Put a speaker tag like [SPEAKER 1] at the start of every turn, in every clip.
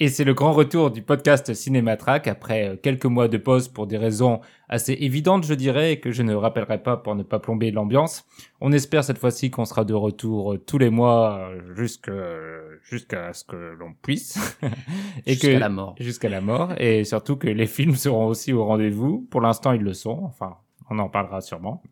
[SPEAKER 1] Et c'est le grand retour du podcast Cinématrack après euh, quelques mois de pause pour des raisons assez évidentes, je dirais, et que je ne rappellerai pas pour ne pas plomber l'ambiance. On espère cette fois-ci qu'on sera de retour euh, tous les mois euh, jusqu'à jusqu'à ce que l'on puisse.
[SPEAKER 2] et jusqu'à la mort.
[SPEAKER 1] Jusqu'à la mort. Et surtout que les films seront aussi au rendez-vous. Pour l'instant, ils le sont. Enfin, on en parlera sûrement.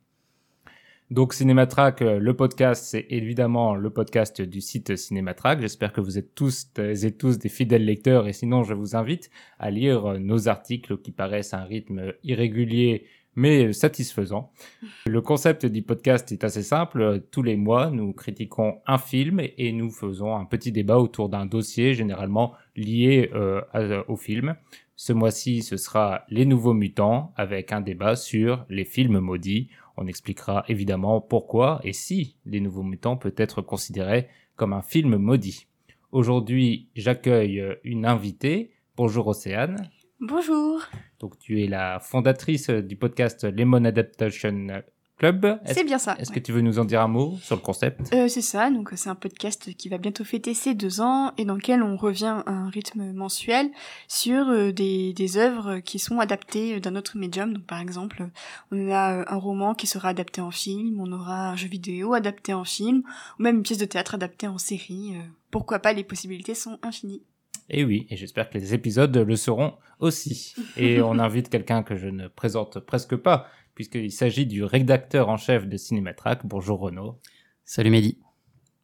[SPEAKER 1] Donc Cinématrack, euh, le podcast, c'est évidemment le podcast du site Cinématrack. J'espère que vous êtes tous et tous des fidèles lecteurs et sinon je vous invite à lire euh, nos articles qui paraissent à un rythme irrégulier mais satisfaisant. Le concept du podcast est assez simple. Tous les mois, nous critiquons un film et nous faisons un petit débat autour d'un dossier généralement lié euh, au film. Ce mois-ci, ce sera Les Nouveaux Mutants avec un débat sur les films maudits. On expliquera évidemment pourquoi et si Les Nouveaux Mutants peut être considéré comme un film maudit. Aujourd'hui, j'accueille une invitée. Bonjour Océane.
[SPEAKER 3] Bonjour.
[SPEAKER 1] Donc tu es la fondatrice du podcast Lemon Adaptation Club.
[SPEAKER 3] C'est bien ça.
[SPEAKER 1] Est-ce que tu veux nous en dire un mot sur le concept?
[SPEAKER 3] Euh, C'est ça, donc c'est un podcast qui va bientôt fêter ses deux ans et dans lequel on revient à un rythme mensuel sur euh, des, des œuvres qui sont adaptées d'un autre médium. Donc par exemple, on a euh, un roman qui sera adapté en film, on aura un jeu vidéo adapté en film, ou même une pièce de théâtre adaptée en série. Pourquoi pas, les possibilités sont infinies.
[SPEAKER 1] Et oui, et j'espère que les épisodes le seront aussi. Et on invite quelqu'un que je ne présente presque pas, puisqu'il s'agit du rédacteur en chef de Cinématrack. Bonjour Renaud.
[SPEAKER 2] Salut Mehdi.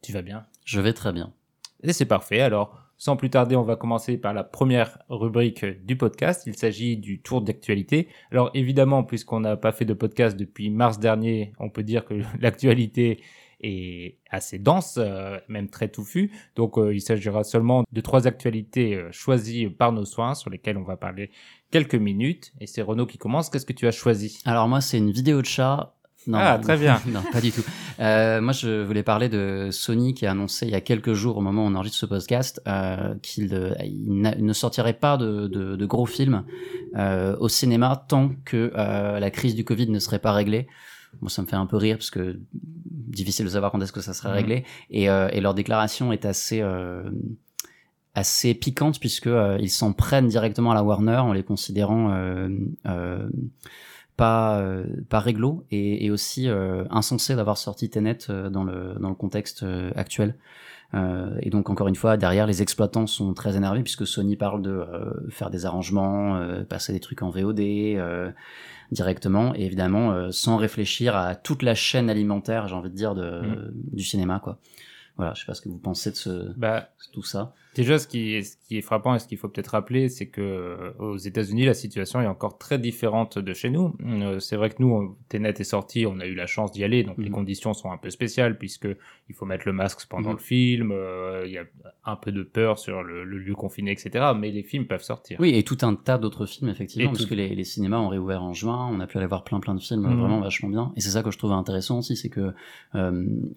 [SPEAKER 1] Tu vas bien?
[SPEAKER 2] Je vais très bien.
[SPEAKER 1] Et c'est parfait. Alors, sans plus tarder, on va commencer par la première rubrique du podcast. Il s'agit du tour d'actualité. Alors évidemment, puisqu'on n'a pas fait de podcast depuis mars dernier, on peut dire que l'actualité est assez dense, euh, même très touffue. Donc euh, il s'agira seulement de trois actualités euh, choisies par nos soins sur lesquelles on va parler quelques minutes. Et c'est Renaud qui commence. Qu'est-ce que tu as choisi?
[SPEAKER 2] Alors moi, c'est une vidéo de chat.
[SPEAKER 1] Non, ah, très bien.
[SPEAKER 2] non, pas du tout. Euh, moi, je voulais parler de Sony qui a annoncé il y a quelques jours, au moment où on enregistre ce podcast, euh, qu'il euh, ne sortirait pas de, de, de gros films euh, au cinéma tant que euh, la crise du Covid ne serait pas réglée. Moi, ça me fait un peu rire parce que difficile de savoir quand est-ce que ça serait mmh. réglé. Et, euh, et, leur déclaration est assez assez piquante puisque euh, ils s'en prennent directement à la Warner en les considérant euh, euh, pas pas réglo et, et aussi insensé d'avoir sorti Tenet dans le dans le contexte actuel. et donc encore une fois derrière les exploitants sont très énervés puisque Sony parle de faire des arrangements, passer des trucs en VOD directement et évidemment sans réfléchir à toute la chaîne alimentaire j'ai envie de dire de, mmh. du cinéma quoi. Voilà, je sais pas ce que vous pensez de ce bah, tout ça.
[SPEAKER 1] Déjà, ce qui est, ce qui est frappant et ce qu'il faut peut-être rappeler, c'est que euh, aux États-Unis, la situation est encore très différente de chez nous. Euh, c'est vrai que nous, Tenet est sorti, on a eu la chance d'y aller, donc les mhm. conditions sont un peu spéciales puisque il faut mettre le masque pendant mhm. le film, euh, il y a un peu de peur sur le, lieu confiné, etc. Mais les films peuvent sortir.
[SPEAKER 2] Oui, et tout un tas d'autres films effectivement, parce que les, les, cinémas ont réouvert en juin, on a pu aller voir plein plein de films mhm. vraiment vachement bien. Et c'est ça que je trouve intéressant aussi, c'est que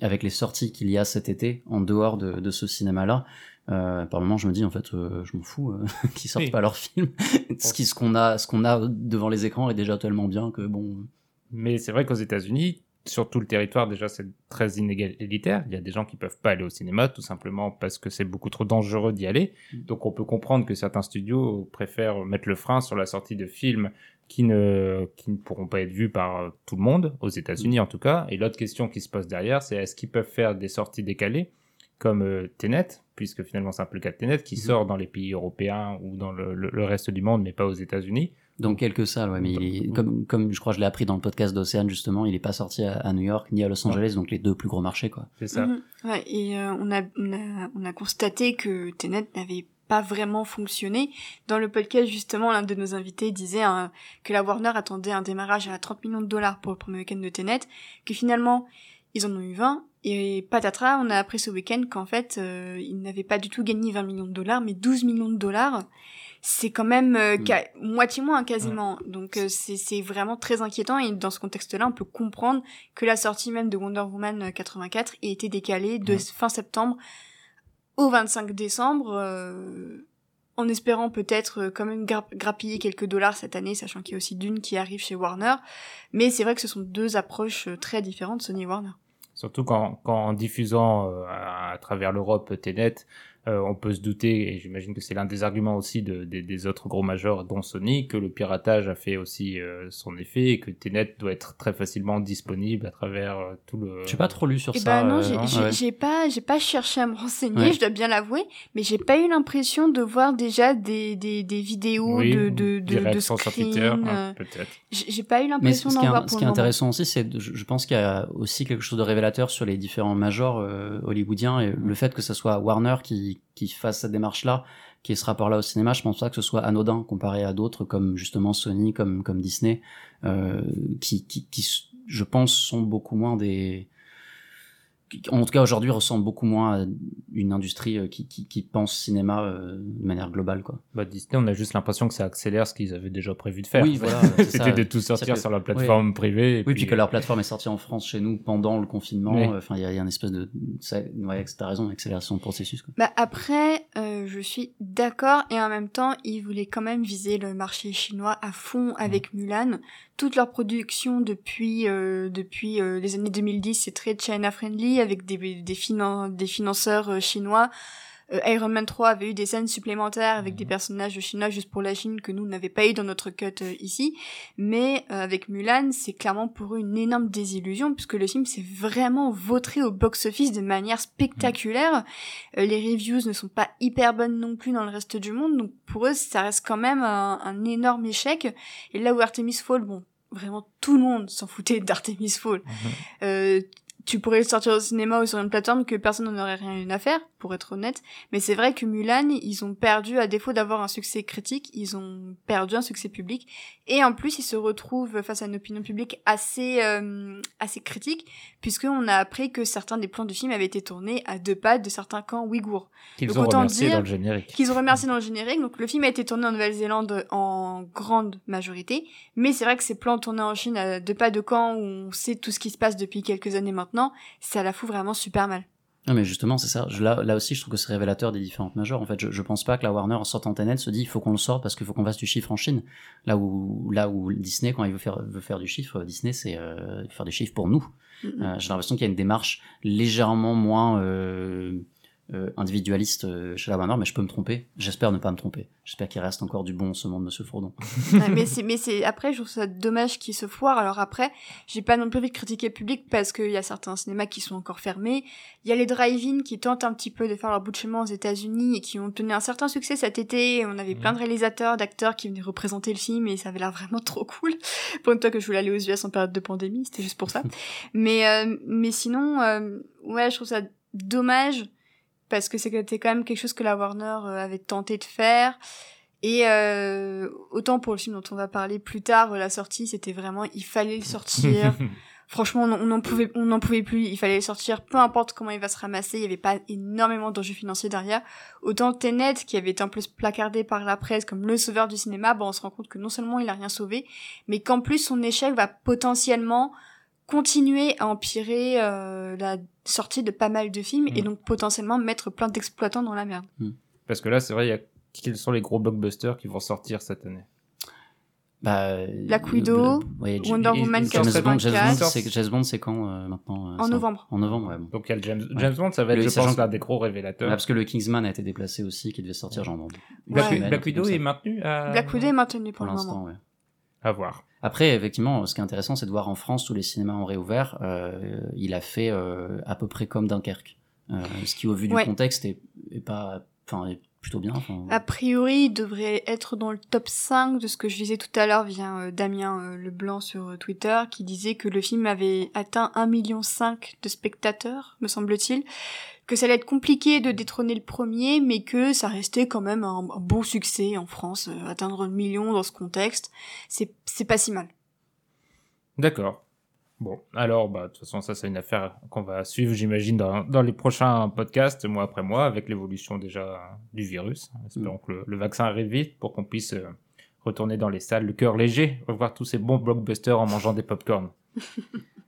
[SPEAKER 2] avec les sorties qu'il y a cet été en dehors de, de ce cinéma-là euh, par moment, je me dis en fait, euh, je m'en fous euh, qu'ils sortent pas leurs films. ce qu'on a, ce qu'on a devant les écrans est déjà tellement bien que bon.
[SPEAKER 1] Mais c'est vrai qu'aux États-Unis, sur tout le territoire, déjà, c'est très inégalitaire. Il y a des gens qui peuvent pas aller au cinéma, tout simplement parce que c'est beaucoup trop dangereux d'y aller. Mm. Donc, on peut comprendre que certains studios préfèrent mettre le frein sur la sortie de films qui ne, qui ne pourront pas être vus par tout le monde, aux États-Unis mm. en tout cas. Et l'autre question qui se pose derrière, c'est est-ce qu'ils peuvent faire des sorties décalées comme euh, Tenet, puisque finalement c'est un peu le cas de Tenet, qui mhm. sort dans les pays européens ou dans le, le, reste du monde, mais pas aux États-Unis.
[SPEAKER 2] Donc quelques salles, ouais, mais il est, comme, comme je crois je l'ai appris dans le podcast d'Océane justement, il est pas sorti à, New York ni à Los Angeles, donc les deux plus gros marchés, quoi.
[SPEAKER 1] C'est ça. Mhm.
[SPEAKER 3] Ouais, et euh, on, a, on, a, on a constaté que Tenet n'avait pas vraiment fonctionné. Dans le podcast, justement, l'un de nos invités disait hein, que la Warner attendait un démarrage à 30 millions de dollars pour le premier week-end de Tenet, que finalement, ils en ont eu 20, et patatras, on a appris ce week-end qu'en fait, euh, ils n'avaient pas du tout gagné 20 millions de dollars, mais 12 millions de dollars. C'est quand même euh, mm. moitié moins quasiment. Donc euh, c'est vraiment très inquiétant et dans ce contexte-là, on peut comprendre que la sortie même de Wonder Woman 84 ait été décalée de fin septembre au 25 décembre en espérant peut-être quand même grappiller quelques dollars cette année, sachant qu'il y a aussi Dune qui arrive chez Warner. Mais c'est vrai que ce sont deux approches très différentes, Sony et Warner.
[SPEAKER 1] Surtout qu'en diffusant euh, à, travers l'Europe Ténet, Euh, on peut se douter, et j'imagine que c'est l'un des arguments aussi de, des- des autres gros majors, dont Sony, que le piratage a fait aussi euh, son effet et que Tenet doit être très facilement disponible à travers euh, tout le.
[SPEAKER 2] J'ai pas trop lu sur
[SPEAKER 3] Eh
[SPEAKER 2] ça.
[SPEAKER 3] ben non,
[SPEAKER 2] euh,
[SPEAKER 3] j'ai
[SPEAKER 2] ouais.
[SPEAKER 3] j'ai- j'ai pas, j'ai pas cherché à me renseigner,
[SPEAKER 2] Ouais.
[SPEAKER 3] je dois bien l'avouer, mais j'ai pas eu l'impression de voir déjà des, des, des vidéos
[SPEAKER 1] Oui,
[SPEAKER 3] de, de,
[SPEAKER 1] des
[SPEAKER 3] de, de screen,
[SPEAKER 1] Twitter, hein,
[SPEAKER 3] euh,
[SPEAKER 1] peut-être.
[SPEAKER 3] J'ai j'ai pas eu l'impression
[SPEAKER 2] ce
[SPEAKER 3] d'en voir
[SPEAKER 2] ce
[SPEAKER 3] pour
[SPEAKER 2] qui est intéressant aussi, c'est, de- je je pense qu'il y a aussi quelque chose de révélateur sur les différents majors euh, hollywoodiens et le fait que ce soit Warner qui, qui fasse cette démarche-là, qui est ce rapport-là au cinéma, je pense pas que ce soit anodin comparé à d'autres comme justement Sony, comme, comme Disney, euh, qui, qui, qui, je pense, sont beaucoup moins des, en tout cas aujourd'hui ressemblent beaucoup moins à une industrie euh, qui, qui, qui pense cinéma euh, de manière globale, quoi.
[SPEAKER 1] Bah, Disney, on a juste l'impression que ça accélère ce qu'ils avaient déjà prévu de faire.
[SPEAKER 2] Oui, voilà.
[SPEAKER 1] C'était de tout sortir
[SPEAKER 2] que-
[SPEAKER 1] sur la plateforme privée. et
[SPEAKER 2] Oui, puis que leur plateforme est sortie en France chez nous pendant le confinement.
[SPEAKER 1] Oui.
[SPEAKER 2] euh, Enfin, il y, a- il y a une espèce de, ça, ouais, t'as raison, accélération de processus. Quoi.
[SPEAKER 3] Bah après, euh, je suis d'accord et en même temps, ils voulaient quand même viser le marché chinois à fond avec Mulan. Toute leur production depuis euh, depuis euh, les années 2010, c'est très China friendly avec des des, finan- des financeurs euh, chinois. Euh, Iron Man 3 avait eu des scènes supplémentaires avec des personnages chinois juste pour la Chine que nous n'avons pas eu dans notre cut euh, ici. Mais euh, avec Mulan, c'est clairement pour eux une énorme désillusion puisque le film s'est vraiment vautré au box-office de manière spectaculaire. Euh, les reviews ne sont pas hyper bonnes non plus dans le reste du monde, donc pour eux, ça reste quand même un, un énorme échec. Et là où Artemis Fall, bon, vraiment tout le monde s'en foutait d'Artemis Fall.
[SPEAKER 1] Mhm.
[SPEAKER 3] Euh, tu pourrais le sortir au cinéma ou sur une plateforme que personne n'en aurait rien à faire, pour être honnête. Mais c'est vrai que Mulan, ils ont perdu, à défaut d'avoir un succès critique, ils ont perdu un succès public. Et en plus, ils se retrouvent face à une opinion publique assez, euh, assez critique, puisqu'on a appris que certains des plans du film avaient été tournés à deux pas de certains camps ouïghours
[SPEAKER 1] Qu'ils ont remercié
[SPEAKER 3] dire
[SPEAKER 1] dans le générique.
[SPEAKER 3] qu'ils ont remercié dans le générique. Donc le film a été tourné en Nouvelle-Zélande en grande majorité, mais c'est vrai que ces plans tournés en Chine à deux pas de camp où on sait tout ce qui se passe depuis quelques années maintenant, ça la fout vraiment super mal.
[SPEAKER 2] Non, mais justement, c'est ça. Je- là, là aussi, je trouve que c'est révélateur des différentes majors. En fait, je, je pense pas que la Warner, en sortant Tenet, se dit il faut qu'on le sorte parce qu'il faut qu'on fasse du chiffre en Chine. Là où, là où Disney, quand il veut faire, veut faire du chiffre, Disney, c'est euh, faire des chiffres pour nous. Euh, J'ai l'impression qu'il y a une démarche légèrement moins euh, euh, individualiste euh, chez la Warner, mais je peux me tromper. J'espère ne pas me tromper. J'espère qu'il reste encore du bon en ce monde, Monsieur Fourdon.
[SPEAKER 3] Ouais, mais c'est, mais c'est, après, je trouve ça dommage qu'ils se foirent. Alors après, j'ai pas non plus envie de critiquer le public parce qu'il y a certains cinémas qui sont encore fermés. Il y a les drive-in qui tentent un petit peu de faire leur bout de chemin aux États-Unis et qui ont tenu un certain succès cet été. On avait plein de réalisateurs, d'acteurs qui venaient représenter le film et ça avait l'air vraiment trop cool. Pour une fois que je voulais aller aux US en période de pandémie, c'était juste pour ça. mais, euh, mais sinon, euh, ouais, je trouve ça dommage parce que c'était quand même quelque chose que la Warner euh, avait tenté de faire. Et euh, autant pour le film dont on va parler plus tard, euh, la sortie, c'était vraiment, il fallait le sortir. Franchement, on n'en pouvait, on n'en pouvait plus. Il fallait le sortir, peu importe comment il va se ramasser. Il y avait pas énormément d'enjeux financiers derrière. Autant Tenet, qui avait été un peu placardé par la presse comme le sauveur du cinéma, bon, on se rend compte que non seulement il a rien sauvé, mais qu'en plus son échec va potentiellement continuer à empirer euh, la sortie de pas mal de films et
[SPEAKER 1] Mm.
[SPEAKER 3] donc potentiellement mettre plein d'exploitants dans la merde.
[SPEAKER 1] Parce que là, c'est vrai, il y a... quels sont les gros blockbusters qui vont sortir cette année?
[SPEAKER 2] Bah,
[SPEAKER 3] Black
[SPEAKER 2] le-
[SPEAKER 3] Widow,
[SPEAKER 2] le- ouais,
[SPEAKER 3] Wonder Woman
[SPEAKER 2] James Bond, James
[SPEAKER 3] 84
[SPEAKER 2] Bond, c'est James Bond, c'est quand euh, maintenant euh,
[SPEAKER 3] en
[SPEAKER 2] ça-
[SPEAKER 3] novembre.
[SPEAKER 2] En novembre, ouais. Bon.
[SPEAKER 1] Donc il y a le James, James Bond, ça va être,
[SPEAKER 2] Le-
[SPEAKER 1] je pense, l'un des gros révélateurs.
[SPEAKER 2] Parce que le Kingsman a été déplacé aussi, qui devait sortir genre dans
[SPEAKER 1] Black, Widow est maintenu à...
[SPEAKER 3] Black Widow est maintenu pour,
[SPEAKER 2] pour
[SPEAKER 3] le moment.
[SPEAKER 2] l'instant, ouais.
[SPEAKER 1] À voir.
[SPEAKER 2] Après, effectivement, ce qui est intéressant, c'est de voir en France tous les cinémas ont réouvert. Euh, il a fait euh, à peu près comme Dunkerque, euh, ce qui, au vu du contexte, est, est pas, enfin, plutôt bien.
[SPEAKER 3] A priori, il devrait être dans le top 5 de ce que je disais tout à l'heure via Damien Leblanc sur Twitter, qui disait que le film avait atteint 1,5 million de spectateurs, me semble-t-il, que ça allait être compliqué de détrôner le premier, mais que ça restait quand même un, un bon succès en France. Euh, atteindre le million dans ce contexte, c'est c'est pas si mal.
[SPEAKER 1] D'accord. Bon, alors, bah, de toute façon, ça, c'est une affaire qu'on va suivre, j'imagine, dans, dans les prochains podcasts, mois après mois, avec l'évolution déjà du virus. Espérons que le, le vaccin arrive vite pour qu'on puisse euh, retourner dans les salles, le cœur léger, revoir tous ces bons blockbusters en mangeant des popcorn.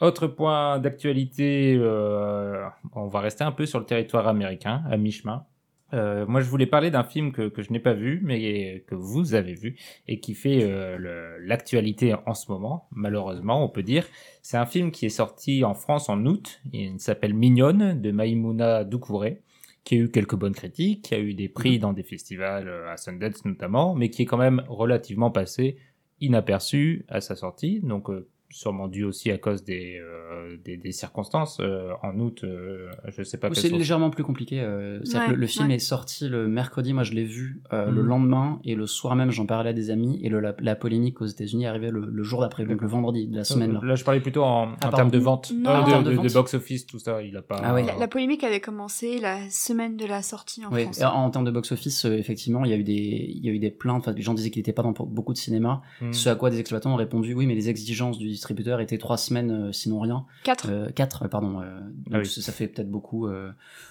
[SPEAKER 1] Autre point d'actualité, euh, on va rester un peu sur le territoire américain, à mi-chemin. Euh, moi, je voulais parler d'un film que, que je n'ai pas vu, mais que vous avez vu, et qui fait euh, l'actualité en ce moment, malheureusement, on peut dire. C'est un film qui est sorti en France en août, il s'appelle Mignonne, de Maïmouna Doucouré, qui a eu quelques bonnes critiques, qui a eu des prix
[SPEAKER 2] Mhm.
[SPEAKER 1] dans des festivals, euh, à Sundance notamment, mais qui est quand même relativement passé inaperçu à sa sortie. Donc, euh, sûrement dû aussi à cause des, euh, des, des circonstances. Euh, en août, euh, je sais pas
[SPEAKER 2] C'est légèrement plus compliqué. euh, que
[SPEAKER 3] Ouais,
[SPEAKER 2] le, le film
[SPEAKER 3] ouais.
[SPEAKER 2] est sorti le mercredi, moi je l'ai vu euh, le
[SPEAKER 1] Mhm.
[SPEAKER 2] lendemain, et le soir même j'en parlais à des amis, et le- la, la polémique aux États-Unis est arrivée le, le jour d'après, donc le vendredi de la semaine.
[SPEAKER 1] Euh, Là, je parlais plutôt en, en termes de vente,
[SPEAKER 3] Non.
[SPEAKER 1] Euh, de,
[SPEAKER 2] termes de
[SPEAKER 1] de-
[SPEAKER 2] vente.
[SPEAKER 1] de box-office, tout ça. Il a pas.
[SPEAKER 2] Ah oui.
[SPEAKER 3] La, la polémique avait commencé la semaine de la sortie en France.
[SPEAKER 2] en, en termes de box-office, euh, effectivement, il y a eu des, il y a eu des plaintes. Enfin, les gens disaient qu'il n'était pas dans beaucoup de cinéma.
[SPEAKER 1] Hmm.
[SPEAKER 2] Ce à quoi des exploitants ont répondu, oui, mais les exigences du distributeur étaient trois semaines, euh, sinon rien.
[SPEAKER 3] 4.
[SPEAKER 2] Euh, quatre, pardon. euh, donc
[SPEAKER 1] Ah oui.
[SPEAKER 2] ça, fait peut-être beaucoup. euh,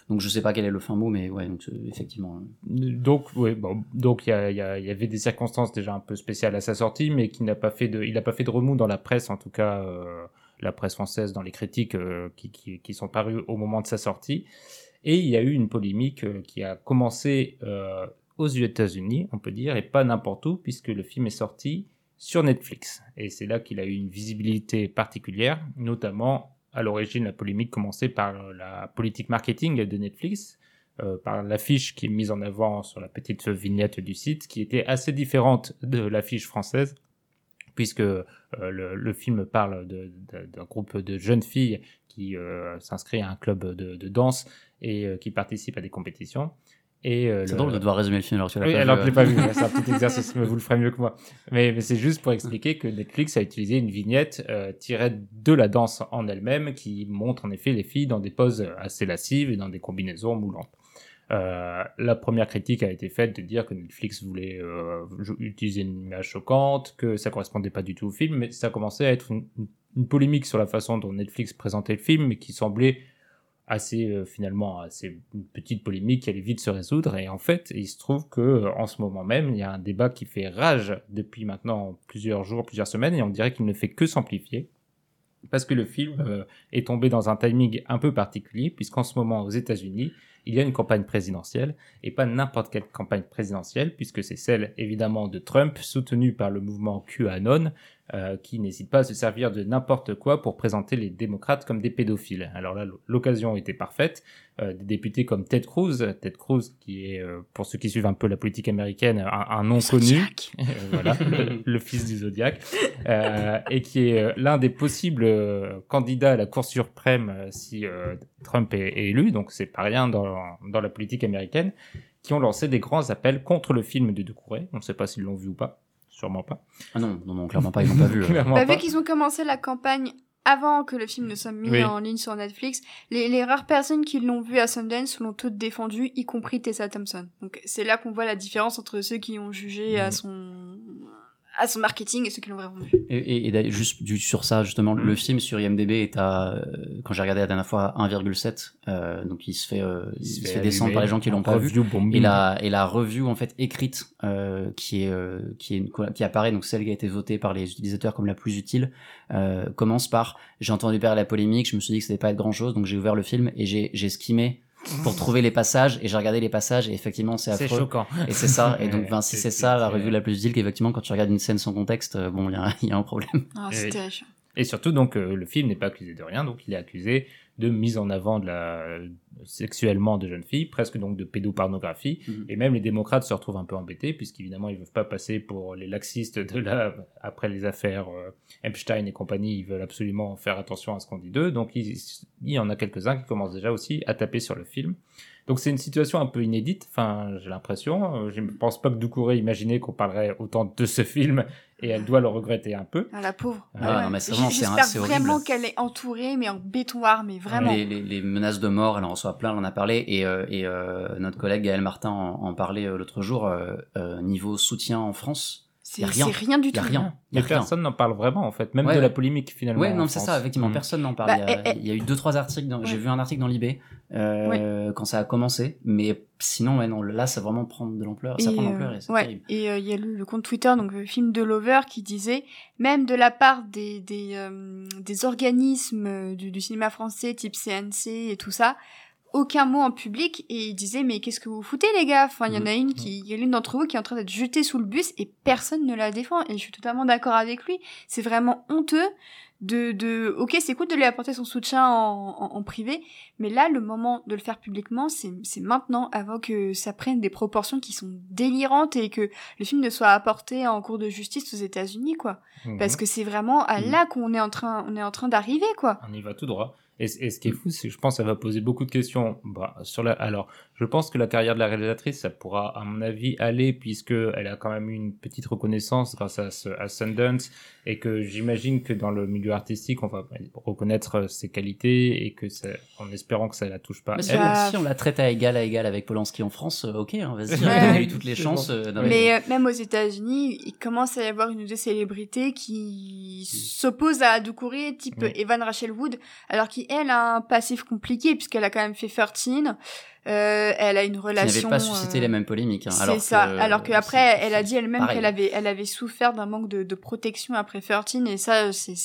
[SPEAKER 2] donc je sais pas quel est le fin mot, mais ouais, donc euh, effectivement.
[SPEAKER 1] Donc, bon, donc il y, a- il y, a- il y avait des circonstances déjà un peu spéciales à sa sortie, mais qui n'a pas fait de, il n'a pas fait de remous dans la presse, en tout cas euh, la presse française, dans les critiques euh, qui, qui, qui sont parues au moment de sa sortie. Et il y a eu une polémique euh, qui a commencé euh, aux États-Unis, on peut dire, et pas n'importe où, puisque le film est sorti sur Netflix. Et c'est là qu'il a eu une visibilité particulière, notamment à l'origine la polémique commençait par la politique marketing de Netflix, euh, par l'affiche qui est mise en avant sur la petite vignette du site, qui était assez différente de l'affiche française, puisque euh, le, film parle d'un groupe de jeunes filles qui euh, s'inscrit à un club de, de danse et euh, qui participe à des compétitions. Et, euh,
[SPEAKER 2] C'est
[SPEAKER 1] le-
[SPEAKER 2] drôle de devoir résumer le film alors que tu l'as
[SPEAKER 1] oui,
[SPEAKER 2] pas
[SPEAKER 1] alors
[SPEAKER 2] vu,
[SPEAKER 1] je l'ai pas vu, c'est un petit exercice, mais vous le ferez mieux que moi. Mais, mais c'est juste pour expliquer que Netflix a utilisé une vignette euh, tirée de la danse en elle-même qui montre en effet les filles dans des poses assez lascives et dans des combinaisons moulantes. Euh, la première critique a été faite de dire que Netflix voulait euh, utiliser une image choquante, que ça correspondait pas du tout au film, mais ça commençait à être une, une- une polémique sur la façon dont Netflix présentait le film, mais qui semblait assez euh, finalement assez une petite polémique qui allait vite se résoudre. Et en fait il se trouve que euh, en ce moment même il y a un débat qui fait rage depuis maintenant plusieurs jours plusieurs semaines et on dirait qu'il ne fait que s'amplifier. Parce que le film euh, est tombé dans un timing un peu particulier puisqu'en ce moment aux États-Unis il y a une campagne présidentielle et pas n'importe quelle campagne présidentielle puisque c'est celle évidemment de Trump soutenue par le mouvement QAnon euh, qui n'hésite pas à se servir de n'importe quoi pour présenter les démocrates comme des pédophiles. Alors là, l'occasion était parfaite. Euh, des députés comme Ted Cruz, Ted Cruz qui est, euh, pour ceux qui suivent un peu la politique américaine, un, un nom connu,
[SPEAKER 3] Zodiac.
[SPEAKER 1] Euh, voilà, le, le fils du Zodiac, euh, et qui est l'un des possibles candidats à la Cour suprême si euh, Trump est, est élu, donc c'est pas rien dans, dans la politique américaine, qui ont lancé des grands appels contre le film de Doucouré. On ne sait pas s'ils l'ont vu ou pas, sûrement pas.
[SPEAKER 2] Ah non, non, non, clairement pas, ils l'ont pas vu. euh.
[SPEAKER 1] Clairement
[SPEAKER 3] Bah,
[SPEAKER 1] pas.
[SPEAKER 3] vu qu'ils ont commencé la campagne avant que le film ne soit mis
[SPEAKER 1] Oui.
[SPEAKER 3] en ligne sur Netflix, les, les rares personnes qui l'ont vu à Sundance l'ont toutes défendu, y compris Tessa Thompson. Donc c'est là qu'on voit la différence entre ceux qui ont jugé à
[SPEAKER 1] Mhm.
[SPEAKER 3] son à son marketing et ceux qui l'ont vraiment vu.
[SPEAKER 2] Et, et, juste du, sur ça, justement,
[SPEAKER 1] Mm.
[SPEAKER 2] le film sur IMDb est à, euh, quand j'ai regardé la dernière fois, 1,7. Euh, donc il se fait, euh, il, se fait, descendre par les gens qui l'ont pas vu.
[SPEAKER 1] bombing.
[SPEAKER 2] Et la, et la review en fait écrite euh, qui est euh, qui est une, qui apparaît donc celle qui a été votée par les utilisateurs comme la plus utile euh, commence par j'ai entendu parler de la polémique je me suis dit que c'était pas être grand chose donc j'ai ouvert le film et j'ai j'ai skimmé pour trouver les passages et j'ai regardé les passages et effectivement c'est
[SPEAKER 1] C'est
[SPEAKER 2] affreux
[SPEAKER 1] choquant.
[SPEAKER 2] et c'est ça et donc ben, si
[SPEAKER 1] c'est-
[SPEAKER 2] c'est ça la
[SPEAKER 1] c'est-
[SPEAKER 2] revue la plus utile qu'effectivement quand tu regardes une scène sans contexte euh, bon il y a, il y a un problème
[SPEAKER 3] Ah,
[SPEAKER 1] Et-
[SPEAKER 3] c'est terrifiant.
[SPEAKER 1] Et surtout, donc, euh, le film n'est pas accusé de rien, donc il est accusé de mise en avant de la sexuellement de jeunes filles, presque donc de pédopornographie.
[SPEAKER 2] Mhm.
[SPEAKER 1] Et même les démocrates se retrouvent un peu embêtés, puisqu'évidemment, ils ne veulent pas passer pour les laxistes de la, après les affaires euh, Epstein et compagnie, ils veulent absolument faire attention à ce qu'on dit d'eux. Donc, il, il y en a quelques-uns qui commencent déjà aussi à taper sur le film. Donc, c'est une situation un peu inédite, enfin, j'ai l'impression. Euh, Je ne pense pas que Doucouré imaginait qu'on parlerait autant de ce film, et elle doit le regretter un peu.
[SPEAKER 3] Ah, la pauvre.
[SPEAKER 1] Ah,
[SPEAKER 2] non, mais c'est vraiment- c'est un- c'est
[SPEAKER 3] J'espère vraiment qu'elle est entourée, mais en béton armé, vraiment.
[SPEAKER 2] Les, les, les menaces de mort, elle en reçoit plein, elle en a parlé, et, euh, et euh, notre collègue Gaël Martin en, en parlait euh, l'autre jour, euh, euh, niveau soutien en France,
[SPEAKER 3] C'est
[SPEAKER 2] rien.
[SPEAKER 3] c'est rien du
[SPEAKER 2] il y a
[SPEAKER 3] tout.
[SPEAKER 2] rien. Y a
[SPEAKER 1] Mais
[SPEAKER 2] rien.
[SPEAKER 1] personne n'en parle vraiment, en fait, même
[SPEAKER 2] Ouais,
[SPEAKER 1] de la polémique finalement.
[SPEAKER 2] Ouais, non, c'est ça, effectivement,
[SPEAKER 1] Mm.
[SPEAKER 2] personne n'en parle.
[SPEAKER 3] Bah,
[SPEAKER 2] il, y a,
[SPEAKER 3] eh, eh.
[SPEAKER 2] il y a eu deux, trois articles, dans- j'ai vu un article dans l'IB euh, quand ça a commencé, mais sinon, ouais, non, là, ça va vraiment prendre de l'ampleur, ça
[SPEAKER 3] Et,
[SPEAKER 2] prend de
[SPEAKER 3] euh,
[SPEAKER 2] l'ampleur et c'est
[SPEAKER 3] ouais.
[SPEAKER 2] terrible.
[SPEAKER 3] Et euh, il y a le, le compte Twitter, donc le film de Lover, qui disait, même de la part des, des, euh, des organismes du, du cinéma français, type CNC et tout ça, aucun mot en public, et il disait, mais qu'est-ce que vous foutez, les gars? Enfin, il y en a une qui, il y a l'une d'entre vous qui est en train d'être jetée sous le bus, et personne ne la défend, et je suis totalement d'accord avec lui. C'est vraiment honteux de, de ok c'est cool de lui apporter son soutien en, en, privé mais là le moment de le faire publiquement c'est c'est maintenant avant que ça prenne des proportions qui sont délirantes et que le film ne soit apporté en cours de justice aux États-Unis quoi
[SPEAKER 1] Mhm.
[SPEAKER 3] parce que c'est vraiment à
[SPEAKER 2] Mhm.
[SPEAKER 3] là qu'on est en train on est en train d'arriver quoi
[SPEAKER 1] On y va tout droit. Et, et ce qui est fou, c'est que je pense que ça va poser beaucoup de questions. Bah, sur la, alors, je pense que la carrière de la réalisatrice, ça pourra, à mon avis, aller, puisque elle a quand même eu une petite reconnaissance grâce à, ce- à Sundance, et que j'imagine que dans le milieu artistique, on va reconnaître ses qualités, et que ça, en espérant que ça la touche pas.
[SPEAKER 2] Mais
[SPEAKER 1] elle.
[SPEAKER 3] ça-
[SPEAKER 2] si on la traite à égal à égal avec Polanski en France, euh, ok, hein, vas-y,
[SPEAKER 3] Ouais.
[SPEAKER 2] on a eu toutes les chances. euh, dans les-
[SPEAKER 3] Mais euh, même aux États-Unis, il commence à y avoir une ou deux célébrités qui s'opposent à Doucouré, type
[SPEAKER 1] Oui.
[SPEAKER 3] Evan Rachel Wood, alors qu'elle a un passif compliqué puisqu'elle a quand même fait 13. Euh, elle a une
[SPEAKER 2] qui
[SPEAKER 3] relation.
[SPEAKER 2] n'avait pas suscité
[SPEAKER 3] euh,
[SPEAKER 2] les mêmes polémiques. hein,
[SPEAKER 3] C'est
[SPEAKER 2] alors
[SPEAKER 3] ça.
[SPEAKER 2] que,
[SPEAKER 3] alors que après,
[SPEAKER 2] c'est-
[SPEAKER 3] elle a dit elle-même qu'elle avait, elle avait souffert d'un manque de, de protection après 13 et ça, c'est,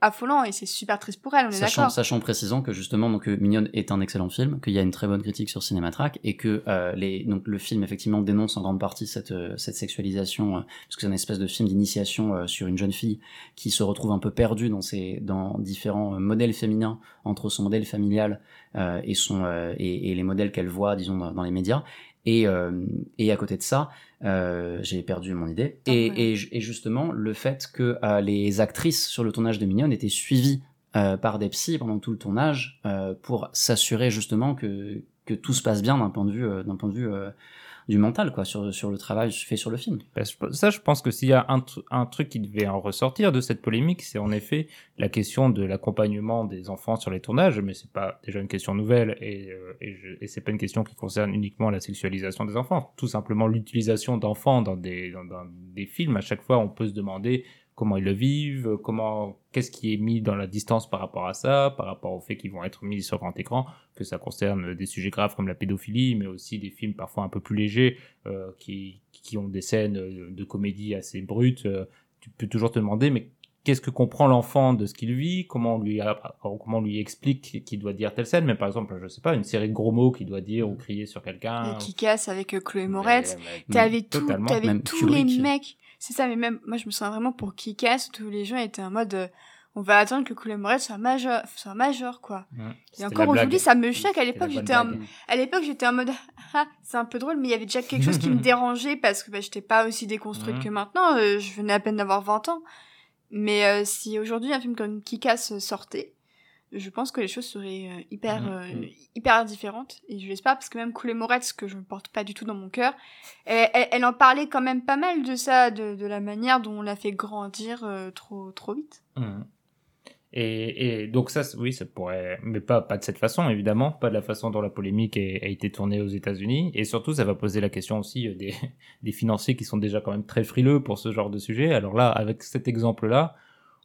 [SPEAKER 3] affolant et c'est super triste pour elle. On est
[SPEAKER 2] Sachant, sachant précisant que justement donc euh, Mignonne est un excellent film, qu'il y a une très bonne critique sur Cinématrack et que euh, les donc le film effectivement dénonce en grande partie cette euh, cette sexualisation parce que c'est une espèce de film d'initiation euh, sur une jeune fille qui se retrouve un peu perdue dans ses dans différents modèles féminins entre son modèle familial et son euh, et, et les modèles qu'elle voit disons dans, dans les médias et euh, et à côté de ça euh, j'ai perdu mon idée et,
[SPEAKER 3] Ouais.
[SPEAKER 2] et, ju- et justement le fait que euh, les actrices sur le tournage de Mignonne étaient suivies euh, par des psys pendant tout le tournage euh, pour s'assurer justement que que tout se passe bien d'un point de vue euh, d'un point de vue euh, du mental quoi sur sur le travail fait sur le film.
[SPEAKER 1] Que ça, je pense que s'il y a un, tr- un truc qui devait en ressortir de cette polémique, c'est en effet la question de l'accompagnement des enfants sur les tournages, mais c'est pas déjà une question nouvelle et, euh, et, c'est pas une question qui concerne uniquement la sexualisation des enfants. Tout simplement l'utilisation d'enfants dans des, dans des films. À chaque fois, on peut se demander comment ils le vivent, comment, qu'est-ce qui est mis dans la distance par rapport à ça, par rapport au fait qu'ils vont être mis sur grand écran, que ça concerne des sujets graves comme la pédophilie, mais aussi des films parfois un peu plus légers euh, qui, qui ont des scènes de comédie assez brutes. euh, tu peux toujours te demander, mais qu'est-ce que comprend l'enfant de ce qu'il vit? Comment on lui, comment on lui explique qu'il doit dire telle scène? Mais par exemple, je sais pas, une série de gros mots qu'il doit dire ou crier sur quelqu'un.
[SPEAKER 3] Qui casse avec euh, Chloé Moretz. T'avais tout,
[SPEAKER 2] Même
[SPEAKER 3] tous les mecs. C'est ça, mais même, moi, je me sens vraiment pour Kick-Ass, où tous les gens étaient en mode, euh, on va attendre que Chloé Moretz soit majeur, soit majeur, quoi.
[SPEAKER 1] Mmh.
[SPEAKER 3] Et encore aujourd'hui, ça me choque. À l'époque, j'étais en,
[SPEAKER 1] blague.
[SPEAKER 3] à l'époque, j'étais en mode, ah, c'est un peu drôle, mais il y avait déjà quelque chose qui me dérangeait parce que bah, j'étais pas aussi déconstruite
[SPEAKER 1] Mhm.
[SPEAKER 3] que maintenant. euh, je venais à peine d'avoir 20 ans. Mais euh, si aujourd'hui un film comme Kick-Ass sortait, je pense que les choses seraient euh, hyper,
[SPEAKER 1] Mhm.
[SPEAKER 3] euh, hyper différentes. Et je l'espère parce que même Chloé Moretz, que je ne porte pas du tout dans mon cœur, elle, elle- elle en parlait quand même pas mal de ça, de, de la manière dont on l'a fait grandir euh, trop, trop vite.
[SPEAKER 1] Mhm. Et, et donc ça, oui, ça pourrait, mais pas pas de cette façon évidemment, pas de la façon dont la polémique a, a été tournée aux États-Unis. Et surtout, ça va poser la question aussi des, des financiers qui sont déjà quand même très frileux pour ce genre de sujet. Alors là, avec cet exemple-là,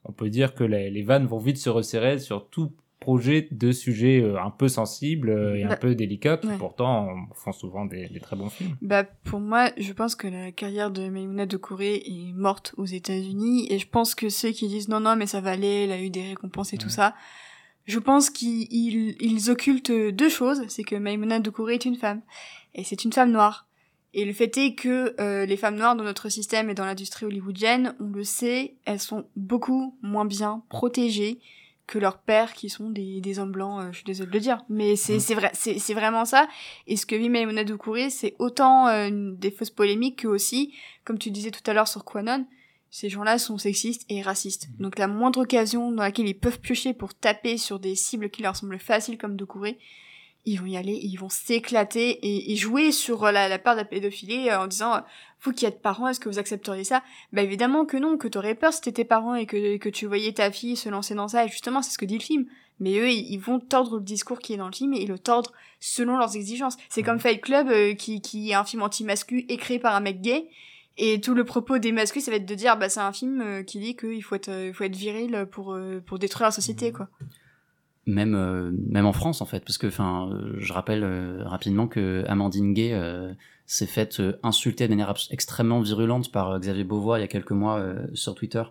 [SPEAKER 1] on peut dire que les, les vannes vont vite se resserrer sur tout projet de sujets euh, un peu sensibles euh, et un
[SPEAKER 3] Bah,
[SPEAKER 1] peu délicats qui
[SPEAKER 3] ouais.
[SPEAKER 1] pourtant font souvent des, des très bons films.
[SPEAKER 3] Bah, pour moi, je pense que la carrière de Maimouna de Corée est morte aux États-Unis et je pense que ceux qui disent non, non, mais ça va aller, elle a eu des récompenses et tout ça, je pense qu'ils ils, ils occultent deux choses. C'est que Maimouna de Corée est une femme et c'est une femme noire. Et le fait est que euh, les femmes noires dans notre système et dans l'industrie hollywoodienne, on le sait, elles sont beaucoup moins bien protégées que leurs pères qui sont des, des hommes blancs, euh, je suis désolée de le dire, mais c'est
[SPEAKER 1] Mm.
[SPEAKER 3] vrai, c'est vraiment ça. Et ce que vit Maimouna Doucouré, c'est autant euh, des fausses polémiques que aussi, comme tu disais tout à l'heure sur Quanon, ces gens-là sont sexistes et racistes.
[SPEAKER 1] Mm.
[SPEAKER 3] Donc la moindre occasion dans laquelle ils peuvent piocher pour taper sur des cibles qui leur semblent faciles comme Doucouré, ils vont y aller, ils vont s'éclater et, et jouer sur euh, la, la peur de la pédophilie euh, en disant euh, vous qui êtes parents, est-ce que vous accepteriez ça? Bah évidemment que non, que t'aurais peur si t'étais parent et que, que tu voyais ta fille se lancer dans ça. Et justement, c'est ce que dit le film. Mais eux, ils, vont tordre le discours qui est dans le film et ils le tordre selon leurs exigences. C'est comme Fight Club, euh, qui, qui est un film anti-mascu écrit par un mec gay. Et tout le propos des mascus, ça va être de dire, bah c'est un film euh, qui dit qu'il faut être, euh, faut être viril pour, euh, pour détruire la société, quoi.
[SPEAKER 2] Même euh, même en France en fait parce que enfin euh, je rappelle euh, rapidement que Amandine Gay euh, s'est faite euh, insulter de manière extrêmement virulente par Xavier Beauvois il y a quelques mois euh, sur Twitter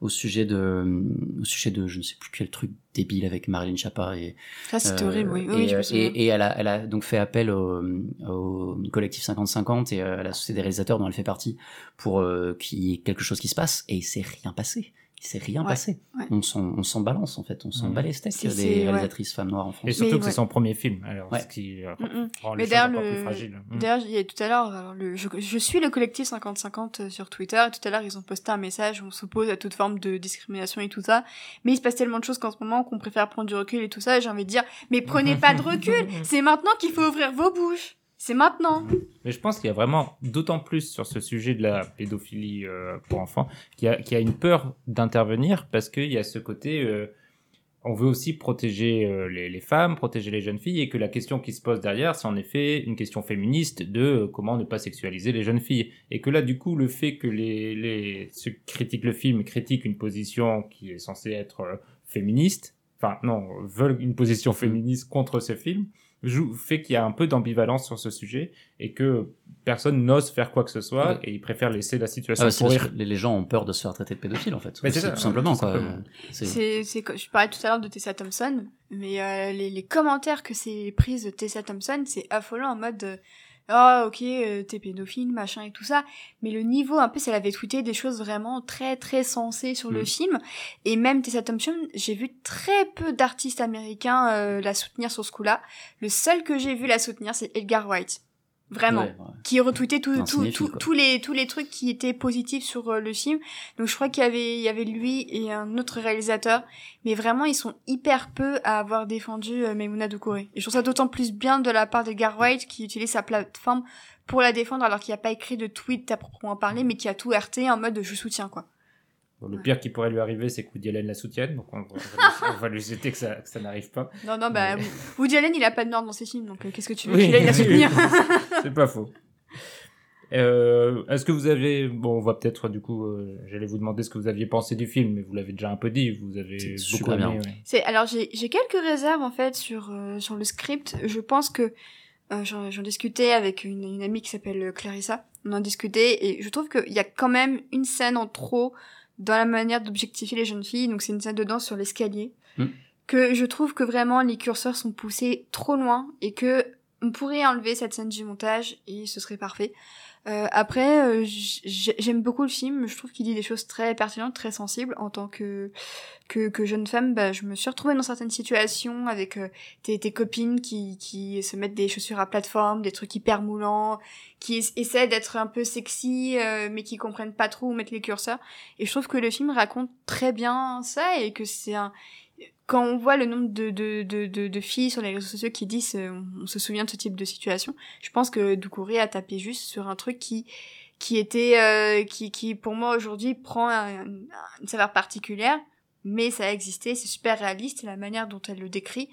[SPEAKER 2] au sujet de au sujet de je ne sais plus quel truc débile avec Marilyn Chapa et
[SPEAKER 3] c'était
[SPEAKER 2] euh,
[SPEAKER 3] horrible, oui.
[SPEAKER 2] et,
[SPEAKER 3] Oui, je me
[SPEAKER 2] euh,
[SPEAKER 3] souviens.
[SPEAKER 2] et, et elle a elle a donc fait appel au, au collectif 50-50 et à la société des réalisateurs dont elle fait partie pour euh, qu'il y ait quelque chose qui se passe et il s'est rien passé il s'est rien
[SPEAKER 3] Ouais,
[SPEAKER 2] passé.
[SPEAKER 3] ouais.
[SPEAKER 2] On s'en, on s'en balance en fait, on s'en
[SPEAKER 1] Mhm.
[SPEAKER 2] bat les steaks
[SPEAKER 3] C'est-
[SPEAKER 2] des
[SPEAKER 3] ouais.
[SPEAKER 2] réalisatrices femmes noires en France.
[SPEAKER 1] Et surtout
[SPEAKER 3] Mais
[SPEAKER 1] que
[SPEAKER 3] ouais.
[SPEAKER 1] c'est son premier film, alors
[SPEAKER 2] Ouais.
[SPEAKER 1] ce qui euh,
[SPEAKER 3] Mm, mm.
[SPEAKER 1] rend
[SPEAKER 3] Mais
[SPEAKER 1] les choses
[SPEAKER 3] d'ailleurs,
[SPEAKER 1] encore
[SPEAKER 3] le-
[SPEAKER 1] plus fragiles. Mm.
[SPEAKER 3] D'ailleurs, il y a tout à l'heure, alors le, je, je suis le collectif 50-50 euh, sur Twitter, et tout à l'heure, ils ont posté un message où on s'oppose à toute forme de discrimination et tout ça. Mais il se passe tellement de choses qu'en ce moment qu'on préfère prendre du recul et tout ça, et j'ai envie de dire, mais prenez pas de recul! C'est maintenant qu'il faut ouvrir vos bouches! C'est maintenant!
[SPEAKER 1] Mais je pense qu'il y a vraiment, d'autant plus sur ce sujet de la pédophilie euh, pour enfants, qu'il y, a- une peur d'intervenir parce qu'il y a ce côté, euh, on veut aussi protéger euh, les, femmes, protéger les jeunes filles, et que la question qui se pose derrière, c'est en effet une question féministe de comment ne pas sexualiser les jeunes filles. Et que là, du coup, le fait que les, les ceux qui critiquent le film critiquent une position qui est censée être féministe, enfin non, veulent une position féministe contre ce film, joue, fait qu'il y a un peu d'ambivalence sur ce sujet et que personne n'ose faire quoi que ce soit
[SPEAKER 2] Ouais.
[SPEAKER 1] et ils préfèrent laisser la situation
[SPEAKER 2] Ah
[SPEAKER 1] pourrir.
[SPEAKER 2] que les, les gens ont peur de se faire traiter de pédophile en fait.
[SPEAKER 1] Mais c'est ça,
[SPEAKER 2] tout simplement
[SPEAKER 1] tout
[SPEAKER 2] quoi.
[SPEAKER 1] simplement.
[SPEAKER 2] C'est-
[SPEAKER 3] C'est, c'est, que- je parlais tout à l'heure de Tessa Thompson, mais euh, les, les commentaires que c'est prise de Tessa Thompson, c'est affolant en mode euh, ah ok euh, t'es pédophile machin et tout ça, mais le niveau un peu, elle avait tweeté des choses vraiment très très sensées sur le
[SPEAKER 2] Mm.
[SPEAKER 3] film, et même Tessa Thompson, j'ai vu très peu d'artistes américains euh, la soutenir sur ce coup-là. Le seul que j'ai vu la soutenir, c'est Edgar White, vraiment
[SPEAKER 2] Ouais, ouais.
[SPEAKER 3] qui retweetait tout, tout, tout- tous les tous les trucs qui étaient positifs sur euh, le film. Donc je crois qu'il y avait il y avait lui et un autre réalisateur, mais vraiment ils sont hyper peu à avoir défendu euh, Maimouna Doucouré. Et je trouve ça d'autant plus bien de la part d'Edgar White qui utilise sa plateforme pour la défendre alors qu'il n'y a pas écrit de tweet à proprement parler, mais qui a tout RT en mode je soutiens quoi.
[SPEAKER 1] Bon, le pire qui pourrait lui arriver, c'est que Woody Allen la soutienne, donc on, on va, lui, on va lui souhaiter que ça, que ça n'arrive pas.
[SPEAKER 3] Non non bah
[SPEAKER 1] Mais-
[SPEAKER 3] Woody Allen il a pas de noir dans ses films donc euh, qu'est-ce que tu veux
[SPEAKER 1] Oui,
[SPEAKER 3] qu'il aille la soutenir
[SPEAKER 1] C'est pas faux. Euh, Est-ce que vous avez, bon, on va peut-être du coup, euh, j'allais vous demander ce que vous aviez pensé du film, mais vous l'avez déjà un peu dit, vous avez
[SPEAKER 2] C'est
[SPEAKER 1] beaucoup
[SPEAKER 2] super
[SPEAKER 1] aimé.
[SPEAKER 2] bien.
[SPEAKER 1] ouais.
[SPEAKER 3] C'est alors j'ai j'ai quelques réserves en fait sur euh, sur le script. Je pense que euh, j'en j'en discutais avec une, une amie qui s'appelle Clarissa. On en discutait et je trouve qu'il y a quand même une scène en trop dans la manière d'objectifier les jeunes filles. Donc c'est une scène de danse sur l'escalier
[SPEAKER 2] Mm.
[SPEAKER 3] que je trouve que vraiment les curseurs sont poussés trop loin et que on pourrait enlever cette scène du montage et ce serait parfait. Euh, après, euh, j'aime beaucoup le film. Je trouve qu'il dit des choses très pertinentes, très sensibles. En tant que que, que jeune femme, bah, je me suis retrouvée dans certaines situations avec euh, tes, tes copines qui, qui se mettent des chaussures à plateforme, des trucs hyper moulants, qui es- essaient d'être un peu sexy, euh, mais qui comprennent pas trop où mettre les curseurs. Et je trouve que le film raconte très bien ça et que c'est un quand on voit le nombre de, de, de, de, de filles sur les réseaux sociaux qui disent euh, on se souvient de ce type de situation, je pense que Doucouré a tapé juste sur un truc qui qui était euh, qui, qui pour moi aujourd'hui prend un- un- une saveur particulière, mais ça a existé, c'est super réaliste la manière dont elle le décrit,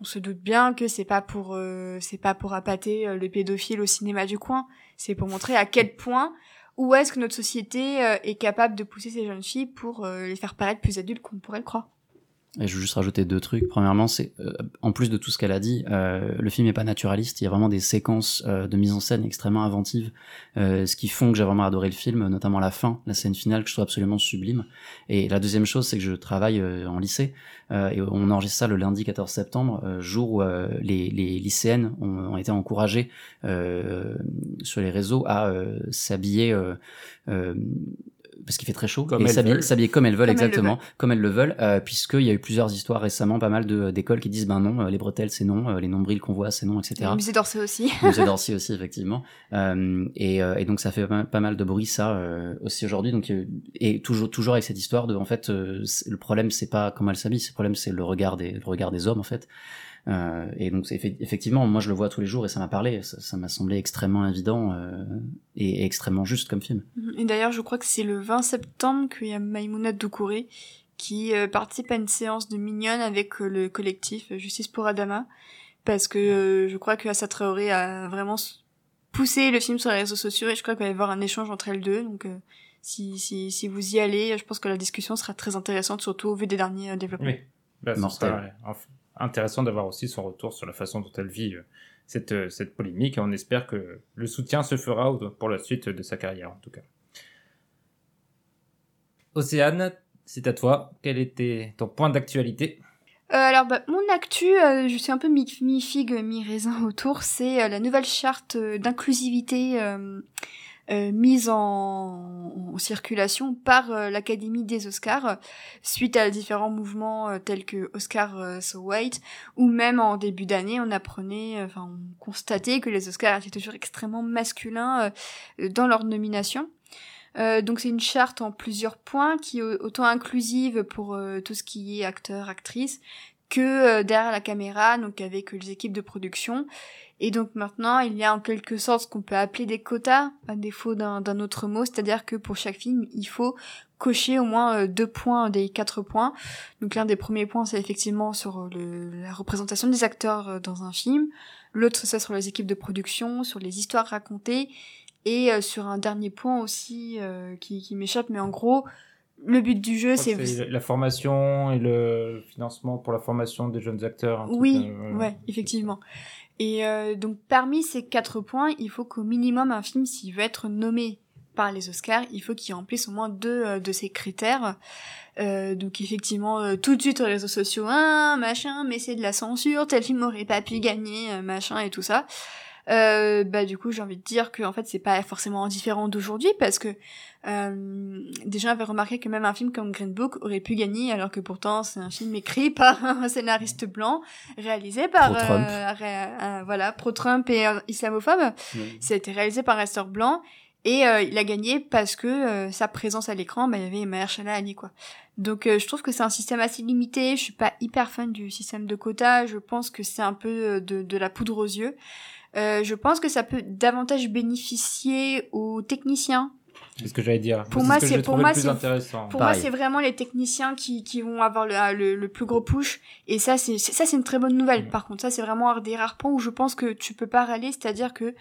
[SPEAKER 3] on se doute bien que c'est pas pour euh, c'est pas pour appâter euh, les pédophiles au cinéma du coin, c'est pour montrer à quel point où est-ce que notre société euh, est capable de pousser ces jeunes filles pour les faire paraître plus adultes qu'on pourrait le croire.
[SPEAKER 2] Et je veux juste rajouter deux trucs. Premièrement, c'est euh, en plus de tout ce qu'elle a dit, euh, le film est pas naturaliste. Il y a vraiment des séquences euh, de mise en scène extrêmement inventives, euh, ce qui font que j'ai vraiment adoré le film, notamment la fin, la scène finale que je trouve absolument sublime. Et la deuxième chose, c'est que je travaille euh, en lycée euh, et on enregistre ça le lundi 14 septembre, jour où les, les lycéennes ont, ont été encouragées sur les réseaux à s'habiller. Parce qu'il fait très chaud
[SPEAKER 1] Comme
[SPEAKER 2] et
[SPEAKER 1] elles
[SPEAKER 2] s'habiller comme elles veulent
[SPEAKER 3] Comme elles
[SPEAKER 2] exactement. comme elles le veulent euh, puisqu'il y a eu plusieurs histoires récemment pas mal de d'écoles qui disent ben non euh, les bretelles c'est non euh, les nombrils qu'on voit c'est non etc
[SPEAKER 3] Le musée d'Orsay aussi.
[SPEAKER 2] le musée d'Orsay aussi effectivement. Euh, et, euh, et donc ça fait pas mal, de bruit ça euh, aussi aujourd'hui. Donc euh, et toujours toujours avec cette histoire de en fait euh, le problème c'est pas comment elle s'habille le problème c'est le regard des le regard des hommes en fait. euh, et donc effectivement moi je le vois tous les jours et ça m'a parlé ça ça m'a semblé extrêmement évident euh, et, et extrêmement juste comme film
[SPEAKER 3] Et d'ailleurs, je crois que c'est le 20 septembre qu'il y a Maïmouna Doucouré qui euh, participe à une séance de mignonne avec euh, le collectif euh, Justice pour Adama. Parce que euh, je crois que Assa Traoré a vraiment poussé le film sur les réseaux sociaux et je crois qu'il va y avoir un échange entre elles deux. Donc euh, si, si, si vous y allez, je pense que la discussion sera très intéressante, surtout au vu des derniers euh, développements.
[SPEAKER 1] Oui. Bah,
[SPEAKER 2] Mortel.
[SPEAKER 1] sera, euh, enf- intéressant d'avoir aussi son retour sur la façon dont elle vit euh, cette, euh, cette polémique on espère que le soutien se fera pour la suite de sa carrière en tout cas. Océane, c'est à toi. Quel était ton point d'actualité?
[SPEAKER 3] Euh, alors, bah, mon actu, je suis un peu mi- mi-figue, mi-raisin autour, c'est la nouvelle charte d'inclusivité euh, euh, mise en, circulation par euh, l'Académie des Oscars suite à différents mouvements tels que Oscar So White ou même en début d'année on apprenait, enfin on constatait que les Oscars étaient toujours extrêmement masculins dans leur nomination. donc c'est une charte en plusieurs points qui est autant inclusive pour tout ce qui est acteur, actrice, que derrière la caméra, donc avec les équipes de production, et donc maintenant, il y a en quelque sorte ce qu'on peut appeler des quotas, à défaut d'un autre mot, c'est-à-dire que pour chaque film, il faut cocher au moins euh, deux points des quatre points. Donc l'un des premiers points, c'est effectivement sur le, la représentation des acteurs euh, dans un film. L'autre, c'est sur les équipes de production, sur les histoires racontées, et euh, sur un dernier point aussi qui, qui m'échappe, mais en gros, le but du jeu, c'est
[SPEAKER 1] la formation et le financement pour la formation des jeunes acteurs.
[SPEAKER 3] Oui, ouais, effectivement. Et euh, donc parmi ces quatre points, il faut qu'au minimum un film, s'il veut être nommé par les Oscars, il faut qu'il remplisse au moins deux euh, de ces critères. Euh, donc effectivement, euh, tout de suite aux réseaux sociaux, ah, machin, mais c'est de la censure, tel film aurait pas pu gagner, machin et tout ça. Euh, bah du coup j'ai envie de dire que en fait c'est pas forcément différent d'aujourd'hui parce que euh, des gens avaient remarqué que même un film comme Green Book aurait pu gagner alors que pourtant c'est un film écrit par un scénariste blanc réalisé par
[SPEAKER 2] pro -Trump.
[SPEAKER 3] Euh, voilà pro Trump et islamophobe ça a été réalisé par un resteur blanc et il a gagné parce que sa présence à l'écran bah il y avait Mahershala Ali quoi. Donc je trouve que c'est un système assez limité. Je suis pas hyper fan du système de quotas. Je pense que c'est un peu de, de la poudre aux yeux. Euh, je pense que ça peut davantage bénéficier aux techniciens.
[SPEAKER 1] C'est ce que j'allais dire.
[SPEAKER 3] Pour moi, c'est pour moi c'est pour moi c'est vraiment les techniciens qui, qui vont avoir le, le, plus gros push. Et ça c'est ça c'est une très bonne nouvelle. Par contre, ça c'est vraiment un des rares points où je pense que tu peux pas râler, c'est-à-dire que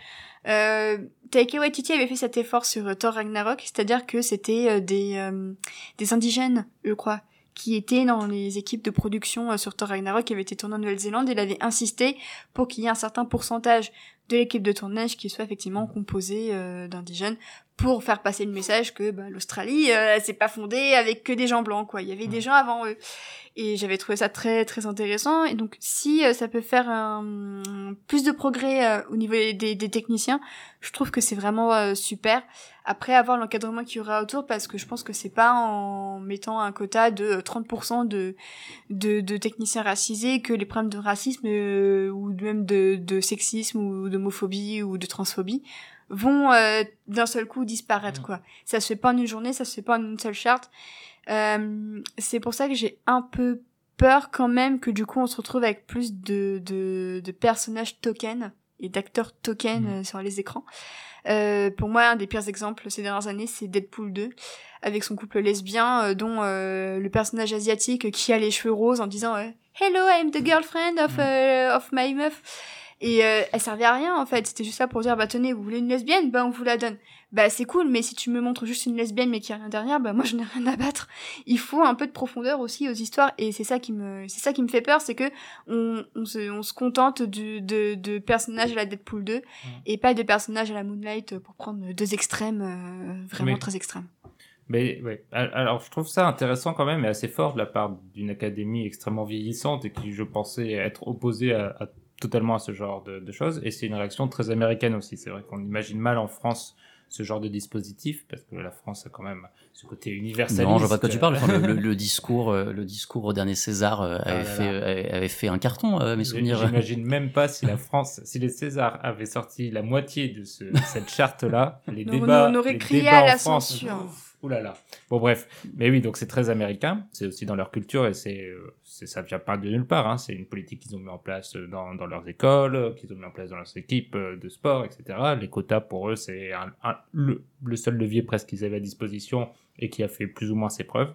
[SPEAKER 3] euh, Taika Waititi avait fait cet effort sur Thor Ragnarok, c'est-à-dire que c'était euh, des euh, des indigènes, je crois, qui était dans les équipes de production euh, sur Thor Ragnarok, qui avait été tourné en Nouvelle-Zélande, il avait insisté pour qu'il y ait un certain pourcentage de l'équipe de tournage qui soit effectivement composée euh, d'indigènes pour faire passer le message que bah, l'Australie euh, c'est pas fondé avec que des gens blancs quoi. Il y avait des gens avant eux. Et j'avais trouvé ça très très intéressant. Et donc si euh, ça peut faire un, plus de progrès euh, au niveau des, des, techniciens je trouve que c'est vraiment euh, super. Après avoir l'encadrement qu'il y aura autour parce que je pense que c'est pas en mettant un quota de 30% de, de, de techniciens racisés que les problèmes de racisme ou même de, de sexisme ou d'homophobie ou de transphobie vont euh, d'un seul coup disparaître, quoi. Ça se fait pas en une journée, ça se fait pas en une seule charte. Euh, c'est pour ça que j'ai un peu peur quand même que du coup on se retrouve avec plus de, de, de personnages tokens et d'acteurs tokens euh, sur les écrans. Euh, pour moi, un des pires exemples ces dernières années, c'est Deadpool 2, avec son couple lesbien, dont le personnage asiatique qui a les cheveux roses en disant Hello, I'm the girlfriend of, of my meuf. Et euh, elle servait à rien en fait, c'était juste là pour dire bah tenez, vous voulez une lesbienne? Bah on vous la donne. Bah c'est cool, mais si tu me montres juste une lesbienne mais qui a rien derrière, bah moi je n'ai rien à battre. Il faut un peu de profondeur aussi aux histoires et c'est ça qui me c'est ça qui me fait peur, c'est que on, on, se, on se contente de, de, de personnages à la Deadpool 2 et pas de personnages à la Moonlight pour prendre deux extrêmes euh, vraiment très extrêmes.
[SPEAKER 1] Mais ouais, alors je trouve ça intéressant quand même et assez fort de la part d'une académie extrêmement vieillissante et qui je pensais être opposée à, à totalement à ce genre de, de choses. Et c'est une réaction très américaine aussi. C'est vrai qu'on imagine mal en France ce genre de dispositif parce que la France a quand même ce côté universaliste.
[SPEAKER 2] Non, je vois pas de quoi tu parles. le, le, discours, euh, le discours au dernier César euh, ah avait, fait, avait fait un carton, euh, mes souvenirs.
[SPEAKER 1] J'imagine même pas si la France, si les Césars avaient sorti la moitié de ce, cette charte-là, les débats,
[SPEAKER 3] on aurait
[SPEAKER 1] les
[SPEAKER 3] crié
[SPEAKER 1] débats
[SPEAKER 3] à la
[SPEAKER 1] en France,
[SPEAKER 3] censure.
[SPEAKER 1] Ouh là là. Bon bref, mais oui, donc c'est très américain. C'est aussi dans leur culture et c'est, euh, ça vient pas de nulle part. Hein. C'est une politique qu'ils ont mis en place dans, dans leurs écoles, qu'ils ont mis en place dans leurs équipes euh, de sport, etc. Les quotas pour eux, c'est le, seul levier presque qu'ils avaient à disposition et qui a fait plus ou moins ses preuves.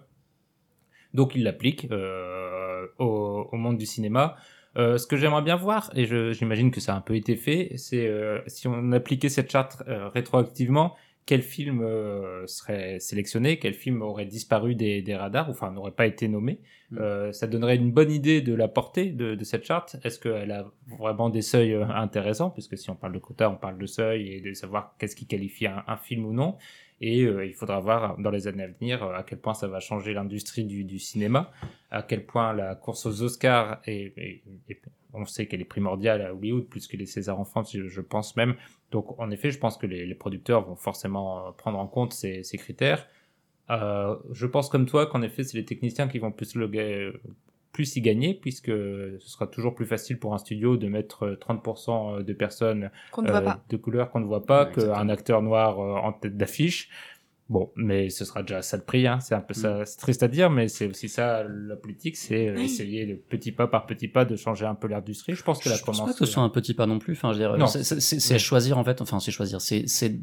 [SPEAKER 1] Donc ils l'appliquent euh, au, monde du cinéma. Euh, ce que j'aimerais bien voir, et j'imagine que ça a un peu été fait, c'est euh, si on appliquait cette charte euh, rétroactivement, quel film euh, serait sélectionné, quel film aurait disparu des, des radars, enfin n'aurait pas été nommé. Mm. Euh, ça donnerait une bonne idée de la portée de, de cette charte. Est-ce qu'elle a vraiment des seuils euh, intéressants, puisque si on parle de quota, on parle de seuil et de savoir qu'est-ce qui qualifie un, un, film ou non. Et euh, il faudra voir dans les années à venir à quel point ça va changer l'industrie du, du, cinéma, à quel point la course aux Oscars est, est, est on sait qu'elle est primordiale à Hollywood plus que les Césars en France, je, je pense même. Donc en effet, je pense que les, les producteurs vont forcément euh, prendre en compte ces, ces critères. Euh, je pense comme toi qu'en effet, c'est les techniciens qui vont plus le plus y gagner puisque ce sera toujours plus facile pour un studio de mettre euh, 30% de personnes euh, de couleur qu'on ne voit pas
[SPEAKER 2] Ouais,
[SPEAKER 1] qu'un acteur noir euh, en tête d'affiche. Bon, mais ce sera déjà ça de prix, hein. c'est un peu
[SPEAKER 2] Mm.
[SPEAKER 1] ça, c'est triste à dire, mais c'est aussi ça la politique, c'est euh,
[SPEAKER 3] Oui.
[SPEAKER 1] essayer de petit pas par petit pas de changer un peu l'industrie. Je pense qu'elle a
[SPEAKER 2] Je pense pas que ce soit un petit pas non plus. Enfin, je veux dire,
[SPEAKER 1] Non.
[SPEAKER 2] c'est- choisir en fait. Enfin, c'est choisir. C'est c'est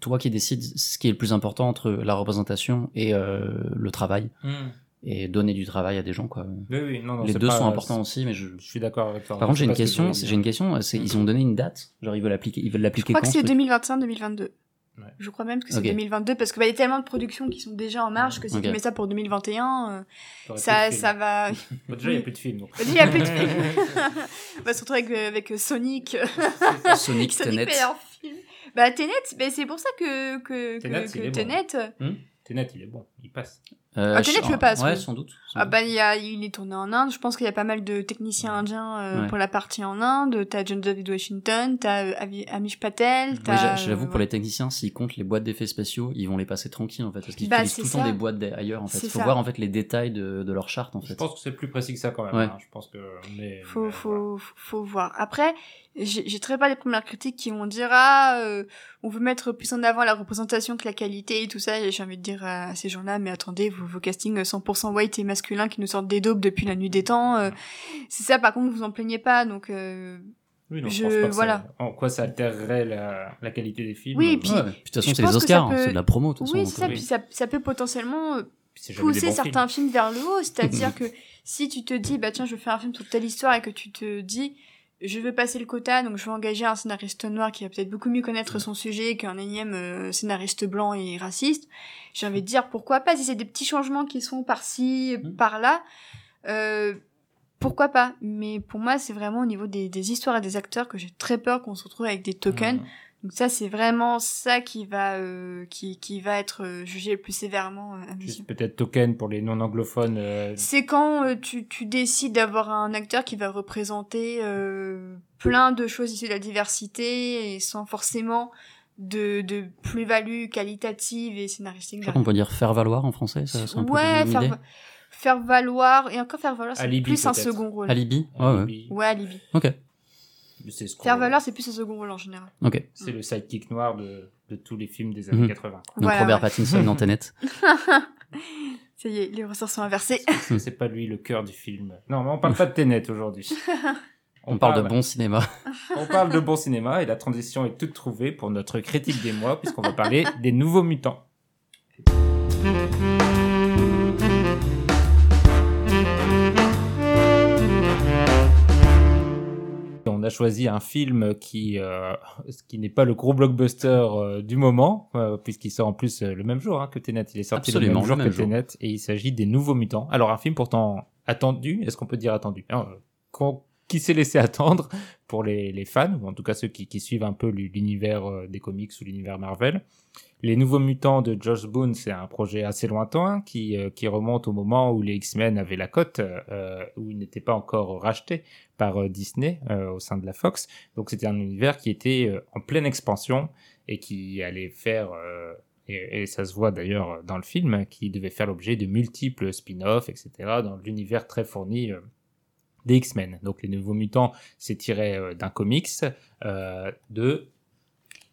[SPEAKER 2] toi qui décides ce qui est le plus important entre la représentation et euh, le travail
[SPEAKER 1] Hmm.
[SPEAKER 2] et donner du travail à des gens quoi.
[SPEAKER 1] Oui, oui, non, non,
[SPEAKER 2] Les
[SPEAKER 1] c'est
[SPEAKER 2] deux
[SPEAKER 1] pas-
[SPEAKER 2] sont importants aussi, mais je.
[SPEAKER 1] Je suis d'accord avec toi.
[SPEAKER 2] Par contre,
[SPEAKER 1] Je
[SPEAKER 2] j'ai une
[SPEAKER 1] que
[SPEAKER 2] question. J'ai une question. Ils ont donné une date? Genre ils veulent appliquer. Ils veulent
[SPEAKER 3] Je
[SPEAKER 2] l'appliquer
[SPEAKER 3] crois
[SPEAKER 2] quand
[SPEAKER 3] que
[SPEAKER 2] ce
[SPEAKER 3] c'est
[SPEAKER 2] truc
[SPEAKER 3] 2021-2022.
[SPEAKER 1] Ouais.
[SPEAKER 3] Je crois même que c'est
[SPEAKER 2] Ok.
[SPEAKER 3] 2022 parce que bah, y a tellement de productions qui sont déjà en marche que si tu mets ça pour 2021, euh, ça, ça va.
[SPEAKER 1] Bon, déjà, il n'y a plus de films. donc.
[SPEAKER 3] Il y a plus de films. bah, surtout avec, euh, avec Sonic.
[SPEAKER 2] Sonic,
[SPEAKER 3] Sonic
[SPEAKER 2] Tenet.
[SPEAKER 3] Bah, Tenet, bah, c'est pour ça que, que, que,
[SPEAKER 1] Tenet, il
[SPEAKER 3] que
[SPEAKER 1] est bon.
[SPEAKER 3] Tenet.
[SPEAKER 1] Tenet, il est bon, il passe.
[SPEAKER 2] Euh,
[SPEAKER 3] Ah,
[SPEAKER 2] je-
[SPEAKER 3] tu le passes,
[SPEAKER 2] Ouais,
[SPEAKER 3] oui.
[SPEAKER 2] sans doute. sans
[SPEAKER 3] Ah bah il, y a, il est tourné en Inde. Je pense qu'il y a pas mal de techniciens indiens euh,
[SPEAKER 2] Ouais.
[SPEAKER 3] pour la partie en Inde. T'as John David Washington, t'as euh, Amish Patel, t'as.
[SPEAKER 2] j'a- j'avoue
[SPEAKER 3] euh,
[SPEAKER 2] pour les techniciens, s'ils comptent les boîtes d'effets spéciaux, ils vont les passer tranquilles en fait, parce qu'ils
[SPEAKER 3] Bah,
[SPEAKER 2] utilisent tout le temps des boîtes ailleurs en fait. Il faut
[SPEAKER 3] ça.
[SPEAKER 2] voir en fait les détails de, de leur charte en
[SPEAKER 1] Je
[SPEAKER 2] fait.
[SPEAKER 1] pense que c'est plus précis que ça quand même.
[SPEAKER 2] Ouais.
[SPEAKER 1] hein. Je pense que. Mais,
[SPEAKER 3] faut,
[SPEAKER 1] mais
[SPEAKER 3] faut, faut, faut voir. Après, j'ai j'ai très pas les premières critiques qui vont dire ah, euh, on veut mettre plus en avant la représentation que la qualité et tout ça. Et j'ai envie de dire à ces gens-là, mais attendez, vos, vos castings 100% white et masculins qui nous sortent des daubes depuis la nuit des temps, euh, c'est ça. Par contre, vous en plaignez pas, donc. euh,
[SPEAKER 1] Oui, non, je,
[SPEAKER 3] Je-
[SPEAKER 1] pense pas que
[SPEAKER 3] voilà.
[SPEAKER 1] ça- en quoi ça altérerait la, la qualité des films
[SPEAKER 3] Oui,
[SPEAKER 1] euh,
[SPEAKER 3] puis-
[SPEAKER 2] Ouais, puis de toute façon, c'est les Oscars,
[SPEAKER 3] peut-
[SPEAKER 2] c'est de la promo de toute
[SPEAKER 3] Oui,
[SPEAKER 2] façon.
[SPEAKER 3] c'est ça. Puis ça, ça peut potentiellement euh, pousser certains
[SPEAKER 1] films.
[SPEAKER 3] films vers le haut. C'est-à-dire que si tu te dis, bah tiens, je veux faire un film sur telle histoire et que tu te dis, je veux passer le quota, donc je vais engager un scénariste noir qui va peut-être beaucoup mieux connaître son sujet qu'un énième euh, scénariste blanc et raciste. J'ai envie de dire, pourquoi pas, si c'est des petits changements qui sont par-ci,
[SPEAKER 2] Mm.
[SPEAKER 3] par-là, euh, pourquoi pas. Mais pour moi, c'est vraiment au niveau des, des histoires et des acteurs que j'ai très peur qu'on se retrouve avec des tokens. Donc ça, c'est vraiment ça qui va, euh, qui, qui va être euh, jugé le plus sévèrement euh,
[SPEAKER 1] peut-être token pour les non-anglophones. euh,
[SPEAKER 3] C'est quand euh, tu, tu décides d'avoir un acteur qui va représenter euh, plein de choses issues de la diversité et sans forcément de, de plus-value qualitative et scénaristique.
[SPEAKER 2] Je crois qu'on peut dire faire valoir en français, ça c'est un peu
[SPEAKER 3] ouais,
[SPEAKER 2] une
[SPEAKER 3] faire,
[SPEAKER 2] idée.
[SPEAKER 3] faire valoir, et encore faire valoir, c'est
[SPEAKER 1] Alibi,
[SPEAKER 3] plus un second rôle.
[SPEAKER 2] Alibi Ouais, ouais.
[SPEAKER 1] alibi.
[SPEAKER 3] Ouais, alibi.
[SPEAKER 2] Ok,
[SPEAKER 1] C'est ce
[SPEAKER 3] c'est plus un second rôle en général.
[SPEAKER 2] ok.
[SPEAKER 1] C'est le sidekick noir de, de tous les films des années
[SPEAKER 2] Mhm.
[SPEAKER 1] 80.
[SPEAKER 2] Donc
[SPEAKER 3] Voilà,
[SPEAKER 2] Robert
[SPEAKER 3] ouais.
[SPEAKER 2] Pattinson dans Tenet.
[SPEAKER 3] Ça y est, les ressorts sont inversés.
[SPEAKER 1] C'est- c'est pas lui le cœur du film. Non, mais on parle pas de Tenet aujourd'hui.
[SPEAKER 2] On parle de bon cinéma.
[SPEAKER 1] On parle de bon cinéma et la transition est toute trouvée pour notre critique des mois puisqu'on va parler des nouveaux mutants. On a choisi un film qui, euh, qui n'est pas le gros blockbuster euh, du moment, euh, puisqu'il sort en plus le même jour hein, que Tenet. Il est sorti
[SPEAKER 2] Absolument,
[SPEAKER 1] le même jour
[SPEAKER 2] le même
[SPEAKER 1] que
[SPEAKER 2] jour.
[SPEAKER 1] Tenet et il s'agit des Nouveaux Mutants. Alors un film pourtant attendu, est-ce qu'on peut dire attendu? Alors, Qui s'est laissé attendre pour les, les fans, ou en tout cas ceux qui, qui suivent un peu l'univers euh, des comics ou l'univers Marvel. Les Nouveaux Mutants de Josh Boone, c'est un projet assez lointain qui, euh, qui remonte au moment où les X-Men avaient la cote, euh, où ils n'étaient pas encore rachetés par Disney au sein de la Fox. Donc c'était un univers qui était en pleine expansion et qui allait faire, et, ça se voit d'ailleurs dans le film, qui devait faire l'objet de multiples spin-offs, etc., dans l'univers très fourni des X-Men. Donc les Nouveaux Mutants, c'est tiré euh, d'un comics, euh, de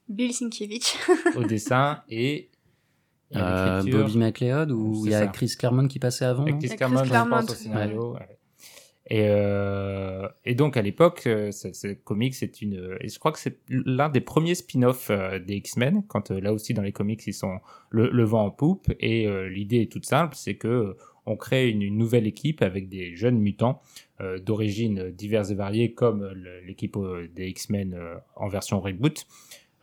[SPEAKER 3] Bill Sienkiewicz.
[SPEAKER 1] au dessin et,
[SPEAKER 2] Euh. Bobby McLeod ou il y a
[SPEAKER 1] ça.
[SPEAKER 2] Chris Claremont qui passait avant
[SPEAKER 1] Chris Claremont, au scénario. ouais. Et, euh, et donc à l'époque, ce, ce comics c'est une, et je crois que c'est l'un des premiers spin-offs euh, des X-Men. Quand euh, là aussi dans les comics ils sont le, le vent en poupe et euh, l'idée est toute simple, c'est que on crée une, nouvelle équipe avec des jeunes mutants euh, d'origines diverses et variées, comme l'équipe euh, des X-Men euh, en version reboot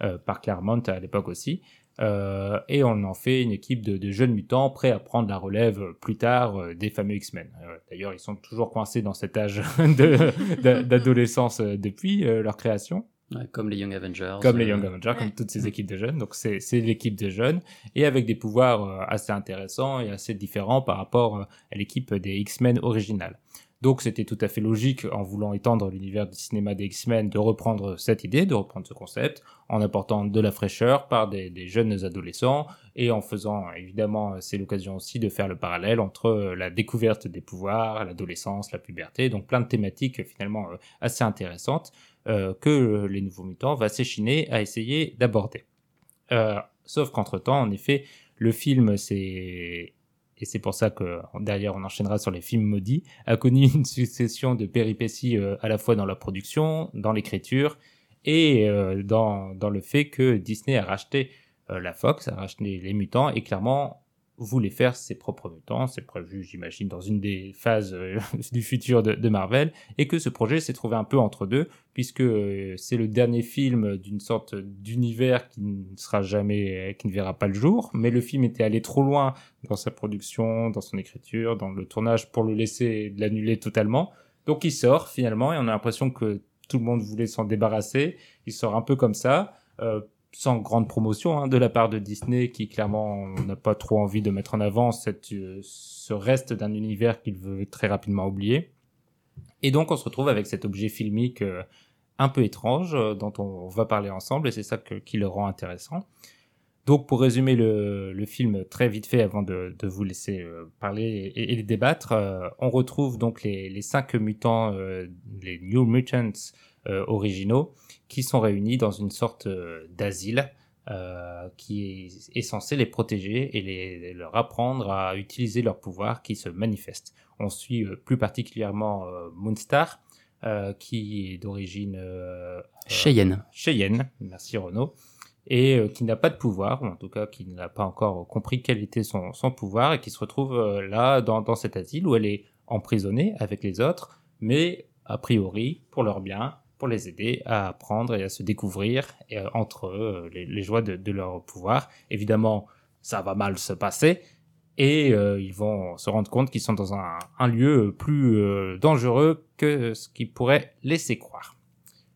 [SPEAKER 1] euh, par Claremont à l'époque aussi. Et on en fait une équipe de, jeunes mutants prêts à prendre la relève plus tard des fameux X-Men. D'ailleurs, ils sont toujours coincés dans cet âge d'adolescence depuis leur création,
[SPEAKER 2] Ouais, Comme les Young Avengers.
[SPEAKER 1] comme les
[SPEAKER 2] euh,
[SPEAKER 1] Young Avengers, comme toutes ces équipes de jeunes. Donc c'est c'est l'équipe de jeunes et avec des pouvoirs euh, assez intéressants et assez différents par rapport euh, à l'équipe des X-Men originale. Donc c'était tout à fait logique, en voulant étendre l'univers du cinéma des X-Men, de reprendre cette idée, de reprendre ce concept, en apportant de la fraîcheur par des, des jeunes adolescents, et en faisant, évidemment, c'est l'occasion aussi de faire le parallèle entre la découverte des pouvoirs, l'adolescence, la puberté, donc plein de thématiques finalement assez intéressantes que les Nouveaux Mutants va s'échiner à essayer d'aborder. Euh, sauf qu'entre-temps, en effet, le film c'est et c'est pour ça que derrière on enchaînera sur les films maudits, a connu une succession de péripéties euh, à la fois dans la production, dans l'écriture et euh, dans, dans le fait que Disney a racheté euh, la Fox, a racheté les mutants et clairement voulait faire ses propres mutants, c'est prévu j'imagine dans une des phases euh, du futur de, Marvel, et que ce projet s'est trouvé un peu entre deux, puisque euh, c'est le dernier film d'une sorte d'univers qui ne sera jamais, qui ne verra pas le jour, mais le film était allé trop loin dans sa production, dans son écriture, dans le tournage pour le laisser l'annuler totalement, donc il sort finalement, et on a l'impression que tout le monde voulait s'en débarrasser, il sort un peu comme ça, euh, sans grande promotion hein, de la part de Disney, qui clairement n'a pas trop envie de mettre en avant euh, ce reste d'un univers qu'il veut très rapidement oublier. Et donc on se retrouve avec cet objet filmique euh, un peu étrange euh, dont on va parler ensemble, et c'est ça qui le rend intéressant. Donc pour résumer le, film très vite fait avant de, vous laisser parler et, débattre, on retrouve donc les, les cinq mutants, les New Mutants originaux, qui sont réunis dans une sorte d'asile euh, qui est, censé les protéger et les, leur apprendre à utiliser leurs pouvoirs qui se manifestent. On suit euh, plus particulièrement euh, Moonstar, qui est d'origine
[SPEAKER 2] Cheyenne.
[SPEAKER 1] Cheyenne, merci Renaud, et qui n'a pas de pouvoir, ou en tout cas qui n'a pas encore compris quel était son, son pouvoir, et qui se retrouve là dans, dans cet asile où elle est emprisonnée avec les autres, mais a priori pour leur bien, pour les aider à apprendre et à se découvrir et, euh, entre eux les, les joies de, leur pouvoir. Évidemment, ça va mal se passer et euh, ils vont se rendre compte qu'ils sont dans un, lieu plus euh, dangereux que ce qu'ils pourraient laisser croire.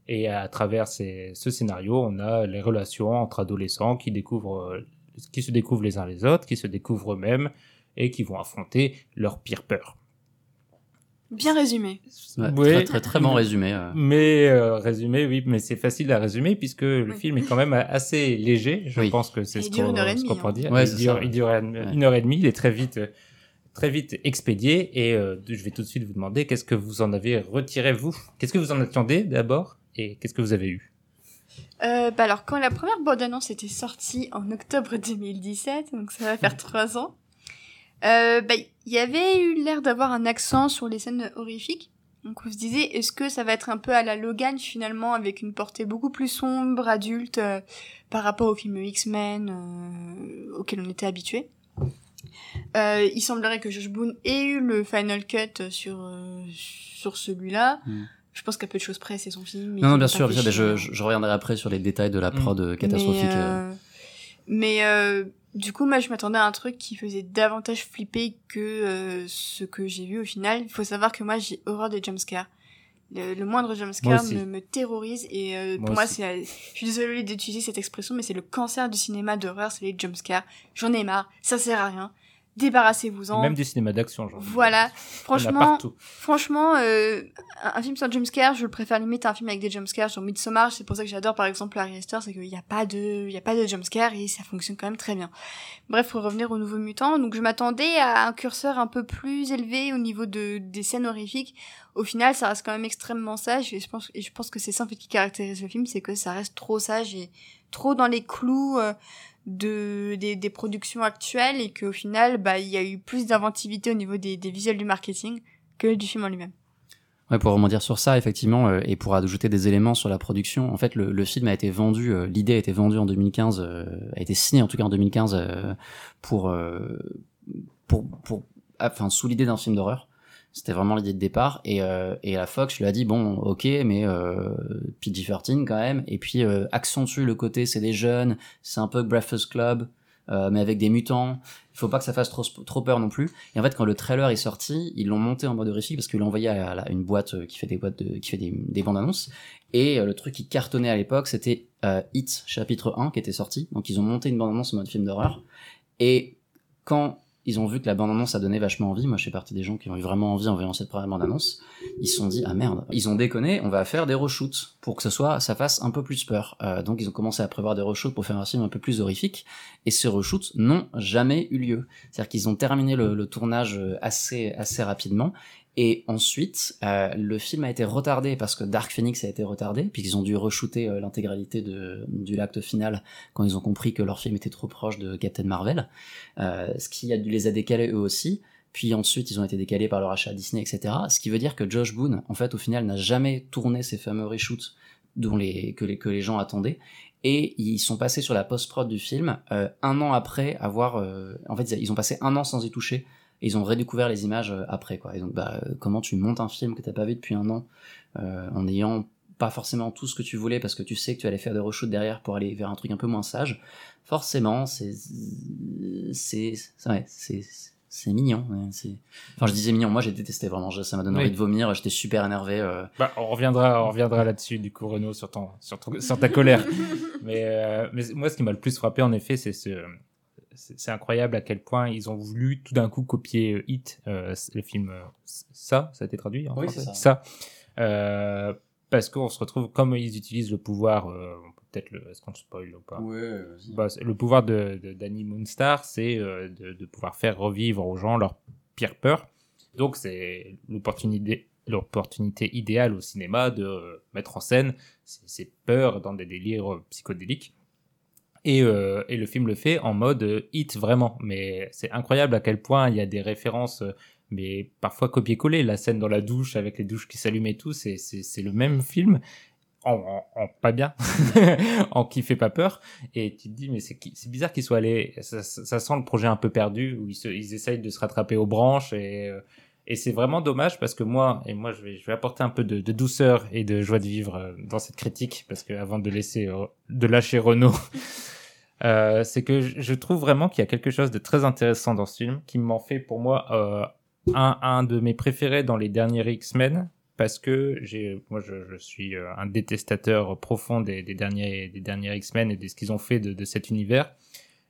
[SPEAKER 1] Et à travers ce scénario, on a les relations entre adolescents qui découvrent, euh, qui se découvrent les uns les autres, qui se découvrent eux-mêmes et qui vont affronter leurs pires peurs.
[SPEAKER 3] Bien résumé.
[SPEAKER 2] Ouais, oui, très, très, très bon résumé. Euh.
[SPEAKER 1] Mais euh, résumé, oui, mais c'est facile à résumer puisque le oui. film est quand même assez léger. Je oui. pense que c'est ce qu'on qu peut dire.
[SPEAKER 2] Ouais,
[SPEAKER 1] il, dure, il dure une heure et demie. Il est très vite, très vite expédié. Et euh, je vais tout de suite vous demander qu'est-ce que vous en avez retiré vous? Qu'est-ce que vous en attendez d'abord et qu'est-ce que vous avez eu?
[SPEAKER 3] Euh, bah alors quand la première bande-annonce était sortie en octobre 2017, donc ça va faire trois ans, euh, bah, il y avait eu l'air d'avoir un accent sur les scènes horrifiques. Donc on se disait, est-ce que ça va être un peu à la Logan finalement, avec une portée beaucoup plus sombre, adulte, euh, par rapport au film X-Men euh, auquel on était habitué? Euh, il semblerait que Josh Boone ait eu le final cut sur euh, sur celui-là. Mm. Je pense qu'à peu de choses près, c'est son film.
[SPEAKER 2] Non, non bien sûr, bien sûr je, je, je, reviendrai après sur les détails de la prod mm. catastrophique.
[SPEAKER 3] Mais, mais du coup, moi, je m'attendais à un truc qui faisait davantage flipper que euh, ce que j'ai vu au final. Il faut savoir que moi, j'ai horreur des jumpscares. Le, le moindre jumpscare me, me terrorise et euh, moi pour moi, c'est, je suis désolée d'utiliser cette expression, mais c'est le cancer du cinéma d'horreur, c'est les jumpscares. J'en ai marre, ça sert à rien débarrassez-vous-en.
[SPEAKER 1] Même du cinéma d'action, genre.
[SPEAKER 3] Voilà. Franchement, franchement, euh, un film sans jumpscare, je le préfère limite à un film avec des jumpscares, genre Midsommar. C'est pour ça que j'adore, par exemple, Harry Hester, c'est qu'il n'y a pas de, il y a pas de jumpscare et ça fonctionne quand même très bien. Bref, pour revenir au nouveau mutant, donc je m'attendais à un curseur un peu plus élevé au niveau de, des scènes horrifiques. Au final, ça reste quand même extrêmement sage et je pense, et je pense que c'est ça en fait qui caractérise le film, c'est que ça reste trop sage et trop dans les clous. Euh, de des, des, productions actuelles et qu'au final bah il y a eu plus d'inventivité au niveau des, des, visuels du marketing que du film en lui-même.
[SPEAKER 2] Ouais, pour rebondir sur ça, effectivement, euh, et pour ajouter des éléments sur la production, en fait, le, le film a été vendu, euh, l'idée a été vendue en 2015, euh, a été signée en tout cas en 2015 euh, pour, euh, pour, pour, enfin, sous l'idée d'un film d'horreur. C'était vraiment l'idée de départ. Et, euh, et la Fox lui a dit bon, ok, mais euh, PG-13 quand même. Et puis euh, accentue le côté, c'est des jeunes, c'est un peu Breakfast Club, euh, mais avec des mutants. Il faut pas que ça fasse trop, trop peur non plus. Et en fait, quand le trailer est sorti, ils l'ont monté en mode horrifique parce qu'ils l'ont envoyé à, une boîte qui fait des boîtes qui fait des, des bandes annonces. Et le truc qui cartonnait à l'époque, c'était Hit chapitre 1 qui était sorti. Donc ils ont monté une bande annonce en mode film d'horreur. Et quand ils ont vu que la bande-annonce a donné vachement envie. Moi, je suis partie des gens qui ont eu vraiment envie en voyant cette première bande-annonce. Ils se sont dit, ah merde, ils ont déconné, on va faire des reshoots pour que ce soit, ça fasse un peu plus peur. Euh, donc, ils ont commencé à prévoir des reshoots pour faire un film un peu plus horrifique. Et ces reshoots n'ont jamais eu lieu. C'est-à-dire qu'ils ont terminé le, le, tournage assez, assez rapidement. Et ensuite, euh, le film a été retardé parce que Dark Phoenix a été retardé, puis ils ont dû re-shooter euh, l'intégralité du l'acte final quand ils ont compris que leur film était trop proche de Captain Marvel, euh, ce qui a dû les a décalés eux aussi. Puis ensuite, ils ont été décalés par le rachat Disney, etc. Ce qui veut dire que Josh Boone, en fait, au final, n'a jamais tourné ces fameux reshoots dont les, que, les, que les gens attendaient. Et ils sont passés sur la post-prod du film euh, un an après avoir... Euh, en fait, ils ont passé un an sans y toucher et ils ont redécouvert les images euh, après quoi. Et donc bah euh, comment tu montes un film que t'as pas vu depuis un an euh, en ayant pas forcément tout ce que tu voulais parce que tu sais que tu allais faire des reshoots derrière pour aller vers un truc un peu moins sage. Forcément, c'est c'est ouais, c'est c'est mignon. Enfin, je disais mignon. Moi, j'ai détesté vraiment. Ça m'a donné envie de vomir. J'étais super énervé. Euh...
[SPEAKER 1] Bah, on reviendra, on reviendra là-dessus, du coup, Renaud, sur ton, sur, ton, sur ta colère. mais, euh, mais moi, ce qui m'a le plus frappé, en effet, c'est ce, c'est incroyable à quel point ils ont voulu tout d'un coup copier euh, Hit, euh, le film euh, ça, ça a été traduit en
[SPEAKER 2] oui, français?
[SPEAKER 1] Ça, ça euh, parce qu'on se retrouve comme ils utilisent le pouvoir, euh, peut-être le, est-ce qu'on spoil ou pas?
[SPEAKER 2] Ouais.
[SPEAKER 1] Bah, le pouvoir de, de Danny Moonstar, c'est de, de pouvoir faire revivre aux gens leur pire peur. Donc c'est l'opportunité l'opportunité idéale au cinéma de mettre en scène ces peurs dans des délires psychodéliques. Et, euh, et, le film le fait en mode hit vraiment. Mais c'est incroyable à quel point il y a des références, mais parfois copier-coller. La scène dans la douche avec les douches qui s'allument et tout, c'est, c'est, c'est le même film. En, en, en pas bien, en qui fait pas peur. Et tu te dis, mais c'est, c'est bizarre qu'ils soient allés. Ça, ça, sent le projet un peu perdu où ils, se, ils essayent de se rattraper aux branches et. Et c'est vraiment dommage parce que moi, et moi je vais, je vais apporter un peu de, douceur et de joie de vivre dans cette critique parce que avant de laisser, de lâcher Renault, euh, c'est que je trouve vraiment qu'il y a quelque chose de très intéressant dans ce film qui m'en fait pour moi euh, un, un de mes préférés dans les derniers X-Men parce que j'ai moi je, je suis euh, un détestateur profond des, des derniers des derniers X-Men et de ce qu'ils ont fait de, de cet univers.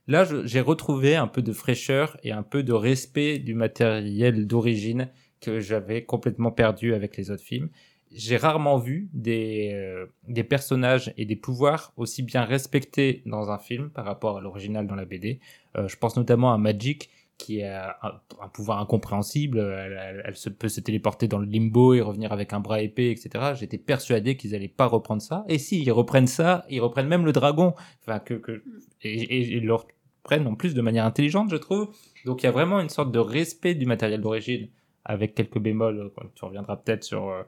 [SPEAKER 1] Là, j'ai retrouvé un peu de fraîcheur et un peu de respect du matériel d'origine que j'avais complètement perdu avec les autres films j'ai rarement vu des, euh, personnages et des pouvoirs aussi bien respectés dans un film par rapport à l'original dans la BD. Euh, je pense notamment à Magic qui a un, un pouvoir incompréhensible, elle, elle, peut se téléporter dans le limbo et revenir avec un bras épais, etc. J'étais persuadé qu'ils allaient pas reprendre ça. Et si, ils reprennent ça, ils reprennent même le dragon, enfin que, et, et le reprennent en plus de manière intelligente, je trouve. Donc il y a vraiment une sorte de respect du matériel d'origine, avec quelques bémols. Tu reviendras peut-être sur euh,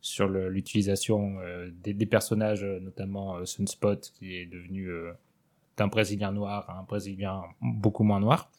[SPEAKER 1] sur l'utilisation euh, des, personnages, notamment euh, Sunspot, qui est devenu euh, d'un Brésilien noir à un Brésilien beaucoup moins noir.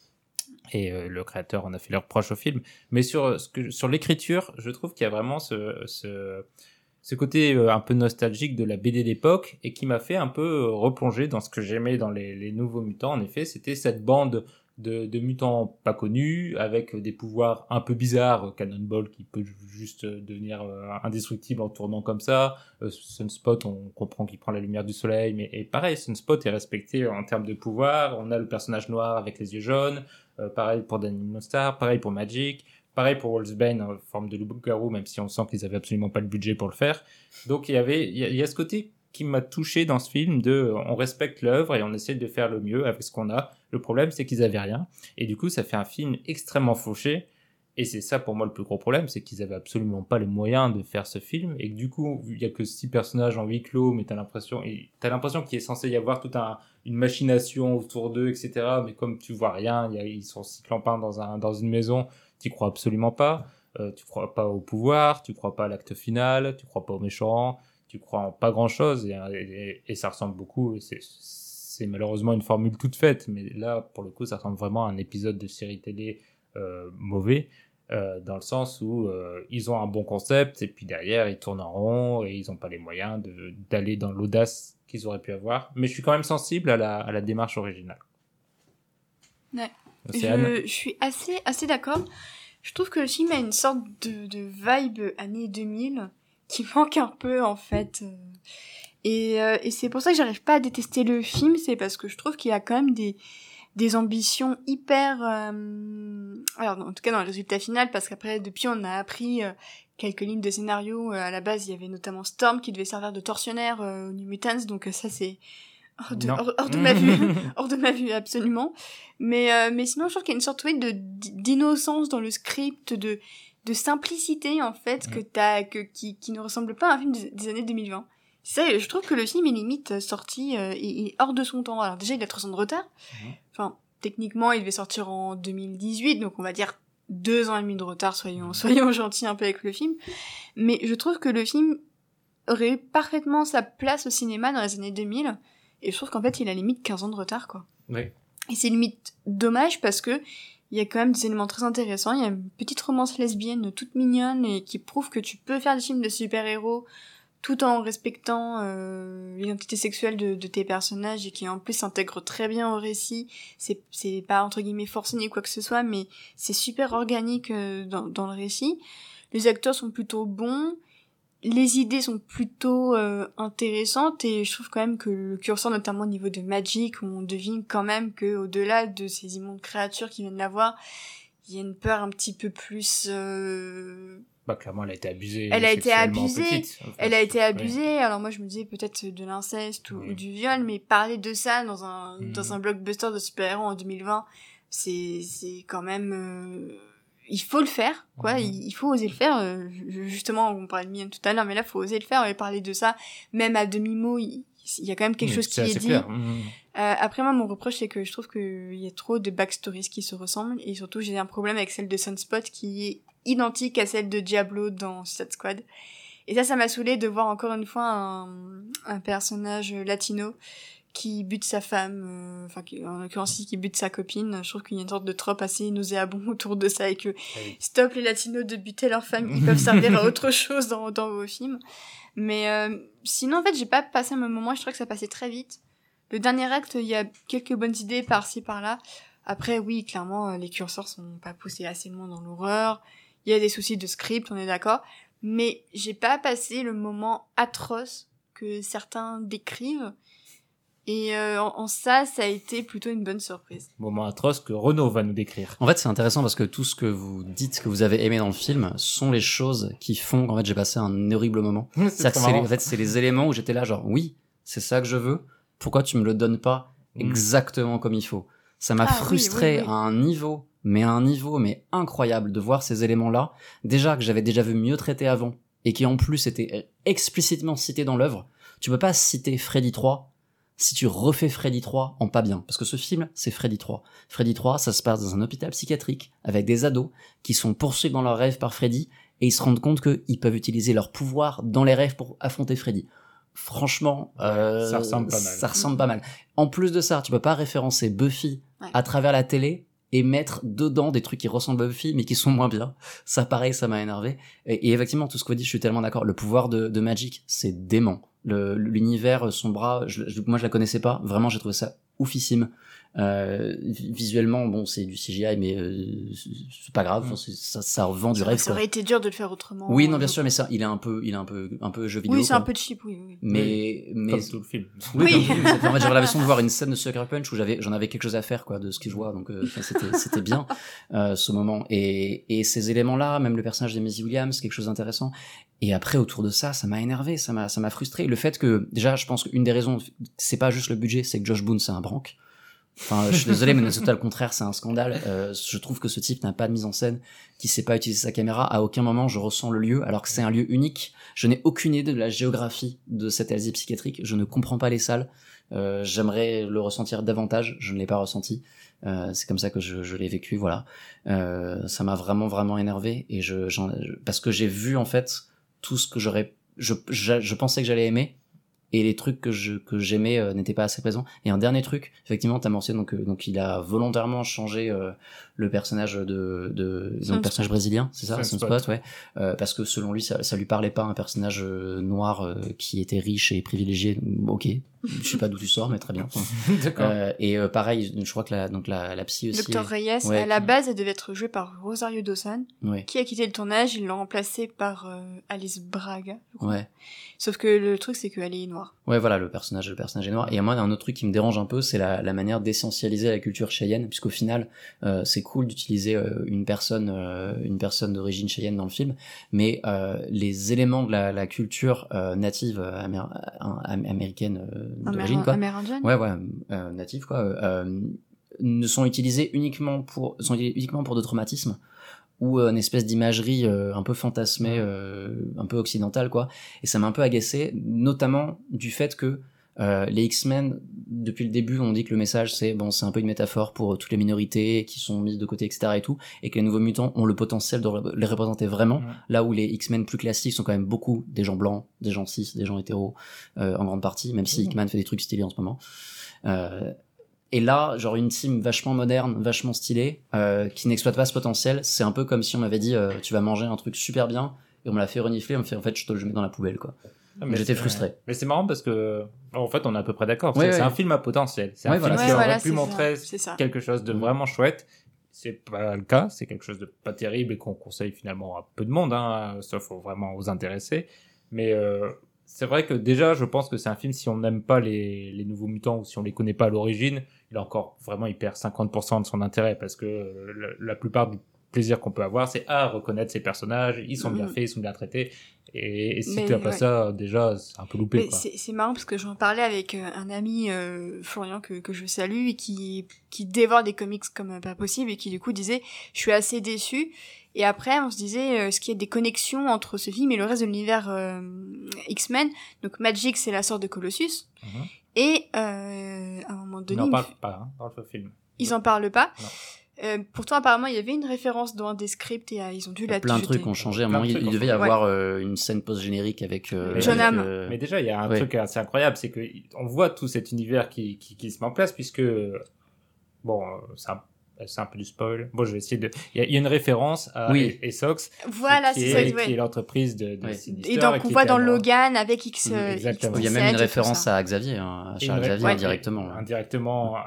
[SPEAKER 1] Et euh, le créateur en a fait leur reproche au film. Mais sur, que, sur l'écriture, je trouve qu'il y a vraiment ce, ce, côté euh, un peu nostalgique de la BD d'époque et qui m'a fait un peu replonger dans ce que j'aimais dans les, Nouveaux Mutants. En effet, c'était cette bande de, mutants pas connus, avec des pouvoirs un peu bizarres, Cannonball qui peut juste devenir euh, indestructible en tournant comme ça, euh, Sunspot on comprend qu'il prend la lumière du soleil, mais pareil, Sunspot est respecté en termes de pouvoir, on a le personnage noir avec les yeux jaunes, euh, pareil pour Danny Mostar, pareil pour Magic, pareil pour Wolfsbane en forme de loup-garou, même si on sent qu'ils avaient absolument pas le budget pour le faire. Donc il y avait, il y, a, ce côté qui m'a touché dans ce film de on respecte l'œuvre et on essaie de faire le mieux avec ce qu'on a. Le problème c'est qu'ils avaient rien et du coup ça fait un film extrêmement fauché et c'est ça pour moi le plus gros problème, c'est qu'ils avaient absolument pas les moyens de faire ce film et que du coup il y a que six personnages en huis clos mais t'as l'impression t'as l'impression qu'il est censé y avoir toute un, une machination autour d'eux etc mais comme tu vois rien, y a, ils sont six clampins dans un dans une maison, t'y crois absolument pas. Euh, tu crois pas au pouvoir, tu crois pas à l'acte final, tu crois pas aux méchants, tu crois en pas grand chose et, ça ressemble beaucoup. C'est malheureusement une formule toute faite, mais là, pour le coup, ça ressemble vraiment à un épisode de série télé euh, mauvais, euh, dans le sens où ils ont un bon concept et puis derrière, ils tournent en rond et ils n'ont pas les moyens d'aller dans l'audace qu'ils auraient pu avoir. Mais je suis quand même sensible à la, à la démarche originale.
[SPEAKER 3] Ouais. Je, je, suis assez, assez d'accord. Je trouve que le film a une sorte de, de vibe année 2000 qui manque un peu en fait. Et, euh, et c'est pour ça que j'arrive pas à détester le film, c'est parce que je trouve qu'il y a quand même des, des ambitions hyper euh, alors en tout cas dans le résultat final parce qu'après depuis on a appris euh, quelques lignes de scénario à la base il y avait notamment Storm qui devait servir de tortionnaire au New Mutants donc ça c'est hors de, hors, de ma vue hors de ma vue absolument. Mais mais sinon je trouve qu'il y a une sorte de d'innocence dans le script de de simplicité en fait que t'as que qui qui ne ressemble pas à un film des, années 2020 je trouve que le film est limite sorti euh, est, hors de son temps. Alors déjà il a 3 ans de retard. Enfin techniquement il devait sortir en 2018 donc on va dire deux ans et demi de retard soyons soyons gentils un peu avec le film. Mais je trouve que le film aurait eu parfaitement sa place au cinéma dans les années 2000 et je trouve qu'en fait il a limite 15 ans de retard quoi.
[SPEAKER 1] Oui.
[SPEAKER 3] et c'est limite dommage parce que il y a quand même des éléments très intéressants. Il y a une petite romance lesbienne toute mignonne et qui prouve que tu peux faire des films de super-héros tout en respectant euh, l'identité sexuelle de, tes personnages et qui en plus s'intègre très bien au récit. C'est, c'est pas entre guillemets forcé ni quoi que ce soit, mais c'est super organique euh, dans, dans le récit. Les acteurs sont plutôt bons les idées sont plutôt euh, intéressantes et je trouve quand même que le curseur notamment au niveau de Magic où on devine quand même que au-delà de ces immondes créatures qui viennent la voir il y a une peur un petit peu plus euh...
[SPEAKER 1] bah clairement elle a été abusée
[SPEAKER 3] elle a été abusée elle a été abusée alors moi je me disais peut-être de l'inceste ou, du viol mais parler de ça dans un hmm. dans un blockbuster de super-héros en 2020 c'est c'est quand même euh il faut le faire, quoi. Mhm. Il, faut oser le faire. Euh, justement, on parlait de Mian tout à l'heure, mais là, il faut oser le faire et parler de ça. Même à demi-mot, il, y a quand même quelque chose qui est, dit. Euh, après, moi, mon reproche, c'est que je trouve qu'il y a trop de backstories qui se ressemblent. Et surtout, j'ai un problème avec celle de Sunspot qui est identique à celle de Diablo dans Suicide Squad. Et ça, ça m'a saoulé de voir encore une fois un, un personnage latino qui bute sa femme, euh, enfin en l'occurrence qui bute sa copine, je trouve qu'il y a une sorte de trope assez nauséabond autour de ça et que ah stop les latinos de buter leur femme, ils peuvent servir à autre chose dans, dans vos films. Mais euh, sinon en fait j'ai pas passé un moment, je trouve que ça passait très vite. Le dernier acte, il y a quelques bonnes idées par-ci par-là. Après oui, clairement les curseurs sont pas poussés assez loin dans l'horreur. Il y a des soucis de script, on est d'accord. Mais j'ai pas passé le moment atroce que certains décrivent et euh, en, ça, ça a été plutôt une bonne surprise.
[SPEAKER 1] Moment atroce que Renaud va nous décrire.
[SPEAKER 2] En fait, c'est intéressant parce que tout ce que vous dites que vous avez aimé dans le film sont les choses qui font qu'en fait j'ai passé un horrible moment. c'est en fait, c'est les éléments où j'étais là genre oui, c'est ça que je veux. Pourquoi tu me le donnes pas mm. exactement comme il faut? Ça m'a ah frustré à un niveau, mais à un niveau mais incroyable de voir ces éléments-là. Déjà que j'avais déjà vu mieux traité avant et qui en plus étaient explicitement cités dans l'œuvre. Tu peux pas citer Freddy 3 si tu refais Freddy 3 en pas bien. Parce que ce film, c'est Freddy 3. Freddy 3, ça se passe dans un hôpital psychiatrique avec des ados qui sont poursuivis dans leurs rêves par Freddy et ils se rendent compte qu'ils peuvent utiliser leur pouvoir dans les rêves pour affronter Freddy. Franchement, euh,
[SPEAKER 1] ça ressemble pas mal.
[SPEAKER 2] Ça ressemble pas mal. En plus de ça, tu peux pas référencer Buffy à travers la télé et mettre dedans des trucs qui ressemblent à Buffy mais qui sont moins bien. Ça pareil, ça m'a énervé. Et, effectivement, tout ce que vous dites, je suis tellement d'accord. Le pouvoir de, de Magic, c'est dément l'univers, son bras, moi je la connaissais pas. Vraiment, j'ai trouvé ça oufissime. Euh, visuellement, bon, c'est du CGI, mais euh, c'est pas grave. Mm. Ça, ça vend du rêve.
[SPEAKER 3] Ça aurait été dur de le faire autrement.
[SPEAKER 2] Oui, non, bien sûr, mais ça, il est un peu, il est un peu, un peu jeu vidéo.
[SPEAKER 3] Oui, c'est un peu cheap, oui. oui.
[SPEAKER 2] Mais, mais
[SPEAKER 1] comme tout le film.
[SPEAKER 2] Oui. oui. en fait, j'avais l'impression de voir une scène de Sucker Punch où j'avais, j'en avais quelque chose à faire, quoi, de ce que je vois. Donc, euh, c'était, c'était bien euh, ce moment. Et, et ces éléments-là, même le personnage de Maisie Williams, quelque chose d'intéressant. Et après, autour de ça, ça m'a énervé, ça m'a, ça m'a frustré. Le fait que, déjà, je pense qu'une des raisons, c'est pas juste le budget, c'est que Josh Boone, c'est un branque. Enfin, je suis désolé, mais c'est le contraire, c'est un scandale. Euh, je trouve que ce type n'a pas de mise en scène, qui sait pas utiliser sa caméra. À aucun moment, je ressens le lieu, alors que c'est un lieu unique. Je n'ai aucune idée de la géographie de cette asile psychiatrique. Je ne comprends pas les salles. Euh, J'aimerais le ressentir davantage. Je ne l'ai pas ressenti. Euh, c'est comme ça que je, je l'ai vécu. Voilà. Euh, ça m'a vraiment, vraiment énervé. Et je, parce que j'ai vu en fait tout ce que j'aurais, je, je, pensais que j'allais aimer et les trucs que je que j'aimais euh, n'étaient pas assez présents. Et un dernier truc effectivement t'as mentionné donc euh, donc il a volontairement changé euh, le personnage de de le personnage brésilien c'est ça Sunspot ouais. Parce que selon lui ça ça lui parlait pas un personnage noir qui était riche et privilégié. Ok je sais pas d'où tu sors mais très bien. D'accord. Et pareil je crois que la donc la la psy aussi
[SPEAKER 3] Docteur Reyes à la base elle devait être jouée par Rosario Dawson qui a quitté le tournage ils l'ont remplacée par Alice Braga
[SPEAKER 2] ouais.
[SPEAKER 3] Sauf que le truc c'est qu'elle est noire. noir.
[SPEAKER 2] Ouais, voilà, le personnage, le personnage est noir. Et moi, un autre truc qui me dérange un peu, c'est la, la manière d'essentialiser la culture cheyenne, puisqu'au final, euh, c'est cool d'utiliser euh, une personne, euh, une personne d'origine cheyenne dans le film, mais les éléments de la, la culture native amér- am- américaine d'origine, quoi,
[SPEAKER 3] Amérindienne.
[SPEAKER 2] Ouais, ouais, native, quoi, ne sont utilisés uniquement pour, sont uniquement pour de traumatismes ou euh, une espèce d'imagerie euh, un peu fantasmée, euh, un peu occidentale, quoi. Et ça m'a un peu agacé, notamment du fait que euh, les X-Men, depuis le début, on dit que le message c'est bon, c'est un peu une métaphore pour euh, toutes les minorités qui sont mises de côté, etc. et tout, et que les nouveaux mutants ont le potentiel de les représenter vraiment.
[SPEAKER 1] Ouais.
[SPEAKER 2] Là où les X-Men plus classiques sont quand même beaucoup des gens blancs, des gens cis, des gens hétéros, euh, en grande partie, même si. Hickman fait des trucs stylés en ce moment. Et là, genre une team vachement moderne, vachement stylée, euh, qui n'exploite pas ce potentiel, c'est un peu comme si on m'avait dit euh, tu vas manger un truc super bien, et on me l'a fait renifler, on me fait en fait je te le mets dans la poubelle quoi.
[SPEAKER 1] Ah, mais
[SPEAKER 2] J'étais frustré.
[SPEAKER 1] Mais c'est marrant parce que, en fait, on est à peu près d'accord.
[SPEAKER 2] Ouais,
[SPEAKER 1] c'est
[SPEAKER 2] ouais.
[SPEAKER 1] un film à potentiel. C'est
[SPEAKER 2] Ouais,
[SPEAKER 1] un
[SPEAKER 2] voilà.
[SPEAKER 1] film
[SPEAKER 3] Ouais,
[SPEAKER 1] qui
[SPEAKER 3] voilà,
[SPEAKER 1] aurait pu montrer
[SPEAKER 3] ça,
[SPEAKER 1] quelque chose de
[SPEAKER 2] Mhm.
[SPEAKER 1] vraiment chouette. C'est pas le cas. C'est quelque chose de pas terrible et qu'on conseille finalement à peu de monde, hein, sauf vraiment aux intéressés. Mais euh, c'est vrai que déjà, je pense que c'est un film, si on n'aime pas les, les nouveaux mutants ou si on les connaît pas à l'origine, il a encore vraiment, il perd 50% de son intérêt parce que euh, la, la plupart du plaisir qu'on peut avoir, c'est à reconnaître ces personnages, ils sont bien
[SPEAKER 3] Mhm.
[SPEAKER 1] faits, ils sont bien traités. Et, et si tu as pas
[SPEAKER 3] ouais.
[SPEAKER 1] ça, déjà, c'est un peu loupé.
[SPEAKER 3] C'est marrant parce que j'en parlais avec euh, un ami, euh, Florian, que, que je salue, et qui, qui dévore des comics comme euh, pas possible, et qui du coup disait « Je suis assez déçu ». Et après, on se disait, euh, est-ce qu'il y a des connexions entre ce film et le reste de l'univers euh, X-Men Donc Magic, c'est la sorte de Colossus.
[SPEAKER 1] Mhm.
[SPEAKER 3] Et euh, à un moment
[SPEAKER 1] Ils
[SPEAKER 3] donné,
[SPEAKER 1] n'en parlent pas hein, dans le film.
[SPEAKER 3] ils en parlent pas.
[SPEAKER 1] Non.
[SPEAKER 3] Euh, pourtant, apparemment, il y avait une référence dans un des scripts et euh, ils ont dû la
[SPEAKER 2] plein de trucs ont changé. À un moment, il, devait y avoir euh, une scène post-générique avec euh,
[SPEAKER 1] John
[SPEAKER 2] avec,
[SPEAKER 3] Hamm.
[SPEAKER 2] euh,
[SPEAKER 1] Mais déjà, il y a un
[SPEAKER 2] Ouais.
[SPEAKER 1] truc assez incroyable, c'est que on voit tout cet univers qui, qui, qui se met en place, puisque bon, c'est un, c'est un peu du spoil. Bon, je vais essayer de. Il y a, il y a une référence à
[SPEAKER 2] Oui.
[SPEAKER 1] Essox,
[SPEAKER 3] Voilà,
[SPEAKER 1] qui,
[SPEAKER 3] c'est
[SPEAKER 1] est,
[SPEAKER 3] ça. ouais.
[SPEAKER 1] qui est l'entreprise de, de. Sinister
[SPEAKER 3] Et donc, on voit dans Logan avec X.
[SPEAKER 2] Oui,
[SPEAKER 1] exactement.
[SPEAKER 2] il y a
[SPEAKER 3] X17
[SPEAKER 2] même une référence à Xavier, hein, à Charles Xavier
[SPEAKER 1] ouais,
[SPEAKER 2] indirectement.
[SPEAKER 1] Indirectement, euh,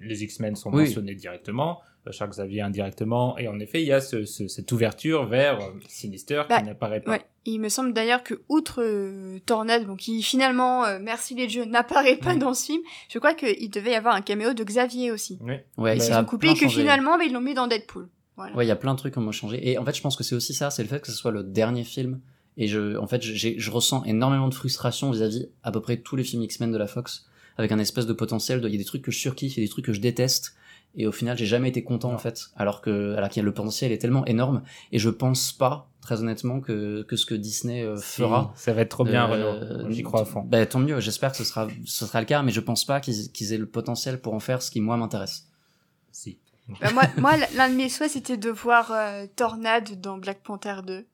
[SPEAKER 1] les X-Men sont
[SPEAKER 2] Oui.
[SPEAKER 1] mentionnés directement, Charles Xavier indirectement, et en effet, il y a ce, ce- cette ouverture vers euh, Sinister
[SPEAKER 3] Bah,
[SPEAKER 1] qui n'apparaît pas.
[SPEAKER 3] Ouais. Et il me semble d'ailleurs que outre euh, Tornade, bon, qui finalement, euh, merci les dieux, n'apparaît pas dans ce film, je crois qu'il devait y avoir un caméo de Xavier aussi.
[SPEAKER 1] Oui.
[SPEAKER 2] Ouais,
[SPEAKER 1] Ils
[SPEAKER 2] ça
[SPEAKER 3] Ils
[SPEAKER 2] a
[SPEAKER 3] ont coupé
[SPEAKER 2] plein
[SPEAKER 3] que
[SPEAKER 2] changé.
[SPEAKER 3] finalement, bah, ils l'ont mis dans Deadpool. Voilà.
[SPEAKER 2] Ouais, il y a plein de trucs qui ont changé. Et en fait, je pense que c'est aussi ça, c'est le fait que ce soit le dernier film. Et je, en fait, j'ai- je ressens énormément de frustration vis-à-vis à peu près tous les films X-Men de la Fox, avec un espèce de potentiel. de- Il y a des trucs que je surkiffe, il y a des trucs que je déteste. Et au final, j'ai jamais été content, en fait. Alors que, alors qu'il y a le potentiel est tellement énorme. Et je pense pas, très honnêtement, que, que ce que Disney euh,
[SPEAKER 1] Si,
[SPEAKER 2] fera.
[SPEAKER 1] ça va être trop bien,
[SPEAKER 2] euh,
[SPEAKER 1] Renaud. J'y crois à fond.
[SPEAKER 2] Bah, tant mieux, j'espère que ce sera, ce sera le cas, mais je pense pas qu'ils qu'ils aient le potentiel pour en faire ce qui, moi, m'intéresse.
[SPEAKER 1] Si.
[SPEAKER 3] Bah, moi, moi, l'un de mes souhaits, c'était de voir euh, Tornade dans Black Panther 2.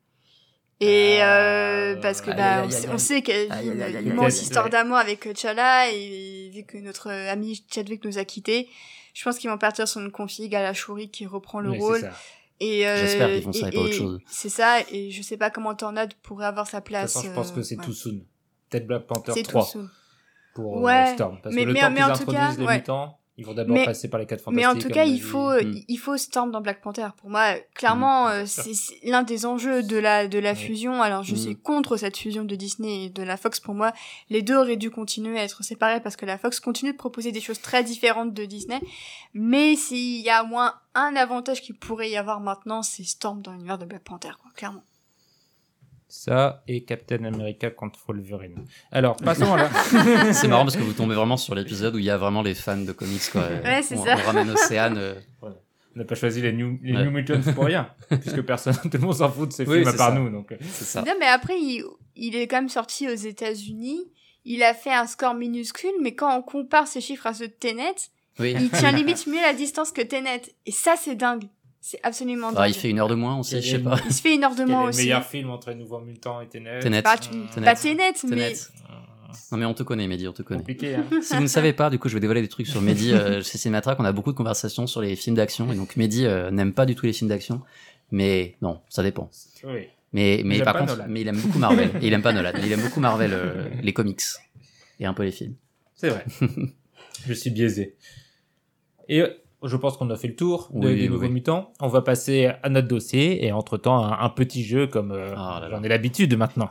[SPEAKER 3] Et euh,
[SPEAKER 1] Euh,
[SPEAKER 3] parce que bah,
[SPEAKER 2] aïe,
[SPEAKER 3] on,
[SPEAKER 2] aïe,
[SPEAKER 3] sait-
[SPEAKER 2] aïe.
[SPEAKER 3] on sait qu'il y a une immense histoire d'amour avec T'Challa et vu que notre ami Chadwick nous a quittés, je pense qu'ils vont partir sur une config à la Shuri qui reprend le
[SPEAKER 1] Oui, c'est
[SPEAKER 3] rôle.
[SPEAKER 1] ça.
[SPEAKER 3] Et euh,
[SPEAKER 2] J'espère qu'ils font ça et pas autre chose.
[SPEAKER 3] C'est ça, et je sais pas comment Tornade pourrait avoir sa
[SPEAKER 1] De toute
[SPEAKER 3] place.
[SPEAKER 1] façon, je pense
[SPEAKER 3] euh,
[SPEAKER 1] que c'est
[SPEAKER 3] ouais.
[SPEAKER 1] too soon. Peut-être Black Panther
[SPEAKER 3] C'est tout
[SPEAKER 1] 3
[SPEAKER 3] soon.
[SPEAKER 1] pour euh,
[SPEAKER 3] Ouais,
[SPEAKER 1] Storm. Parce
[SPEAKER 3] mais-
[SPEAKER 1] que le
[SPEAKER 3] mais-
[SPEAKER 1] temps
[SPEAKER 3] mais
[SPEAKER 1] qu'ils
[SPEAKER 3] en tout
[SPEAKER 1] introduisent
[SPEAKER 3] cas,
[SPEAKER 1] les
[SPEAKER 3] ouais.
[SPEAKER 1] mutants, ils vont d'abord
[SPEAKER 3] Mais-
[SPEAKER 1] passer par les 4
[SPEAKER 3] Mais
[SPEAKER 1] fantastiques.
[SPEAKER 3] en tout cas, il faut,
[SPEAKER 2] Mm.
[SPEAKER 3] il faut Storm dans Black Panther. Pour moi, clairement,
[SPEAKER 1] Mm,
[SPEAKER 3] euh, c'est l'un des enjeux de la de la fusion. Alors, je
[SPEAKER 2] Mm.
[SPEAKER 3] suis contre cette fusion de Disney et de la Fox. Pour moi, les deux auraient dû continuer à être séparés parce que la Fox continue de proposer des choses très différentes de Disney. Mais s'il y a au moins un avantage qu'il pourrait y avoir maintenant, c'est Storm dans l'univers de Black Panther, quoi, clairement.
[SPEAKER 1] Ça et Captain America contre Wolverine. Alors, passons à la...
[SPEAKER 2] C'est marrant parce que vous tombez vraiment sur l'épisode où il y a vraiment les fans de comics, quoi.
[SPEAKER 3] Ouais, c'est
[SPEAKER 2] on,
[SPEAKER 3] ça.
[SPEAKER 2] on ramène Océane. euh,
[SPEAKER 1] On n'a pas choisi les New, les
[SPEAKER 2] Ouais.
[SPEAKER 1] New Mutants pour rien, puisque personne, tout le monde s'en fout de ces
[SPEAKER 2] Oui,
[SPEAKER 1] films à part
[SPEAKER 2] ça.
[SPEAKER 1] nous. Donc, euh,
[SPEAKER 2] C'est ça.
[SPEAKER 3] Non, mais après, il, il est quand même sorti aux États-Unis. Il a fait un score minuscule, mais quand on compare ses chiffres à ceux de Tenet,
[SPEAKER 2] Oui.
[SPEAKER 3] il tient limite mieux la distance que Tenet. Et ça, c'est dingue. C'est absolument dingue.
[SPEAKER 2] Ah, il fait une heure de moins aussi, je sais pas.
[SPEAKER 3] Il se fait une heure de moins
[SPEAKER 1] le
[SPEAKER 3] aussi.
[SPEAKER 1] meilleur film entre les Nouveaux Mutants et Tenet
[SPEAKER 2] Tenet.
[SPEAKER 3] Bah, tu-
[SPEAKER 2] Tenet.
[SPEAKER 3] Pas Tenet, mais...
[SPEAKER 2] Non mais on te connaît, Mehdi, on te connaît.
[SPEAKER 1] Compliqué, hein.
[SPEAKER 2] Si vous ne savez pas, du coup, je vais dévoiler des trucs sur Mehdi euh, chez Cinématrack. On a beaucoup de conversations sur les films d'action, et donc Mehdi euh, n'aime pas du tout les films d'action. Mais non, ça dépend.
[SPEAKER 1] Oui.
[SPEAKER 2] Mais, mais par contre,
[SPEAKER 1] Nolan.
[SPEAKER 2] mais il aime beaucoup Marvel. et il aime pas Nolan. mais Il aime beaucoup Marvel, euh, les comics et un peu les films.
[SPEAKER 1] C'est vrai. je suis biaisé. Et euh, je pense qu'on a fait le tour de-
[SPEAKER 2] Oui,
[SPEAKER 1] des
[SPEAKER 2] oui,
[SPEAKER 1] Nouveaux
[SPEAKER 2] oui.
[SPEAKER 1] Mutants. On va passer à notre dossier et entre-temps, un, un petit jeu comme euh,
[SPEAKER 2] Ah
[SPEAKER 1] j'en ai l'habitude maintenant.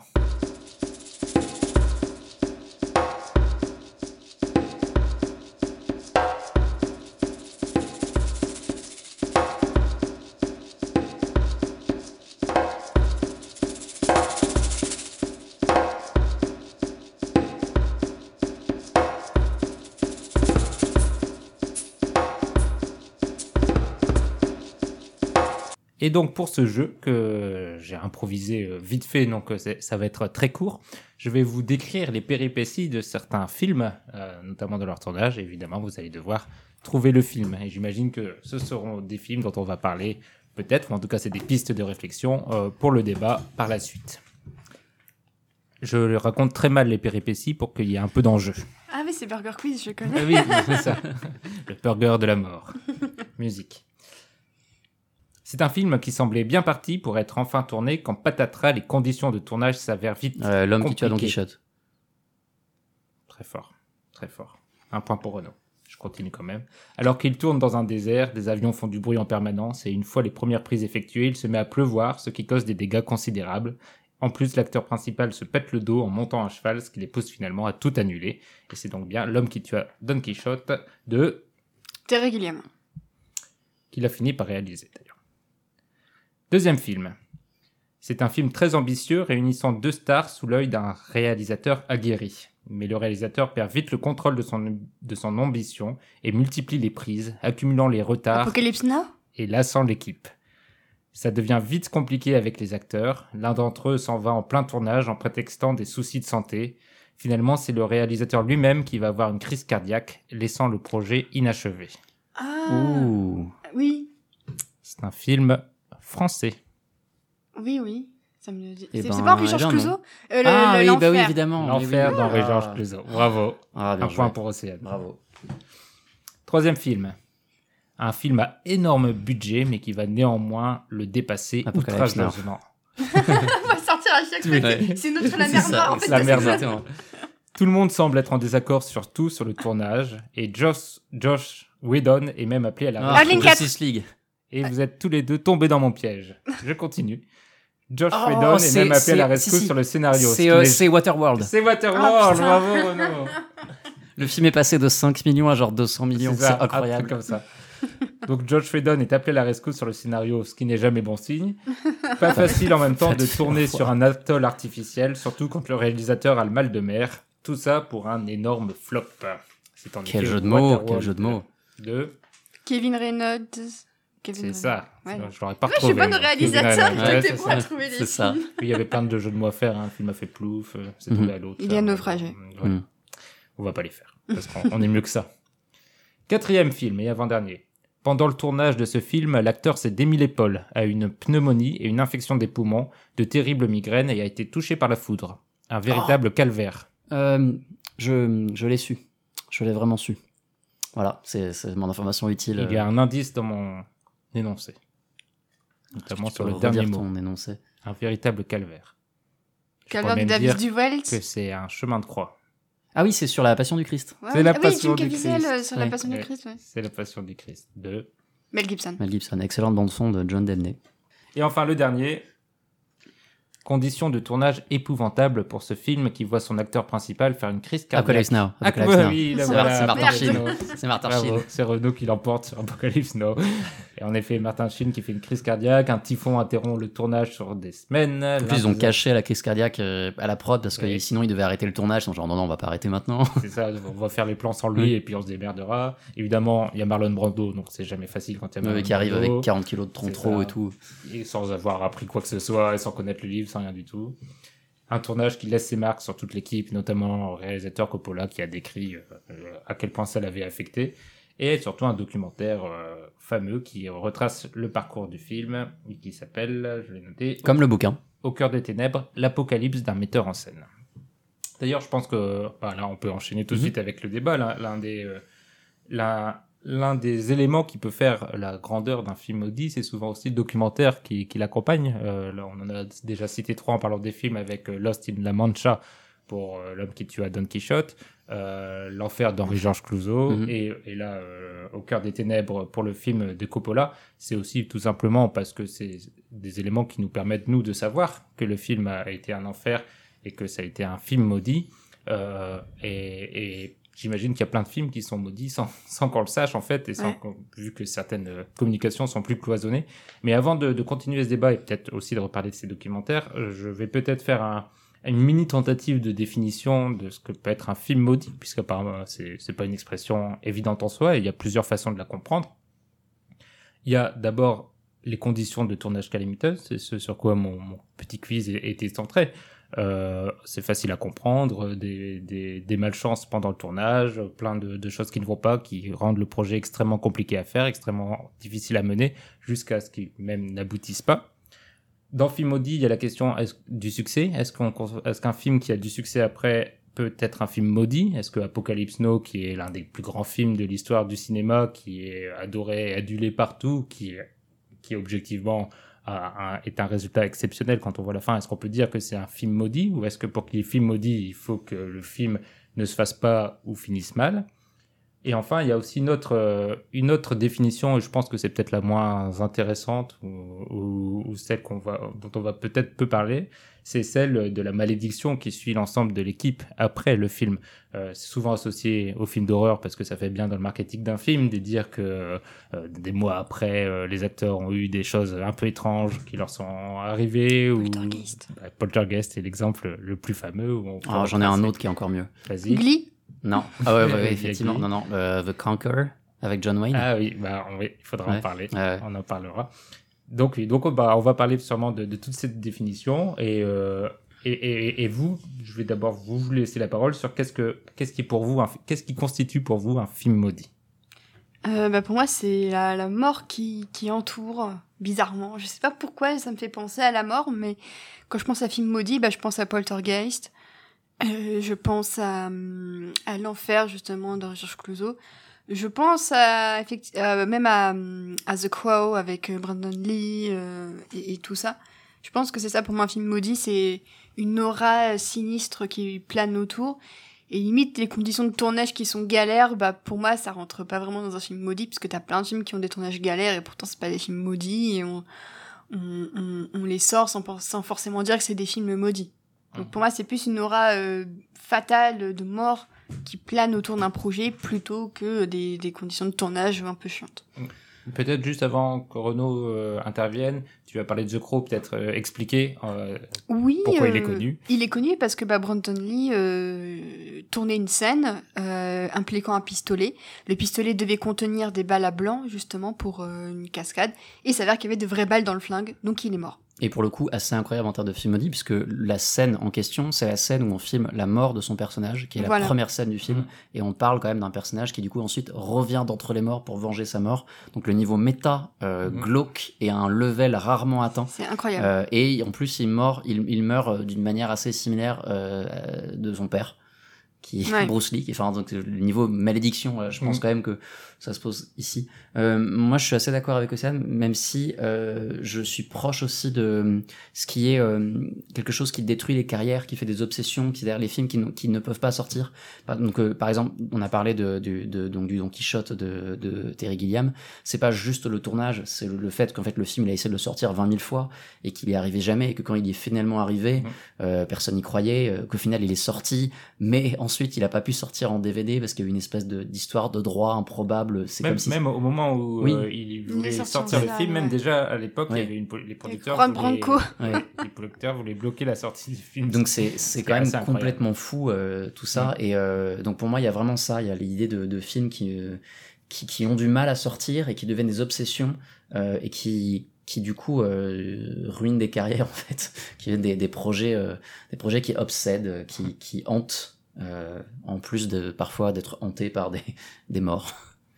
[SPEAKER 1] Donc pour ce jeu que j'ai improvisé euh, vite fait, donc euh, ça va être très court, je vais vous décrire les péripéties de certains films, euh, notamment de leur tournage. Évidemment, vous allez devoir trouver le film. Et j'imagine que ce seront des films dont on va parler peut-être, ou en tout cas c'est des pistes de réflexion euh, pour le débat par la suite. Je raconte très mal les péripéties pour qu'il y ait un peu d'enjeu.
[SPEAKER 3] Ah oui, c'est Burger Quiz, je connais.
[SPEAKER 1] Ah oui, c'est ça. Le burger de la mort. Musique. C'est un film qui semblait bien parti pour être enfin tourné quand patatras, les conditions de tournage s'avèrent vite.
[SPEAKER 2] Euh, L'homme qui tue à Don. Quichotte.
[SPEAKER 1] Très fort, très fort. Un point pour Renault. Je continue quand même. Alors qu'il tourne dans un désert, des avions font du bruit en permanence et une fois les premières prises effectuées, il se met à pleuvoir, ce qui cause des dégâts considérables. En plus, l'acteur principal se pète le dos en montant à cheval, ce qui les pousse finalement à tout annuler. Et c'est donc bien l'homme qui tua Don Quichotte de
[SPEAKER 3] Terry Gilliam.
[SPEAKER 1] qu'il a fini par réaliser d'ailleurs. Deuxième film. C'est un film très ambitieux réunissant deux stars sous l'œil d'un réalisateur aguerri. Mais le réalisateur perd vite le contrôle de son, de son ambition et multiplie les prises, accumulant les retards
[SPEAKER 3] Apocalypse Now?
[SPEAKER 1] et lassant l'équipe. Ça devient vite compliqué avec les acteurs. L'un d'entre eux s'en va en plein tournage en prétextant des soucis de santé. Finalement, c'est le réalisateur lui-même qui va avoir une crise cardiaque, laissant le projet inachevé.
[SPEAKER 3] Ah
[SPEAKER 2] Ouh.
[SPEAKER 3] Oui,
[SPEAKER 1] C'est un film français.
[SPEAKER 3] oui, oui. Ça me dit.
[SPEAKER 2] Eh
[SPEAKER 3] C'est
[SPEAKER 2] ben,
[SPEAKER 3] c'est pas Henri Georges Euh, le-
[SPEAKER 2] Ah
[SPEAKER 3] le-
[SPEAKER 2] oui, bah oui,
[SPEAKER 3] l'enfer.
[SPEAKER 2] évidemment.
[SPEAKER 1] L'enfer d'Henri
[SPEAKER 2] Ah.
[SPEAKER 1] Georges Clouzot. Bravo.
[SPEAKER 2] Ah, bien
[SPEAKER 1] Un
[SPEAKER 2] joué.
[SPEAKER 1] point pour Océane.
[SPEAKER 2] Bravo.
[SPEAKER 1] Troisième film. Un film à énorme budget, mais qui va néanmoins le dépasser outrageusement.
[SPEAKER 3] On va sortir à chaque fois. C'est notre la
[SPEAKER 2] C'est
[SPEAKER 3] merde
[SPEAKER 2] ça,
[SPEAKER 3] noire, en fait.
[SPEAKER 1] la
[SPEAKER 3] de
[SPEAKER 1] merde. Tout le monde semble être en désaccord sur tout sur le tournage, et Josh, Josh Whedon est même appelé à la
[SPEAKER 2] Ah,
[SPEAKER 3] Alien
[SPEAKER 1] rescousse.
[SPEAKER 3] 4.
[SPEAKER 2] Justice League.
[SPEAKER 1] Et vous êtes tous les deux tombés dans mon piège. Je continue. Josh
[SPEAKER 2] Oh,
[SPEAKER 1] Whedon est même appelé à la rescousse
[SPEAKER 2] si, si.
[SPEAKER 1] sur le scénario. ce
[SPEAKER 2] C'est euh, Waterworld.
[SPEAKER 1] C'est Waterworld,
[SPEAKER 3] Ah,
[SPEAKER 1] bravo Renaud.
[SPEAKER 2] Le film est passé de 5 millions à genre 200 millions.
[SPEAKER 1] C'est
[SPEAKER 2] incroyable.
[SPEAKER 1] truc comme ça. Donc Josh Whedon est appelé à la rescousse sur le scénario, ce qui n'est jamais bon signe. Pas facile en même temps de tourner sur un atoll artificiel, surtout quand le réalisateur a le mal de mer. Tout ça pour un énorme flop. C'est en
[SPEAKER 2] Quel jeu de mots, quel jeu de mots.
[SPEAKER 1] De...
[SPEAKER 3] Kevin Reynolds.
[SPEAKER 1] C'est ça.
[SPEAKER 3] Ouais.
[SPEAKER 1] Je l'aurais pas
[SPEAKER 3] je suis
[SPEAKER 1] retrouvé. moi.
[SPEAKER 3] réalisateur,
[SPEAKER 1] Kevin
[SPEAKER 3] je
[SPEAKER 1] Reynolds.
[SPEAKER 3] t'ai
[SPEAKER 1] Ouais,
[SPEAKER 3] pour
[SPEAKER 1] c'est ça.
[SPEAKER 3] trouver les
[SPEAKER 2] ça.
[SPEAKER 3] films.
[SPEAKER 1] Il y avait plein de jeux de mots à faire. hein. Le film a fait plouf, euh, c'est
[SPEAKER 2] Mhm.
[SPEAKER 1] tombé à l'autre.
[SPEAKER 3] Il y a naufragé.
[SPEAKER 1] Ouais.
[SPEAKER 2] Mhm.
[SPEAKER 1] On va pas les faire, parce qu'on on est mieux que ça. Quatrième film et avant-dernier. Pendant le tournage de ce film, l'acteur s'est démis l'épaule, a une pneumonie et une infection des poumons, de terribles migraines et a été touché par la foudre. Un véritable
[SPEAKER 2] Oh.
[SPEAKER 1] calvaire.
[SPEAKER 2] Euh, je je l'ai su. Je l'ai vraiment su. Voilà, c'est c'est mon information utile.
[SPEAKER 1] Il y a un indice dans mon énoncé. Notamment sur le dernier mot.
[SPEAKER 2] ton énoncé.
[SPEAKER 1] Un véritable calvaire.
[SPEAKER 3] Calvaire de David
[SPEAKER 1] dire
[SPEAKER 3] Duvelt.
[SPEAKER 1] que c'est un chemin de croix.
[SPEAKER 2] Ah oui, c'est sur la Passion du Christ.
[SPEAKER 3] Ouais,
[SPEAKER 1] C'est la
[SPEAKER 3] ah
[SPEAKER 1] Passion
[SPEAKER 3] oui,
[SPEAKER 1] du Christ.
[SPEAKER 3] sur la
[SPEAKER 2] Ouais.
[SPEAKER 3] passion du
[SPEAKER 1] Ouais.
[SPEAKER 3] Christ, ouais.
[SPEAKER 1] C'est la passion du Christ. De...
[SPEAKER 3] Mel Gibson.
[SPEAKER 2] Mel Gibson, excellente bande son de John Debney.
[SPEAKER 1] Et enfin le dernier. Conditions de tournage épouvantables pour ce film qui voit son acteur principal faire une crise cardiaque.
[SPEAKER 2] Apocalypse Now.
[SPEAKER 1] Ah,
[SPEAKER 2] Apocalypse Now.
[SPEAKER 1] oui, là,
[SPEAKER 2] C'est
[SPEAKER 1] voilà,
[SPEAKER 2] Mar- c'est Martin. Sheen. C'est Martin Sheen.
[SPEAKER 1] C'est Renault qui l'emporte sur Apocalypse Now. Et en effet, Martin Sheen qui fait une crise cardiaque, un typhon interrompt le tournage sur des semaines.
[SPEAKER 2] En plus, ils ont caché la crise cardiaque euh, à la prod parce que
[SPEAKER 1] Oui.
[SPEAKER 2] sinon ils devaient arrêter le tournage. Ils sont genre non, non, on va pas arrêter maintenant.
[SPEAKER 1] C'est ça, on va faire les plans sans lui
[SPEAKER 2] Oui.
[SPEAKER 1] et puis on se démerdera. Évidemment, il y a Marlon Brando, donc c'est jamais facile quand il y a Marlon
[SPEAKER 2] Euh, qui arrive
[SPEAKER 1] Brando.
[SPEAKER 2] avec 40 kilos de tronc trop et tout.
[SPEAKER 1] et sans avoir appris quoi que ce soit, et sans connaître le livre, sans rien du tout. Un tournage qui laisse ses marques sur toute l'équipe, notamment le réalisateur Coppola qui a décrit euh, euh, à quel point ça l'avait affecté, et surtout un documentaire euh, fameux qui retrace le parcours du film et qui s'appelle, je l'ai noté,
[SPEAKER 2] Comme le bouquin.
[SPEAKER 1] Au cœur des ténèbres, l'apocalypse d'un metteur en scène. D'ailleurs, je pense que bah, là, on peut enchaîner tout de
[SPEAKER 2] Mhm.
[SPEAKER 1] suite avec le débat. L'un des, euh, l'un des éléments qui peut faire la grandeur d'un film maudit, c'est souvent aussi le documentaire qui, qui l'accompagne. Euh, là, on en a déjà cité trois en parlant des films avec euh, Lost in La Mancha pour euh, L'homme qui tue à Don Quichotte, euh, L'enfer d'Henri-Georges Clouzot,
[SPEAKER 2] Mhm.
[SPEAKER 1] et, et là, Au cœur des ténèbres pour le film de Coppola. C'est aussi tout simplement parce que c'est des éléments qui nous permettent, nous, de savoir que le film a été un enfer et que ça a été un film maudit. Et et j'imagine qu'il y a plein de films qui sont maudits sans, sans qu'on le sache, en fait, et sans
[SPEAKER 3] Ouais.
[SPEAKER 1] vu que certaines euh, communications sont plus cloisonnées. Mais avant de, de continuer ce débat et peut-être aussi de reparler de ces documentaires, euh, je vais peut-être faire un, une mini tentative de définition de ce que peut être un film maudit, puisque apparemment c'est c'est pas une expression évidente en soi, et il y a plusieurs façons de la comprendre. Il y a d'abord les conditions de tournage calamiteuses, c'est ce sur quoi mon, mon petit quiz était centré. Euh, c'est facile à comprendre, des, malchances pendant le tournage, plein de, choses qui ne vont pas, qui rendent le projet extrêmement compliqué à faire, extrêmement difficile à mener, jusqu'à ce qu'il même n'aboutisse pas. Dans Film Maudit, il y a la question est du succès? Est-ce qu'un film qui a du succès après peut être un film maudit? Est-ce que Apocalypse Now, qui est l'un des plus grands films de l'histoire du cinéma, qui est adoré, adulé partout, qui, qui objectivement est un résultat exceptionnel quand on voit la fin, est-ce qu'on peut dire que c'est un film maudit Ou est-ce que pour qu'il y ait film maudit, il faut que le film ne se fasse pas ou finisse mal? Et enfin, il y a aussi une autre, euh, une autre définition, et je pense que c'est peut-être la moins intéressante, ou, celle dont on va peut-être peu parler, c'est celle de la malédiction qui suit l'ensemble de l'équipe après le film. Euh, c'est souvent associé au film d'horreur parce que ça fait bien dans le marketing d'un film de dire que euh, des mois après, euh, les acteurs ont eu des choses un peu étranges qui leur sont arrivées.
[SPEAKER 3] Poltergeist.
[SPEAKER 1] Ou... Bah, Poltergeist est l'exemple le plus fameux.
[SPEAKER 2] Ah, j'en ai un autre qui est encore mieux.
[SPEAKER 1] Vas-y.
[SPEAKER 3] Glee
[SPEAKER 2] non. Ah ouais, ouais, effectivement. Non, non. Euh, The Conqueror avec John Wayne.
[SPEAKER 1] Ah oui, bah, il faudra en parler. On en parlera. Donc, donc on va parler sûrement de, de toute cette définition. Et, euh, et, vous, je vais d'abord vous laisser la parole sur qu'est-ce, que, qu'est-ce, qui, pour vous, qu'est-ce qui constitue pour vous un film maudit?
[SPEAKER 3] Euh, bah pour moi, c'est la, la mort qui, entoure, bizarrement. Je sais pas pourquoi ça me fait penser à la mort, mais quand je pense à film maudit, bah, je pense à Poltergeist. Euh, je pense à, à l'enfer justement de Georges Clouseau. Je pense à, même à, à, The Crow avec euh, Brandon Lee euh, et, et, tout ça. Je pense que c'est ça pour moi un film maudit, c'est une aura sinistre qui plane autour. Et limite les conditions de tournage qui sont galères, bah pour moi ça rentre pas vraiment dans un film maudit puisque t'as plein de films qui ont des tournages galères et pourtant c'est pas des films maudits et on, on, on, on les sort sans, sans forcément dire que c'est des films maudits. Donc pour moi, c'est plus une aura euh, fatale de mort qui plane autour d'un projet plutôt que des, des, conditions de tournage un peu chiantes.
[SPEAKER 1] Peut-être juste avant que Renaud euh, intervienne, tu vas parler de The Crow, peut-être euh, expliquer
[SPEAKER 3] oui,
[SPEAKER 1] pourquoi il est connu.
[SPEAKER 3] Il est connu parce que bah, Brandon Lee tournait une scène impliquant un pistolet. Le pistolet devait contenir des balles à blanc, justement, pour une cascade. Et il s'avère qu'il y avait de vraies balles dans le flingue, donc il est mort
[SPEAKER 2] et pour le coup assez incroyable en termes de film maudit puisque la scène en question c'est la scène où on filme la mort de son personnage qui est la première scène du film mmh. et on parle quand même d'un personnage qui du coup ensuite revient d'entre les morts pour venger sa mort donc le niveau méta euh, mmh. glauque et à un level rarement atteint
[SPEAKER 3] c'est incroyable
[SPEAKER 2] euh, et en plus il meurt il, il meurt euh, d'une manière assez similaire euh, de son père qui est Bruce Lee, enfin donc le niveau malédiction, je pense mmh. quand même que ça se pose ici. Euh, moi, je suis assez d'accord avec Océane, même si euh, je suis proche aussi de ce qui est euh, quelque chose qui détruit les carrières, qui fait des obsessions, qui derrière les films qui, qui ne peuvent pas sortir. Donc, euh, par exemple, on a parlé de, du, de, donc, du Don Quichotte de, de Terry Gilliam. C'est pas juste le tournage, c'est le, fait qu'en fait le film il a essayé de le sortir 20 000 fois et qu'il y arrivé jamais, et que quand il est finalement arrivé, mmh. personne n'y croyait, qu'au final il est sorti, mais ensuite il a pas pu sortir en DVD parce qu'il y a eu une espèce d'histoire de droit improbable c'est
[SPEAKER 1] même,
[SPEAKER 2] comme
[SPEAKER 1] même au moment où euh, il voulait sortir le film, même déjà à l'époque, il y avait une, les producteurs
[SPEAKER 3] voulaient,
[SPEAKER 1] les producteurs voulaient bloquer la sortie du film.
[SPEAKER 2] Donc c'est c'est quand même complètement fou euh, tout ça. Et euh, donc pour moi, il y a vraiment ça. Il y a l'idée de, de films qui, qui, qui ont du mal à sortir et qui deviennent des obsessions et qui qui du coup euh, ruinent des carrières en fait, qui viennent des, des projets, des projets qui obsèdent, qui, qui hantent, en plus de parfois d'être hantés par des, des morts.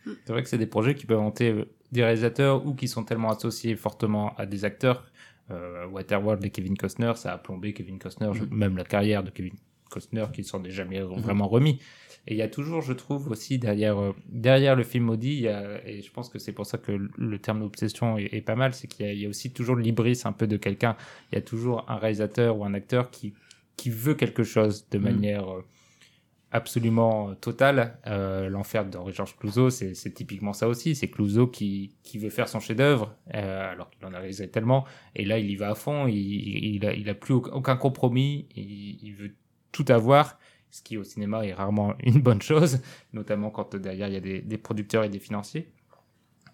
[SPEAKER 1] C'est vrai que c'est des projets qui peuvent hanter euh, des réalisateurs ou qui sont tellement associés fortement à des acteurs. Euh, Waterworld et Kevin Costner, ça a plombé Kevin Costner, mm. même la carrière de Kevin Costner, qui s'en est jamais mm. vraiment remis. Et il y a toujours, je trouve, aussi derrière, euh, derrière le film maudit, il y a, et je pense que c'est pour ça que le, terme d'obsession est, est, pas mal, c'est qu'il y, y, a aussi toujours l'ibris un peu de quelqu'un. Il y a toujours un réalisateur ou un acteur qui, qui veut quelque chose de mm. manière absolument total. Euh, L'enfer de Georges Clouseau, c'est typiquement ça aussi. C'est Clouseau qui, veut faire son chef-d'œuvre, euh, alors qu'il en a réalisé tellement. Et là, il y va à fond. Il, il, a, plus aucun compromis. Il, veut tout avoir, ce qui au cinéma est rarement une bonne chose, notamment quand derrière il y a des producteurs et des financiers.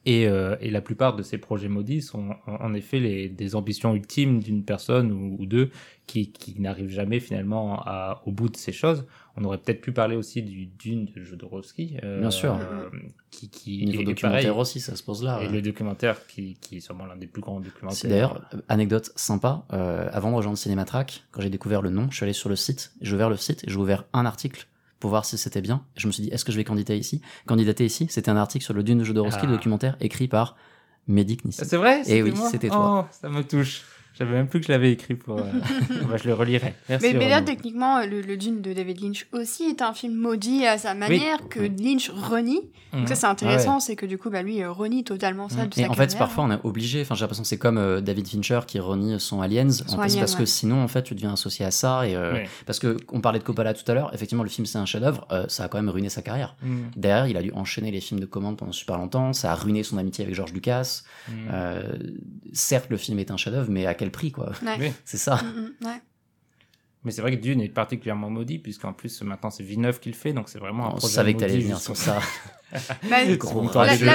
[SPEAKER 1] Et, euh, et la plupart de ces projets maudits sont en, effet les, des ambitions ultimes d'une personne ou, ou deux qui, qui n'arrivent jamais finalement à, au bout de ces choses. On aurait peut-être pu parler aussi du Dune de Jodorowsky. euh,
[SPEAKER 2] Bien sûr.
[SPEAKER 1] euh, qui, qui
[SPEAKER 2] Niveau documentaire
[SPEAKER 1] pareil.
[SPEAKER 2] aussi, ça se pose là.
[SPEAKER 1] Et
[SPEAKER 2] ouais.
[SPEAKER 1] le documentaire qui, qui est sûrement l'un des plus grands
[SPEAKER 2] C'est
[SPEAKER 1] documentaires.
[SPEAKER 2] d'ailleurs, euh, anecdote sympa, euh, avant de rejoindre Cinématrack, quand j'ai découvert le nom, je suis allé sur le site, j'ai ouvert le site et j'ai ouvert un article pour voir si c'était bien. Et je me suis dit, est-ce que je vais candidater ici? Candidater ici, c'était un article sur le Dune de Jodorowsky,
[SPEAKER 1] Ah.
[SPEAKER 2] le documentaire écrit par Médic Nissi.
[SPEAKER 1] Ah, C'est vrai?
[SPEAKER 2] Eh oui, c'était toi.
[SPEAKER 1] Oh, ça me touche. J'avais même plus que je l'avais écrit pour. euh, bah, je le relirai. Merci.
[SPEAKER 3] Mais, mais là, techniquement, le, le Dune de David Lynch aussi est un film maudit à sa manière que Lynch renie. Donc ça, c'est intéressant, c'est que du coup, bah, lui euh, renie totalement ça de
[SPEAKER 2] Et
[SPEAKER 3] sa
[SPEAKER 2] en fait, parfois, on est obligé. Enfin, j'ai l'impression que c'est comme euh, David Fincher qui renie son Aliens. en
[SPEAKER 3] Alien,
[SPEAKER 2] parce
[SPEAKER 3] ouais.
[SPEAKER 2] que sinon, en fait, tu deviens associé à ça. Et euh, parce que on parlait de Coppola tout à l'heure. Effectivement, le film c'est un chef-d'œuvre. euh, ça a quand même ruiné sa carrière.
[SPEAKER 1] Mm.
[SPEAKER 2] Derrière, il a dû enchaîner les films de commande pendant super longtemps. Ça a ruiné son amitié avec George Lucas. Euh, certes, le film est un chef-d'œuvre, mais à quel prix, quoi
[SPEAKER 3] Ouais.
[SPEAKER 1] Oui.
[SPEAKER 2] C'est ça.
[SPEAKER 3] Mm, mm, ouais.
[SPEAKER 1] Mais c'est vrai que Dune est particulièrement maudit, puisqu'en plus, maintenant, c'est Villeneuve qui le fait, donc c'est vraiment un
[SPEAKER 2] On
[SPEAKER 1] projet
[SPEAKER 2] savait que t'allais
[SPEAKER 1] maudit
[SPEAKER 2] venir sur ça.
[SPEAKER 3] Bah,
[SPEAKER 2] Gros
[SPEAKER 1] Là-
[SPEAKER 3] Là,
[SPEAKER 2] rageux,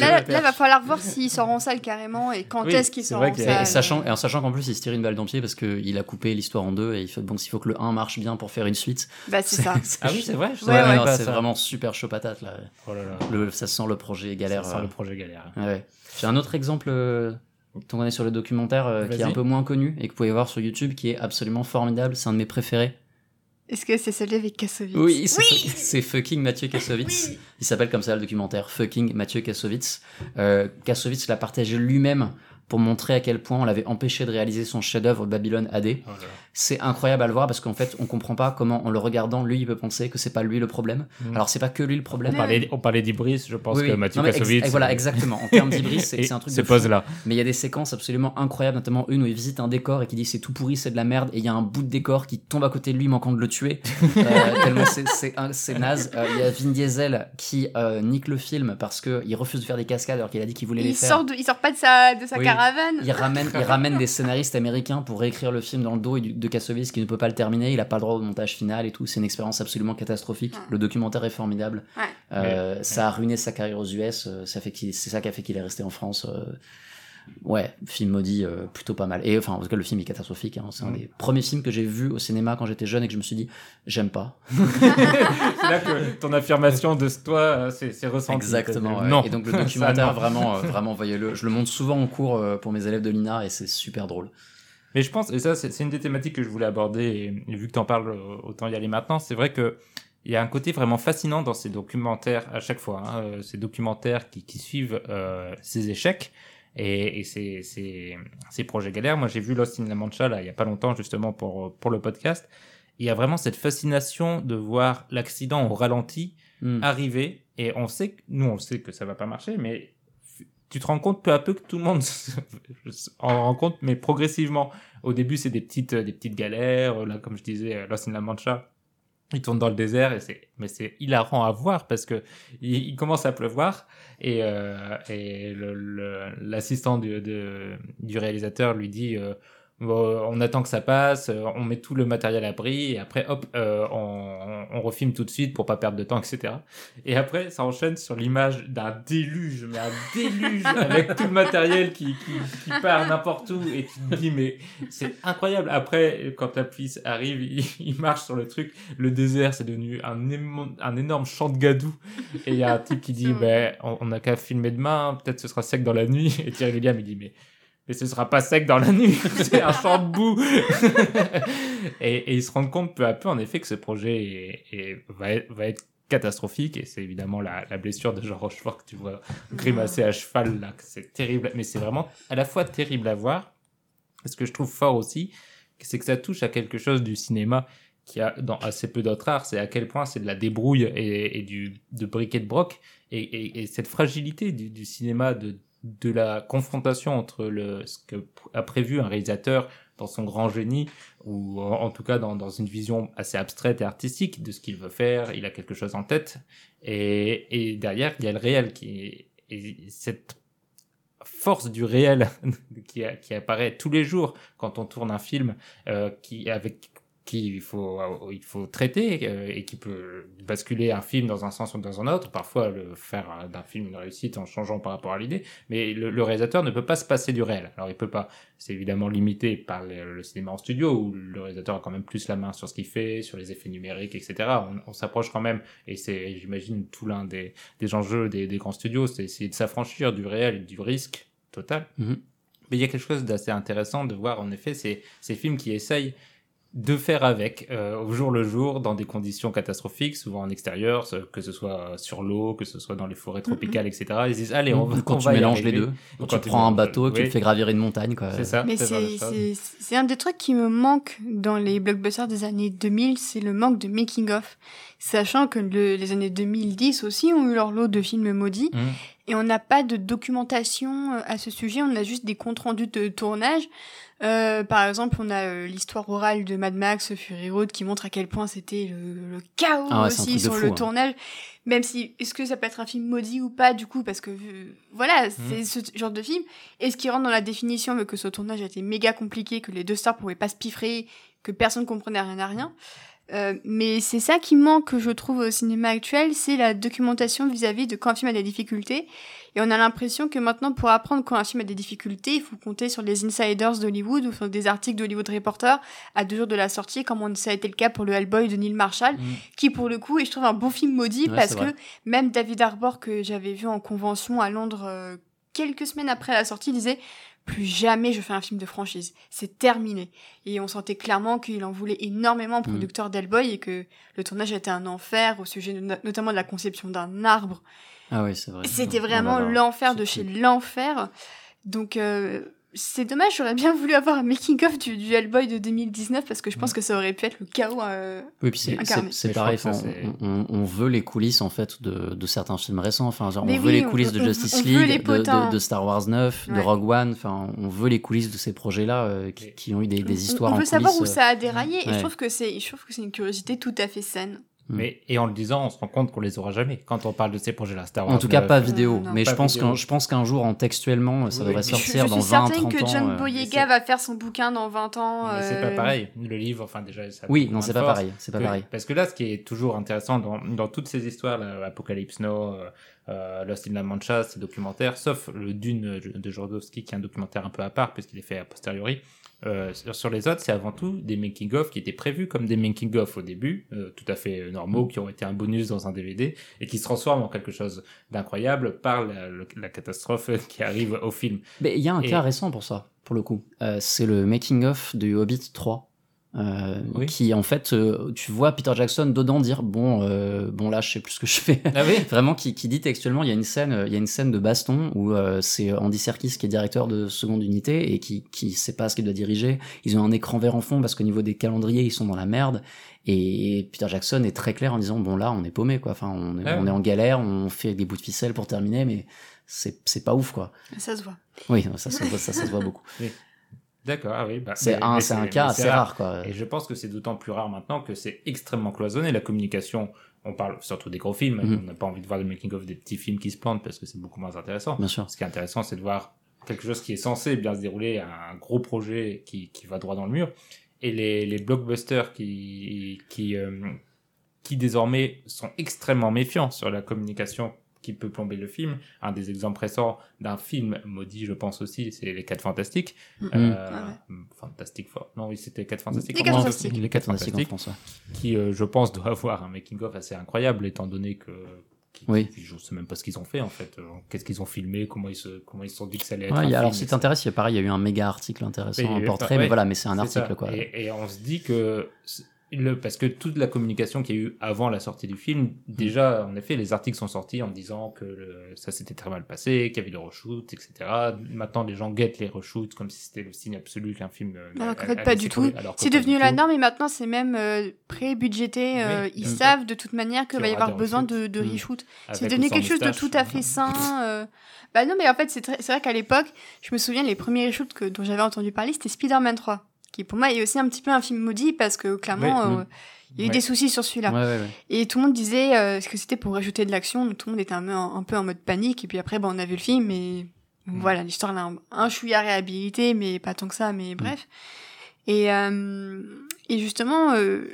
[SPEAKER 3] là, va- là, falloir voir s'il sort en salle carrément et quand
[SPEAKER 1] Oui,
[SPEAKER 3] est-ce qu'il sort en salle.
[SPEAKER 2] Et sachant, et en sachant qu'en plus il se tire une balle dans le pied parce qu'il a coupé l'histoire en deux et il bon, s'il faut que le 1 marche bien pour faire une suite.
[SPEAKER 3] Bah, c'est ça.
[SPEAKER 1] Ah oui, c'est vrai.
[SPEAKER 3] Ouais, ouais.
[SPEAKER 2] c'est vraiment super chaud patate là.
[SPEAKER 1] Oh là là.
[SPEAKER 2] Le, ça sent le projet galère.
[SPEAKER 1] Ça sent
[SPEAKER 2] euh.
[SPEAKER 1] le projet galère.
[SPEAKER 2] Ouais. J'ai un autre exemple dont on est sur le documentaire euh, qui est un peu moins connu et que vous pouvez voir sur YouTube qui est absolument formidable. C'est un de mes préférés.
[SPEAKER 3] Est-ce que c'est celui avec Kassovitz
[SPEAKER 2] Oui, c'est c'est fucking Mathieu Kassovitz. Il s'appelle comme ça le documentaire, fucking Mathieu Kassovitz. Euh, Kassovitz l'a partagé lui-même pour montrer à quel point on l'avait empêché de réaliser son chef-d'œuvre Babylone AD.
[SPEAKER 1] Oh.
[SPEAKER 2] C'est incroyable à le voir parce qu'en fait, on comprend pas comment, en le regardant, lui, il peut penser que c'est pas lui le problème.
[SPEAKER 1] Mm.
[SPEAKER 2] Alors, c'est pas que lui le
[SPEAKER 1] On
[SPEAKER 2] problème.
[SPEAKER 1] parlait, on parlait d'Ibris, je pense
[SPEAKER 2] Oui, oui.
[SPEAKER 1] que Mathieu
[SPEAKER 2] Non, mais ex-
[SPEAKER 1] Kassovitz.
[SPEAKER 2] et voilà, exactement. En termes d'Ibris, c'est c'est un truc
[SPEAKER 1] se
[SPEAKER 2] de fou.
[SPEAKER 1] pose là.
[SPEAKER 2] Mais il y a des séquences absolument incroyables, notamment une où il visite un décor et qui dit c'est tout pourri, c'est de la merde, et il y a un bout de décor qui tombe à côté de lui, manquant de le tuer. Euh, tellement c'est- naze. Euh, Il y a Vin Diesel qui euh, nique le film parce qu'il refuse de faire des cascades alors qu'il a dit qu'il voulait les
[SPEAKER 3] il
[SPEAKER 2] faire.
[SPEAKER 3] sort, de- il sort pas de sa, de sa
[SPEAKER 2] Oui.
[SPEAKER 3] Caravane.
[SPEAKER 2] Il ramène, il ramène des scénaristes américains pour réécrire le film dans le dos et du- de Kassovitz qui ne peut pas le terminer. Il a pas le droit au montage final et tout. C'est une expérience absolument catastrophique.
[SPEAKER 3] Ouais.
[SPEAKER 2] Le documentaire est formidable.
[SPEAKER 3] Ouais.
[SPEAKER 2] Euh, Ça a ruiné sa carrière aux US. euh, Ça fait qu'il, c'est ça qui a fait qu'il est resté en France. euh, Ouais, film maudit, euh, plutôt pas mal. Et enfin, en tout cas, le film est catastrophique. Hein. C'est un des premiers films que j'ai vu au cinéma quand j'étais jeune et que je me suis dit, j'aime pas.
[SPEAKER 1] c'est là que ton affirmation de toi, euh, c'est ressenti.
[SPEAKER 2] Exactement. ouais.
[SPEAKER 1] Non.
[SPEAKER 2] Et donc le documentaire, vraiment, euh, vraiment, voyez-le. Je le montre souvent en cours euh, pour mes élèves de l'INA et c'est super drôle.
[SPEAKER 1] Mais je pense, et ça, c'est une des thématiques que je voulais aborder, et, et vu que tu en parles, autant y aller maintenant. C'est vrai que il y a un côté vraiment fascinant dans ces documentaires à chaque fois, hein, ces documentaires qui, qui suivent euh, ces échecs et, et ces, ces, ces projets galères. Moi, j'ai vu Lost in La Mancha là, il y a pas longtemps justement pour, pour le podcast. Il y a vraiment cette fascination de voir l'accident au ralenti
[SPEAKER 2] Hmm.
[SPEAKER 1] arriver et on sait que nous on sait que ça va pas marcher mais tu te rends compte peu à peu que tout le monde en rend compte mais progressivement au début c'est des petites des petites galères là comme je disais Lost in La Mancha il tourne dans le désert et c'est mais c'est hilarant à voir parce que il, il commence à pleuvoir et euh, l'assistant du, du réalisateur lui dit euh, Bon, on attend que ça passe, euh, on met tout le matériel à l'abri, et après, hop, euh, on, on refilme tout de suite pour pas perdre de temps, etc. Et après, ça enchaîne sur l'image d'un déluge, mais un déluge avec tout le matériel qui, qui, qui part n'importe où, et tu te dis, mais c'est incroyable. Après, quand la police arrive, il, il marche sur le truc, le désert, c'est devenu un, émo- un énorme champ de gadou, et il y a un type qui dit, ben, on on n'a qu'à filmer demain, peut-être ce sera sec dans la nuit, et Thierry William, il dit, mais mais ce sera pas sec dans la nuit, c'est un champ de boue. et, et ils se rendent compte peu à peu, en effet, que ce projet est, est- va, être, va être catastrophique. Et c'est évidemment la, la blessure de Jean Rochefort que tu vois grimacer à cheval, là, c'est terrible. Mais c'est vraiment à la fois terrible à voir. Ce que je trouve fort aussi, c'est que ça touche à quelque chose du cinéma qui a dans assez peu d'autres arts, c'est à quel point c'est de la débrouille et, et du, de briquet de broc. Et, et, et cette fragilité du, du cinéma, de, de la confrontation entre le, ce que a prévu un réalisateur dans son grand génie, ou en, tout cas dans, dans une vision assez abstraite et artistique de ce qu'il veut faire, il a quelque chose en tête, et, et derrière, il y a le réel qui et cette force du réel qui, qui apparaît tous les jours quand on tourne un film, euh, qui avec qu'il faut, il faut traiter euh, et qui peut basculer un film dans un sens ou dans un autre, parfois le faire euh, d'un film une réussite en changeant par rapport à l'idée, mais le, le, réalisateur ne peut pas se passer du réel. Alors il peut pas, c'est évidemment limité par le, le, cinéma en studio où le réalisateur a quand même plus la main sur ce qu'il fait, sur les effets numériques, etc. On, on s'approche quand même, et c'est, j'imagine, tout l'un des, des enjeux des, des grands studios, c'est essayer de s'affranchir du réel et du risque total.
[SPEAKER 2] Mm -hmm.
[SPEAKER 1] Mais il y a quelque chose d'assez intéressant de voir en effet ces, ces films qui essayent de faire avec euh, au jour le jour dans des conditions catastrophiques, souvent en extérieur, que ce soit sur l'eau, que ce soit dans les forêts tropicales, etc. Ils disent allez, on va.
[SPEAKER 2] Quand
[SPEAKER 1] on
[SPEAKER 2] tu
[SPEAKER 1] va
[SPEAKER 2] mélanges les deux, quand, quand tu prends un bateau, oui. tu le fais gravir une montagne, quoi.
[SPEAKER 1] C'est ça.
[SPEAKER 3] Mais c'est un des trucs qui me manque dans les blockbusters des années 2000, c'est le manque de making of, sachant que le, les années 2010 aussi ont eu leur lot de films maudits. Mmh. Et on n'a pas de documentation euh, à ce sujet, on a juste des comptes rendus de tournage. Euh, par exemple, on a euh, l'histoire orale de Mad Max Fury Road qui montre à quel point c'était le, le, chaos
[SPEAKER 2] ah ouais,
[SPEAKER 3] aussi sur
[SPEAKER 2] fou,
[SPEAKER 3] le
[SPEAKER 2] hein.
[SPEAKER 3] tournage. Même si, est-ce que ça peut être un film maudit ou pas, du coup, parce que, euh, voilà,
[SPEAKER 1] Mmh.
[SPEAKER 3] c'est ce genre de film. Et ce qui rentre dans la définition, vu que ce tournage a été méga compliqué, que les deux stars pouvaient pas se piffrer, que personne comprenait rien à rien. Euh, mais c'est ça qui manque, je trouve, au cinéma actuel, c'est la documentation vis-à-vis de quand un film a des difficultés. Et on a l'impression que maintenant, pour apprendre quand un film a des difficultés, il faut compter sur les insiders d'Hollywood ou sur des articles d'Hollywood Reporter à deux jours de la sortie, comme on, ça a été le cas pour le Hellboy de Neil Marshall,
[SPEAKER 2] Mm.
[SPEAKER 3] qui pour le coup est, je trouve, un bon film maudit
[SPEAKER 2] Ouais,
[SPEAKER 3] parce que même David Arbor, que j'avais vu en convention à Londres euh, quelques semaines après la sortie, disait plus jamais je fais un film de franchise. C'est terminé. Et on sentait clairement qu'il en voulait énormément au
[SPEAKER 2] Mm.
[SPEAKER 3] producteur d'Hellboy et que le tournage était un enfer au sujet de notamment de la conception d'un arbre.
[SPEAKER 2] Ah oui, c'est vrai.
[SPEAKER 3] C'était
[SPEAKER 2] Oh
[SPEAKER 3] vraiment l'enfer de chez l'enfer. Donc euh, c'est dommage, j'aurais bien voulu avoir un making-of du, du Hellboy de 2019 parce que je pense que ça aurait pu être le chaos. euh,
[SPEAKER 2] Oui, puis c'est- pareil.
[SPEAKER 1] ça,
[SPEAKER 2] on, on- on veut les coulisses en fait de, de certains films récents. Enfin, genre, on veut les coulisses
[SPEAKER 3] on-
[SPEAKER 2] de
[SPEAKER 3] on-
[SPEAKER 2] Justice
[SPEAKER 3] on
[SPEAKER 2] League, de,
[SPEAKER 3] potins.
[SPEAKER 2] de- de Star Wars 9, de. Rogue One. Enfin, on veut les coulisses de ces projets-là euh, qui, ont eu des,
[SPEAKER 3] on-
[SPEAKER 2] des histoires
[SPEAKER 3] on
[SPEAKER 2] en
[SPEAKER 3] veut savoir où ça a déraillé et
[SPEAKER 2] Ouais.
[SPEAKER 3] je trouve que c'est je trouve que c'est une curiosité tout à fait saine.
[SPEAKER 1] Mais, et en le disant, on se rend compte qu'on les aura jamais quand on parle de ces projets-là. Star
[SPEAKER 2] En tout cas,
[SPEAKER 1] 9,
[SPEAKER 2] pas
[SPEAKER 1] euh,
[SPEAKER 2] vidéo.
[SPEAKER 3] non.
[SPEAKER 2] mais
[SPEAKER 1] Pas
[SPEAKER 2] je pense
[SPEAKER 1] vidéo.
[SPEAKER 2] qu'un je pense qu'un jour, en textuellement, ça
[SPEAKER 1] Oui,
[SPEAKER 2] devrait
[SPEAKER 1] mais je-
[SPEAKER 2] sortir
[SPEAKER 3] je
[SPEAKER 2] dans
[SPEAKER 3] suis
[SPEAKER 2] 20,
[SPEAKER 3] certaine
[SPEAKER 2] 30
[SPEAKER 3] que
[SPEAKER 2] ans.
[SPEAKER 3] John
[SPEAKER 2] euh.
[SPEAKER 3] Boyega va faire son bouquin dans 20 ans.
[SPEAKER 1] Mais c'est
[SPEAKER 3] euh,
[SPEAKER 1] pas pareil. Le livre, enfin déjà, ça a
[SPEAKER 2] Oui, non, c'est pas
[SPEAKER 1] force
[SPEAKER 2] pareil. C'est pas
[SPEAKER 1] que-
[SPEAKER 2] pareil.
[SPEAKER 1] Parce que là, ce qui est toujours intéressant dans, dans toutes ces histoires, là, Apocalypse Now, euh, euh, Lost in La Mancha, ces documentaires, sauf le Dune de Jodorowsky, qui est un documentaire un peu à part, puisqu'il est fait a posteriori, euh, sur, les autres, c'est avant tout des making-of qui étaient prévus comme des making-of au début, euh, tout à fait normaux, qui ont été un bonus dans un DVD, et qui se transforment en quelque chose d'incroyable par la, catastrophe qui arrive au film.
[SPEAKER 2] Mais il y a un
[SPEAKER 1] Et-
[SPEAKER 2] cas récent pour ça, pour le coup. Euh, c'est le making-of du Hobbit 3. Euh,
[SPEAKER 1] Oui.
[SPEAKER 2] qui en fait euh, tu vois Peter Jackson dedans dire bon euh, bon là je sais plus ce que je fais.
[SPEAKER 1] Ah oui.
[SPEAKER 2] Vraiment qui, qui dit textuellement il y a une scène il y a une scène de baston où euh, c'est Andy Serkis qui est directeur de seconde unité et qui qui sait pas ce qu'il doit diriger. Ils ont un écran vert en fond parce qu'au niveau des calendriers ils sont dans la merde. Et Peter Jackson est très clair en disant bon là on est paumé quoi. Enfin on est,
[SPEAKER 1] Ah
[SPEAKER 2] on est en galère on fait des bouts de ficelle pour terminer mais c'est c'est pas ouf quoi.
[SPEAKER 3] Ça se voit.
[SPEAKER 2] oui ça ça, ça, ça, se voit beaucoup
[SPEAKER 1] D'accord, ah oui. bah,
[SPEAKER 2] c'est un c'est un cas assez rare quoi
[SPEAKER 1] Et je pense que c'est d'autant plus rare maintenant que c'est extrêmement cloisonné. La communication, on parle surtout des gros films,
[SPEAKER 2] Mhm.
[SPEAKER 1] on n'a pas envie de voir le making-of des petits films qui se plantent parce que c'est beaucoup moins intéressant.
[SPEAKER 2] bien sûr
[SPEAKER 1] Ce qui est intéressant, c'est de voir quelque chose qui est censé bien se dérouler, un gros projet qui, qui va droit dans le mur. Et les, les blockbusters qui, qui, euh, qui désormais sont extrêmement méfiants sur la communication qui peut plomber le film. Un des exemples récents d'un film maudit, je pense aussi, c'est Les 4 Fantastiques.
[SPEAKER 3] Mhm.
[SPEAKER 1] Euh,
[SPEAKER 3] Ah
[SPEAKER 1] Fantastic Four. Non, oui, c'était 4 Fantastiques.
[SPEAKER 3] Les
[SPEAKER 1] en
[SPEAKER 3] Quatre. Fantastiques.
[SPEAKER 2] les quatre fantastiques en France ouais.
[SPEAKER 1] Qui, euh, je pense, doit avoir un making-of assez incroyable, étant donné que. qui-
[SPEAKER 2] Oui.
[SPEAKER 1] qui- je sais même pas ce qu'ils ont fait en fait. Euh, Qu'est-ce qu'ils ont filmé Comment ils se comment ils se sont dit que ça allait être
[SPEAKER 2] Ouais,
[SPEAKER 1] un
[SPEAKER 2] il y a- alors
[SPEAKER 1] film,
[SPEAKER 2] si
[SPEAKER 1] etc.
[SPEAKER 2] t'intéresse, il y a pareil, il y a eu un méga article intéressant,
[SPEAKER 1] Mais,
[SPEAKER 2] un portrait,
[SPEAKER 1] ouais,
[SPEAKER 2] mais voilà, mais c'est un article
[SPEAKER 1] ça.
[SPEAKER 2] quoi.
[SPEAKER 1] Et, et on se dit que le, parce que toute la communication qu'il y a eu avant la sortie du film, déjà, en effet, les articles sont sortis en disant que le- ça s'était très mal passé, qu'il y avait le reshoot, etc. Maintenant, les gens guettent les reshoots comme si c'était le signe absolu qu'un film. euh,
[SPEAKER 3] Alors qu'en fait, pas du tout. C'est devenu la norme et maintenant c'est même euh, pré-budgété. euh,
[SPEAKER 1] Oui,
[SPEAKER 3] ils savent de toute manière qu'il va y avoir besoin de, de
[SPEAKER 2] Mm.
[SPEAKER 3] reshoot. C'est devenu quelque chose de tout à fait sain. euh. Bah non, mais en fait, c'est vrai qu'à l'époque, je me souviens, les premiers reshoots que, dont j'avais entendu parler, c'était Spider-Man 3. Qui pour moi est aussi un petit peu un film maudit parce que clairement,
[SPEAKER 1] Oui,
[SPEAKER 3] euh, il y a eu
[SPEAKER 1] Ouais.
[SPEAKER 3] des soucis sur celui-là.
[SPEAKER 2] Ouais, ouais, ouais.
[SPEAKER 3] Et tout le monde disait euh, que c'était pour rajouter de l'action, donc tout le monde était un peu, un, peu en mode panique. Et puis après, bah, on a vu le film et
[SPEAKER 1] Mm.
[SPEAKER 3] voilà, l'histoire elle a un, un chouïa réhabilité, mais pas tant que ça, mais bref. Et, euh, Et justement, euh,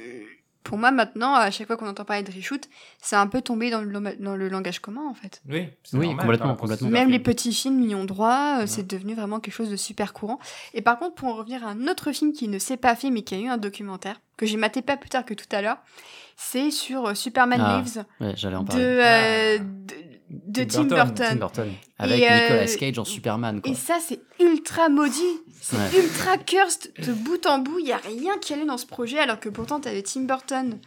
[SPEAKER 3] pour moi maintenant, à chaque fois qu'on entend parler de reshoot, c'est un peu tombé dans le, dans le langage commun en fait.
[SPEAKER 1] Oui, c'est
[SPEAKER 2] Oui,
[SPEAKER 1] normal,
[SPEAKER 2] complètement, complètement.
[SPEAKER 3] Même les petits films y ont droit, euh,
[SPEAKER 1] Ouais.
[SPEAKER 3] c'est devenu vraiment quelque chose de super courant. Et par contre, pour en revenir à un autre film qui ne s'est pas fait mais qui a eu un documentaire, que j'ai maté pas plus tard que tout à l'heure, c'est sur euh, Superman
[SPEAKER 2] Ah,
[SPEAKER 3] Lives
[SPEAKER 2] Ouais, j'allais en
[SPEAKER 3] de,
[SPEAKER 2] parler.
[SPEAKER 3] euh,
[SPEAKER 1] Ah.
[SPEAKER 3] de, de
[SPEAKER 1] Tim Burton.
[SPEAKER 2] Tim Burton. Avec
[SPEAKER 3] euh,
[SPEAKER 2] Nicolas Cage en Superman, quoi.
[SPEAKER 3] Et ça, c'est ultra maudit. C'est
[SPEAKER 2] Ouais.
[SPEAKER 3] ultra cursed de bout en bout. Il y a rien qui allait dans ce projet, alors que pourtant, t'avais Tim Burton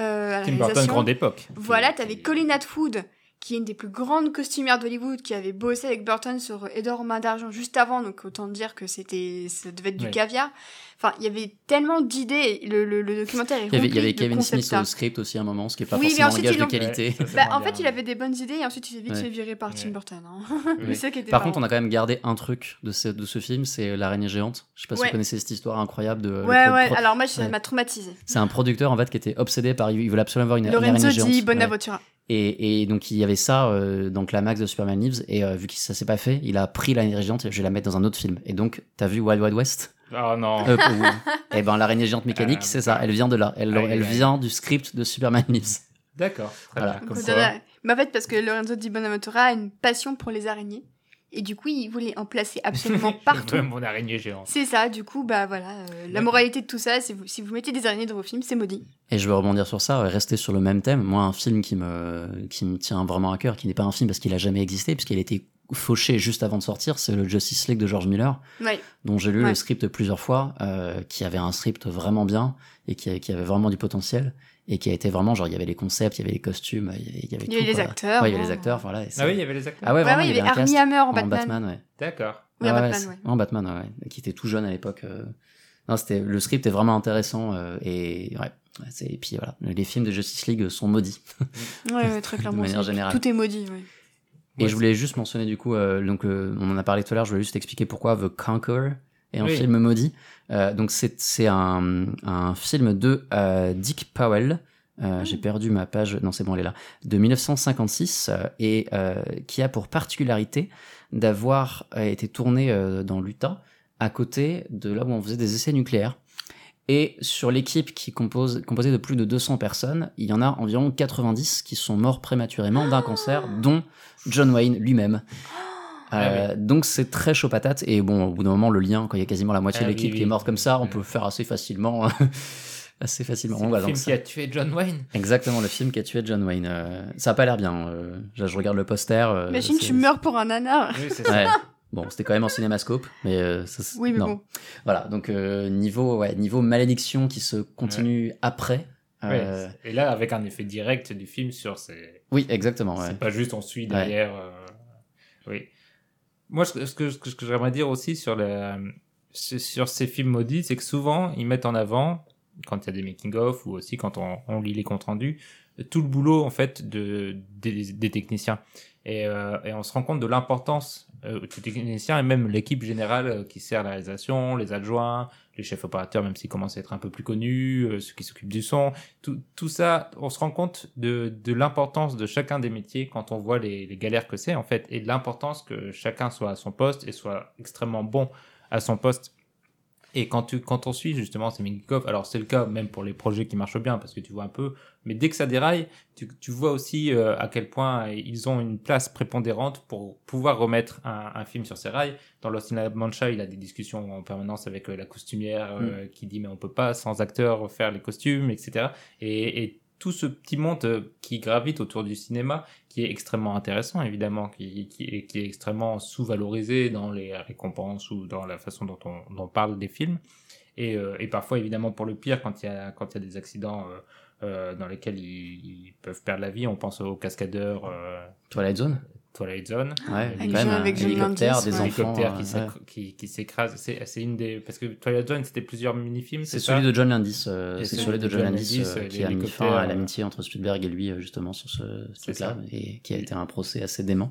[SPEAKER 3] euh, à la
[SPEAKER 1] Tim Burton, grande époque.
[SPEAKER 3] Voilà,
[SPEAKER 1] Qui-
[SPEAKER 3] t'avais Colin Atwood, qui est une des plus grandes costumières d'Hollywood, qui avait bossé avec Burton sur mains d'argent juste avant, donc autant dire que c'était, ça devait être du
[SPEAKER 1] Ouais.
[SPEAKER 3] caviar. Enfin, il y avait tellement d'idées. Le, le, le documentaire est
[SPEAKER 2] Il y avait, il y avait Kevin Smith au
[SPEAKER 3] art.
[SPEAKER 2] script aussi à un moment, ce qui est pas
[SPEAKER 3] Oui, mais
[SPEAKER 2] forcément un
[SPEAKER 3] ensuite,
[SPEAKER 2] gage
[SPEAKER 3] ils
[SPEAKER 2] de qualité.
[SPEAKER 1] Ouais,
[SPEAKER 3] Bah, en fait, il avait des bonnes idées et ensuite il s'est vite fait virer par. Tim Burton. Hein.
[SPEAKER 1] Oui.
[SPEAKER 3] C'est ça qui était
[SPEAKER 2] Par
[SPEAKER 3] marrant.
[SPEAKER 2] contre, on a quand même gardé un truc de ce, de ce film, c'est l'araignée géante. Je sais pas si vous connaissez cette histoire incroyable de.
[SPEAKER 3] Ouais, ouais,
[SPEAKER 2] pro-
[SPEAKER 3] alors moi, ça m'a traumatisé.
[SPEAKER 2] C'est un producteur en fait qui était obsédé par. Il voulait absolument avoir une,
[SPEAKER 3] Lorenzo
[SPEAKER 2] araignée géante.
[SPEAKER 3] di
[SPEAKER 2] Ouais.
[SPEAKER 3] Bonaventura.
[SPEAKER 2] Et, et donc il y avait ça euh, dans Climax de Superman Lives et euh, vu que ça s'est pas fait, il a pris l'araignée géante et je vais la mettre dans un autre film. Et donc t'as vu Wild Wild West?
[SPEAKER 1] Oh non.
[SPEAKER 2] Euh, Et ben l'araignée géante mécanique,
[SPEAKER 1] Ah,
[SPEAKER 2] c'est ça. Elle vient de là. Elle, vient du script de Superman Lives.
[SPEAKER 1] D'accord. Très
[SPEAKER 2] Voilà.
[SPEAKER 1] Comme
[SPEAKER 3] Mais en fait, parce que Lorenzo di Bonaventura a une passion pour les araignées. Et du coup, il voulait en placer absolument
[SPEAKER 1] Je
[SPEAKER 3] partout.
[SPEAKER 1] veux mon araignée géante.
[SPEAKER 3] C'est ça, du coup, bah voilà. euh, la moralité de tout ça, c'est vous, si vous mettez des araignées dans vos films, c'est maudit.
[SPEAKER 2] Et je veux rebondir sur ça, rester sur le même thème. Moi, un film qui me, qui me tient vraiment à cœur, qui n'est pas un film parce qu'il a jamais existé, puisqu'il a été fauché juste avant de sortir, c'est le Justice League de George Miller,
[SPEAKER 3] Ouais.
[SPEAKER 2] dont j'ai lu
[SPEAKER 3] Ouais.
[SPEAKER 2] le script plusieurs fois, euh, qui avait un script vraiment bien et qui, qui avait vraiment du potentiel et qui a été vraiment genre il y avait les concepts, il y avait les costumes, il y avait, il y avait
[SPEAKER 3] Il y avait
[SPEAKER 2] tout,
[SPEAKER 3] les acteurs.
[SPEAKER 2] Ouais, il y avait les acteurs, voilà.
[SPEAKER 1] Ah oui, il y avait les acteurs.
[SPEAKER 2] Ah ouais, vraiment,
[SPEAKER 3] ouais, il y avait Armie Hammer en
[SPEAKER 2] en
[SPEAKER 3] Batman.
[SPEAKER 2] Batman, ouais.
[SPEAKER 1] D'accord.
[SPEAKER 3] Oui, en
[SPEAKER 2] Ouais,
[SPEAKER 3] Batman, ouais.
[SPEAKER 2] En Batman, ouais, qui était tout jeune à l'époque. euh. Non, c'était le script est vraiment intéressant euh, et ouais. Et puis voilà, les films de Justice League sont maudits.
[SPEAKER 3] Ouais, ouais, très clairement.
[SPEAKER 2] manière
[SPEAKER 3] c'est-
[SPEAKER 2] générale.
[SPEAKER 3] Tout est maudit, ouais.
[SPEAKER 2] Et
[SPEAKER 1] Ouais,
[SPEAKER 2] je voulais juste mentionner du coup, euh, donc euh, on en a parlé tout à l'heure, je voulais juste expliquer pourquoi The Conqueror est un
[SPEAKER 1] Oui.
[SPEAKER 2] film maudit. Euh, donc c'est un, un film de euh, Dick Powell. Euh, J'ai perdu ma page, non c'est bon elle est là, de 1956 euh, et euh, qui a pour particularité d'avoir été tourné dans l'Utah à côté de là où on faisait des essais nucléaires. Et sur l'équipe qui compose, composée de plus de 200 personnes, il y en a environ 90 qui sont morts prématurément d'un cancer, dont John Wayne lui-même. Euh,
[SPEAKER 1] Ah
[SPEAKER 2] Donc c'est très chaud patate. Et bon, au bout d'un moment, le lien, quand il y a quasiment la moitié
[SPEAKER 1] Ah
[SPEAKER 2] de l'équipe
[SPEAKER 1] oui,
[SPEAKER 2] qui est morte comme ça, on
[SPEAKER 1] Ouais.
[SPEAKER 2] peut faire assez facilement. assez facilement.
[SPEAKER 1] C'est
[SPEAKER 2] On
[SPEAKER 1] le
[SPEAKER 2] va
[SPEAKER 1] film
[SPEAKER 2] donc
[SPEAKER 1] qui a tué John Wayne.
[SPEAKER 2] Exactement, le film qui a tué John Wayne. Euh, ça a pas l'air bien. euh, je, je regarde le poster. euh,
[SPEAKER 3] Imagine, tu meurs pour un nanar.
[SPEAKER 1] Oui, c'est ça.
[SPEAKER 2] Ouais. Bon, c'était quand même en cinémascope, mais euh, ça, c'est-
[SPEAKER 3] Oui, mais
[SPEAKER 2] non.
[SPEAKER 3] bon.
[SPEAKER 2] Voilà, donc euh, niveau, ouais, niveau malédiction qui se continue après.
[SPEAKER 1] Ouais,
[SPEAKER 2] euh,
[SPEAKER 1] Et là, avec un effet direct du film sur ces.
[SPEAKER 2] oui, exactement. Ouais.
[SPEAKER 1] C'est pas juste on suit derrière. euh, Oui. Moi, ce que, ce que, j'aimerais dire aussi sur, ces films maudits, c'est que souvent, ils mettent en avant, quand il y a des making-of ou aussi quand on, lit les comptes rendus, tout le boulot, en fait, de, des, techniciens. Et, euh, et on se rend compte de l'importance euh, des techniciens et même l'équipe générale euh, qui sert la réalisation, les adjoints, les chefs opérateurs, même s'ils commencent à être un peu plus connus, euh, ceux qui s'occupent du son, tout, tout ça, on se rend compte de, de l'importance de chacun des métiers quand on voit les, les galères que c'est en fait, et de l'importance que chacun soit à son poste et soit extrêmement bon à son poste. Et quand, tu, quand on suit justement ces making-of, alors c'est le cas même pour les projets qui marchent bien parce que tu vois un peu, mais dès que ça déraille, tu, tu vois aussi euh, à quel point ils ont une place prépondérante pour pouvoir remettre un, un film sur ses rails. Dans Lost in La Mancha, il a des discussions en permanence avec euh, la costumière euh, qui dit mais on peut pas sans acteur faire les costumes, etc. Et, et tout ce petit monde euh, qui gravite autour du cinéma, qui est extrêmement intéressant évidemment, qui, est, extrêmement sous-valorisé dans les récompenses ou dans la façon dont on, parle des films. Et, euh, et parfois évidemment pour le pire quand il y a quand il y a des accidents euh, dans lesquels ils, peuvent perdre la vie, on pense aux cascadeurs
[SPEAKER 2] Twilight Zone.
[SPEAKER 1] Twilight Zone,
[SPEAKER 2] Ouais,
[SPEAKER 1] Avec
[SPEAKER 3] Jean-
[SPEAKER 2] même, un
[SPEAKER 3] avec Johnny
[SPEAKER 2] hélicoptère, des
[SPEAKER 3] ouais.
[SPEAKER 2] enfants.
[SPEAKER 1] hélicoptère qui
[SPEAKER 2] euh, ouais.
[SPEAKER 1] qui, qui s'écrase. C'est c'est une des parce que Twilight Zone c'était plusieurs mini-films.
[SPEAKER 2] C'est celui de John Landis. euh, c'est
[SPEAKER 1] celui
[SPEAKER 2] celui de John
[SPEAKER 1] John
[SPEAKER 2] Landis
[SPEAKER 1] Landis,
[SPEAKER 2] euh,
[SPEAKER 1] euh,
[SPEAKER 2] qui a mis fin à
[SPEAKER 1] euh,
[SPEAKER 2] l'amitié entre Spielberg et lui euh, justement sur ce, truc-là et qui a été un procès assez dément.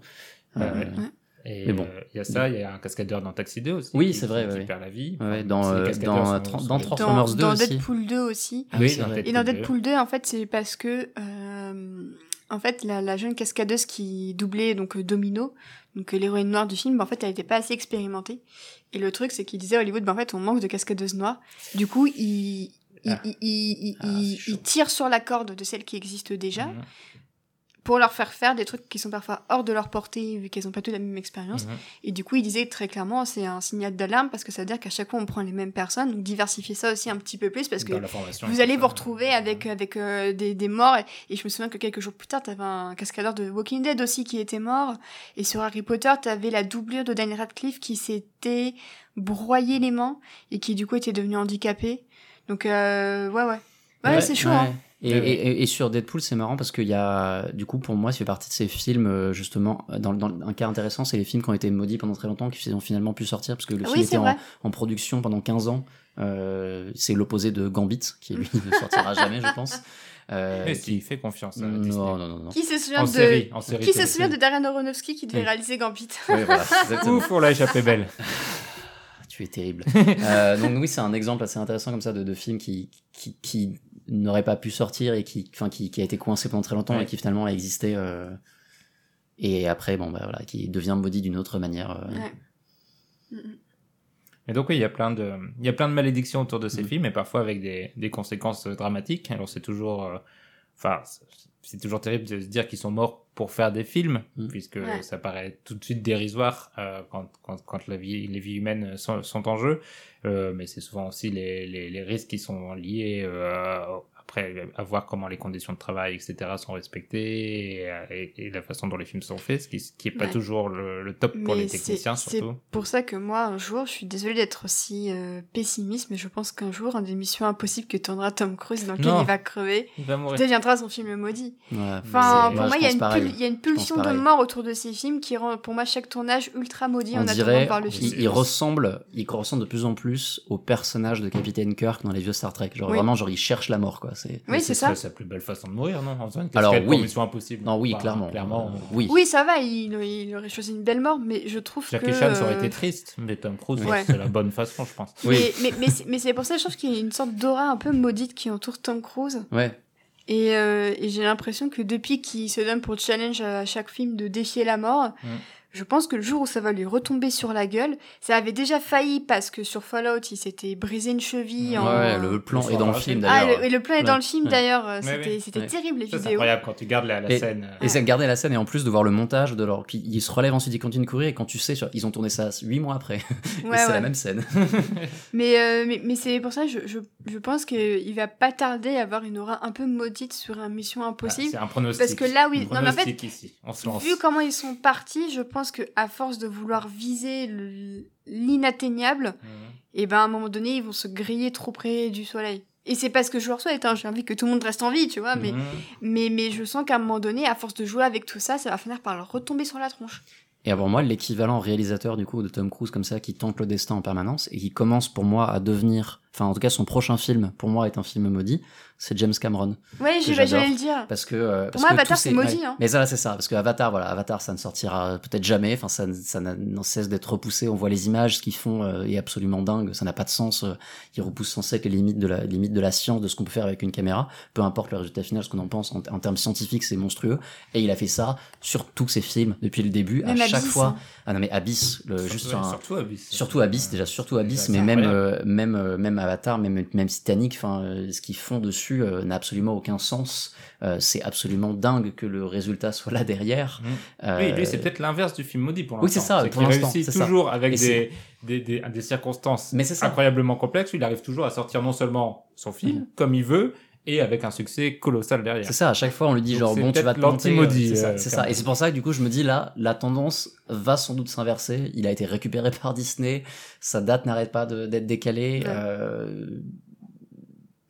[SPEAKER 1] Ouais,
[SPEAKER 2] Euh,
[SPEAKER 1] ouais. Et
[SPEAKER 2] Mais bon.
[SPEAKER 1] euh, il y a ça, il y a un cascadeur dans Taxi 2 aussi.
[SPEAKER 2] Oui,
[SPEAKER 1] qui-
[SPEAKER 2] c'est vrai,
[SPEAKER 1] Qui,
[SPEAKER 2] ouais,
[SPEAKER 1] perd la vie.
[SPEAKER 2] Ouais,
[SPEAKER 1] Enfin,
[SPEAKER 2] dans, euh, dans,
[SPEAKER 1] sont-
[SPEAKER 2] euh,
[SPEAKER 1] sont
[SPEAKER 2] dans
[SPEAKER 3] Dans,
[SPEAKER 2] Transformers 2
[SPEAKER 3] dans
[SPEAKER 2] aussi.
[SPEAKER 3] Deadpool 2 aussi.
[SPEAKER 2] Ah
[SPEAKER 1] Oui.
[SPEAKER 3] Et dans
[SPEAKER 1] 2.
[SPEAKER 3] Deadpool 2, en fait, c'est parce que, euh, en fait, la, la jeune cascadeuse qui doublait donc euh, Domino, donc euh, l'héroïne noire du film, bah, en fait, elle n'était pas assez expérimentée. Et le truc, c'est qu'il disait à Hollywood, bah, en fait, on manque de cascadeuses noires. Du coup, il,
[SPEAKER 1] Ah.
[SPEAKER 3] il- il- il-
[SPEAKER 2] Ah,
[SPEAKER 3] il- tire sur la corde de celles qui existent déjà
[SPEAKER 1] Mhm.
[SPEAKER 3] Pour leur faire faire des trucs qui sont parfois hors de leur portée vu qu'elles n'ont pas toutes la même expérience.
[SPEAKER 1] Mhm.
[SPEAKER 3] Et du coup, il disait très clairement, c'est un signal d'alarme parce que ça veut dire qu'à chaque fois on prend les mêmes personnes. Donc diversifier ça aussi un petit peu plus parce que vous allez vous retrouver avec, avec euh, des, des morts. Et, et je me souviens que quelques jours plus tard, t'avais un cascadeur de Walking Dead aussi qui était mort. Et sur Harry Potter, t'avais la doublure de Daniel Radcliffe qui s'était broyé les mains et qui du coup était devenu handicapé. Donc euh, ouais, ouais. Ouais, c'est chaud.
[SPEAKER 2] ouais.
[SPEAKER 3] Hein.
[SPEAKER 2] Et,
[SPEAKER 1] Ouais, ouais.
[SPEAKER 2] et- et sur Deadpool, c'est marrant parce qu'il y a, du coup, pour moi, ça fait partie de ces films, euh, justement, dans, dans un cas intéressant, c'est les films qui ont été maudits pendant très longtemps, qui ont finalement pu sortir, parce que le
[SPEAKER 3] Ah
[SPEAKER 2] film
[SPEAKER 3] oui,
[SPEAKER 2] était
[SPEAKER 3] c'est
[SPEAKER 2] en, production pendant 15 ans. Euh, c'est l'opposé de Gambit, qui lui ne sortira jamais, je pense. Euh,
[SPEAKER 1] Mais
[SPEAKER 2] qui-
[SPEAKER 1] si, fais confiance à
[SPEAKER 2] non, non, non, non.
[SPEAKER 3] Qui se souvient
[SPEAKER 1] En
[SPEAKER 3] de
[SPEAKER 1] série, en série.
[SPEAKER 3] qui se souvient de Darren Aronofsky qui devait
[SPEAKER 2] Oui.
[SPEAKER 3] réaliser Gambit?
[SPEAKER 2] Ouais, voilà.
[SPEAKER 1] Ouf, on l'a échappé belle.
[SPEAKER 2] Tu es terrible. Euh, donc oui, c'est un exemple assez intéressant comme ça de, de film qui, qui, qui n'aurait pas pu sortir et qui, enfin, qui, qui a été coincé pendant très longtemps
[SPEAKER 1] Ouais.
[SPEAKER 2] et qui finalement a existé. euh, et après, bon, bah voilà, qui devient maudit d'une autre manière. euh.
[SPEAKER 3] Ouais. Mhm.
[SPEAKER 1] Et donc oui, il y a plein de, il y a plein de malédictions autour de ces
[SPEAKER 2] Mm.
[SPEAKER 1] films et parfois avec des, des conséquences dramatiques. Alors c'est toujours, euh, enfin, c'est- toujours terrible de se dire qu'ils sont morts pour faire des films,
[SPEAKER 2] Mm.
[SPEAKER 1] puisque
[SPEAKER 3] Ouais.
[SPEAKER 1] ça paraît tout de suite dérisoire euh, quand, quand, quand la vie, les vies humaines sont, sont en jeu. Euh, mais c'est souvent aussi les, les, les risques qui sont liés euh, après à voir comment les conditions de travail, etc. sont respectées et, et- et la façon dont les films sont faits, ce qui, ce qui est pas
[SPEAKER 3] Ouais.
[SPEAKER 1] toujours le, le top pour
[SPEAKER 3] Mais
[SPEAKER 1] les
[SPEAKER 3] c'est-
[SPEAKER 1] techniciens
[SPEAKER 3] c'est
[SPEAKER 1] surtout.
[SPEAKER 3] pour ça que moi, un jour, je suis désolée d'être aussi euh, pessimiste, mais je pense qu'un jour, un des missions impossibles que tournera Tom Cruise, dans lequel
[SPEAKER 1] Non.
[SPEAKER 3] il va crever,
[SPEAKER 1] Il va mourir.
[SPEAKER 3] deviendra son film maudit.
[SPEAKER 2] Ouais,
[SPEAKER 3] Enfin,
[SPEAKER 2] c'est-
[SPEAKER 3] pour
[SPEAKER 2] ouais,
[SPEAKER 3] moi, il y, a une y a pulsion de mort autour de ces films qui rend, pour moi, chaque tournage ultra maudit en
[SPEAKER 2] On
[SPEAKER 3] attendant
[SPEAKER 2] dirait
[SPEAKER 3] de voir le
[SPEAKER 2] il,
[SPEAKER 3] film.
[SPEAKER 2] il ressemble, il ressemble de plus en plus au personnage de Capitaine Kirk dans les vieux Star Trek. Genre
[SPEAKER 3] Oui.
[SPEAKER 2] vraiment, genre il cherche la mort, quoi. C'est
[SPEAKER 3] Oui, c'est ça.
[SPEAKER 1] sa plus belle façon de mourir, non une
[SPEAKER 2] Alors, oui.
[SPEAKER 1] Mission Impossible.
[SPEAKER 2] non, oui,
[SPEAKER 1] Enfin,
[SPEAKER 2] clairement,
[SPEAKER 1] Clairement.
[SPEAKER 2] Euh, oui.
[SPEAKER 3] Oui, ça va, il, il aurait choisi une belle mort, mais je trouve
[SPEAKER 1] Jackie
[SPEAKER 3] que...
[SPEAKER 1] Chan, ça aurait été triste, mais Tom Cruise,
[SPEAKER 3] Ouais.
[SPEAKER 1] c'est la bonne façon, je pense.
[SPEAKER 2] Oui.
[SPEAKER 3] Mais, mais, mais c'est- c'est pour ça que je trouve qu'il y a une sorte d'aura un peu maudite qui entoure Tom Cruise.
[SPEAKER 2] Ouais.
[SPEAKER 3] Et, euh, et j'ai l'impression que depuis qu'il se donne pour le challenge à chaque film de défier la mort,
[SPEAKER 1] Mm.
[SPEAKER 3] Je pense que le jour où ça va lui retomber sur la gueule, ça avait déjà failli parce que sur Fallout, il s'était brisé une cheville en...
[SPEAKER 2] Ouais, le plan est dans le film
[SPEAKER 3] Ah,
[SPEAKER 2] d'ailleurs.
[SPEAKER 3] le, et le plan est
[SPEAKER 2] Ouais,
[SPEAKER 3] dans le film
[SPEAKER 2] ouais.
[SPEAKER 3] d'ailleurs,
[SPEAKER 1] Ouais,
[SPEAKER 3] c'était
[SPEAKER 1] ouais,
[SPEAKER 2] ouais.
[SPEAKER 3] terrible les
[SPEAKER 1] Ça, c'est
[SPEAKER 3] vidéos.
[SPEAKER 1] incroyable quand tu gardes la, la
[SPEAKER 2] Et-
[SPEAKER 1] scène. euh,
[SPEAKER 2] Et c'est de garder la scène et en plus de voir le montage de leur. Puis il se relève ensuite, il continue de courir et quand tu sais, ils ont tourné ça huit mois après. et
[SPEAKER 3] Ouais,
[SPEAKER 2] c'est
[SPEAKER 3] ouais.
[SPEAKER 2] la même scène.
[SPEAKER 3] Mais, euh, mais, mais c'est pour ça que je, je, je pense qu'il va pas tarder à avoir une aura un peu maudite sur un Mission
[SPEAKER 1] ah,
[SPEAKER 3] Impossible.
[SPEAKER 1] c'est un pronostic.
[SPEAKER 3] Parce que là, oui- non, mais en fait,
[SPEAKER 1] ici. On se lance.
[SPEAKER 3] Vu comment ils sont partis, je pense que à force de vouloir viser le- l'inatteignable,
[SPEAKER 1] Mhm.
[SPEAKER 3] et ben à un moment donné, ils vont se griller trop près du soleil. Et c'est pas ce que je leur souhaite, hein. j'ai envie que tout le monde reste en vie, tu vois, mais,
[SPEAKER 1] Mhm.
[SPEAKER 3] mais, mais je sens qu'à un moment donné, à force de jouer avec tout ça, ça va finir par leur retomber sur la tronche.
[SPEAKER 2] Et avant moi, l'équivalent réalisateur du coup de Tom Cruise comme ça qui tente le destin en permanence et qui commence pour moi à devenir, enfin en tout cas son prochain film pour moi est un film maudit, c'est James Cameron. J'adore.
[SPEAKER 3] j'allais le dire.
[SPEAKER 2] Parce que euh, parce
[SPEAKER 3] moi,
[SPEAKER 2] que
[SPEAKER 3] Avatar, c'est
[SPEAKER 2] ces-
[SPEAKER 3] maudit,
[SPEAKER 2] ouais.
[SPEAKER 3] hein.
[SPEAKER 2] Mais ça là c'est ça parce que Avatar voilà Avatar ça ne sortira peut-être jamais enfin ça ça n'en cesse d'être repoussé on voit les images ce qu'ils font euh, est absolument dingue ça n'a pas de sens euh, ils repoussent sans cesse les limites de la les limites de la science de ce qu'on peut faire avec une caméra peu importe le résultat final ce qu'on en pense en, en termes scientifiques c'est monstrueux et il a fait ça sur tous ses films depuis le début
[SPEAKER 3] Même
[SPEAKER 2] à chaque
[SPEAKER 3] Abyss,
[SPEAKER 2] fois
[SPEAKER 3] hein.
[SPEAKER 2] ah non mais Abyss le juste
[SPEAKER 1] Ouais,
[SPEAKER 2] un-
[SPEAKER 1] Surtout Abyss.
[SPEAKER 2] Surtout Abyss, déjà, surtout Abyss, mais même, euh, même, euh, même Avatar, même, même Titanic, enfin, euh, ce qu'ils font dessus euh, n'a absolument aucun sens. Euh, c'est absolument dingue que le résultat soit là derrière. Euh,
[SPEAKER 1] Oui, lui, c'est peut-être l'inverse du film maudit pour l'instant.
[SPEAKER 2] Oui, c'est ça, pour l'instant,
[SPEAKER 1] réussit
[SPEAKER 2] ça.
[SPEAKER 1] toujours avec des, des, des, des circonstances
[SPEAKER 2] Mais
[SPEAKER 1] incroyablement complexes. où Il arrive toujours à sortir non seulement son film comme il veut, et avec un succès colossal derrière.
[SPEAKER 2] C'est ça, à chaque fois on lui dit
[SPEAKER 1] Donc
[SPEAKER 2] genre bon tu vas te planter,
[SPEAKER 1] l'anti-maudit,
[SPEAKER 2] euh, C'est ça,
[SPEAKER 1] euh,
[SPEAKER 2] ça. Et c'est pour ça que du coup je me dis là, la tendance va sans doute s'inverser. Il a été récupéré par Disney, sa date n'arrête pas d'être décalée.
[SPEAKER 3] Ouais.
[SPEAKER 2] Euh,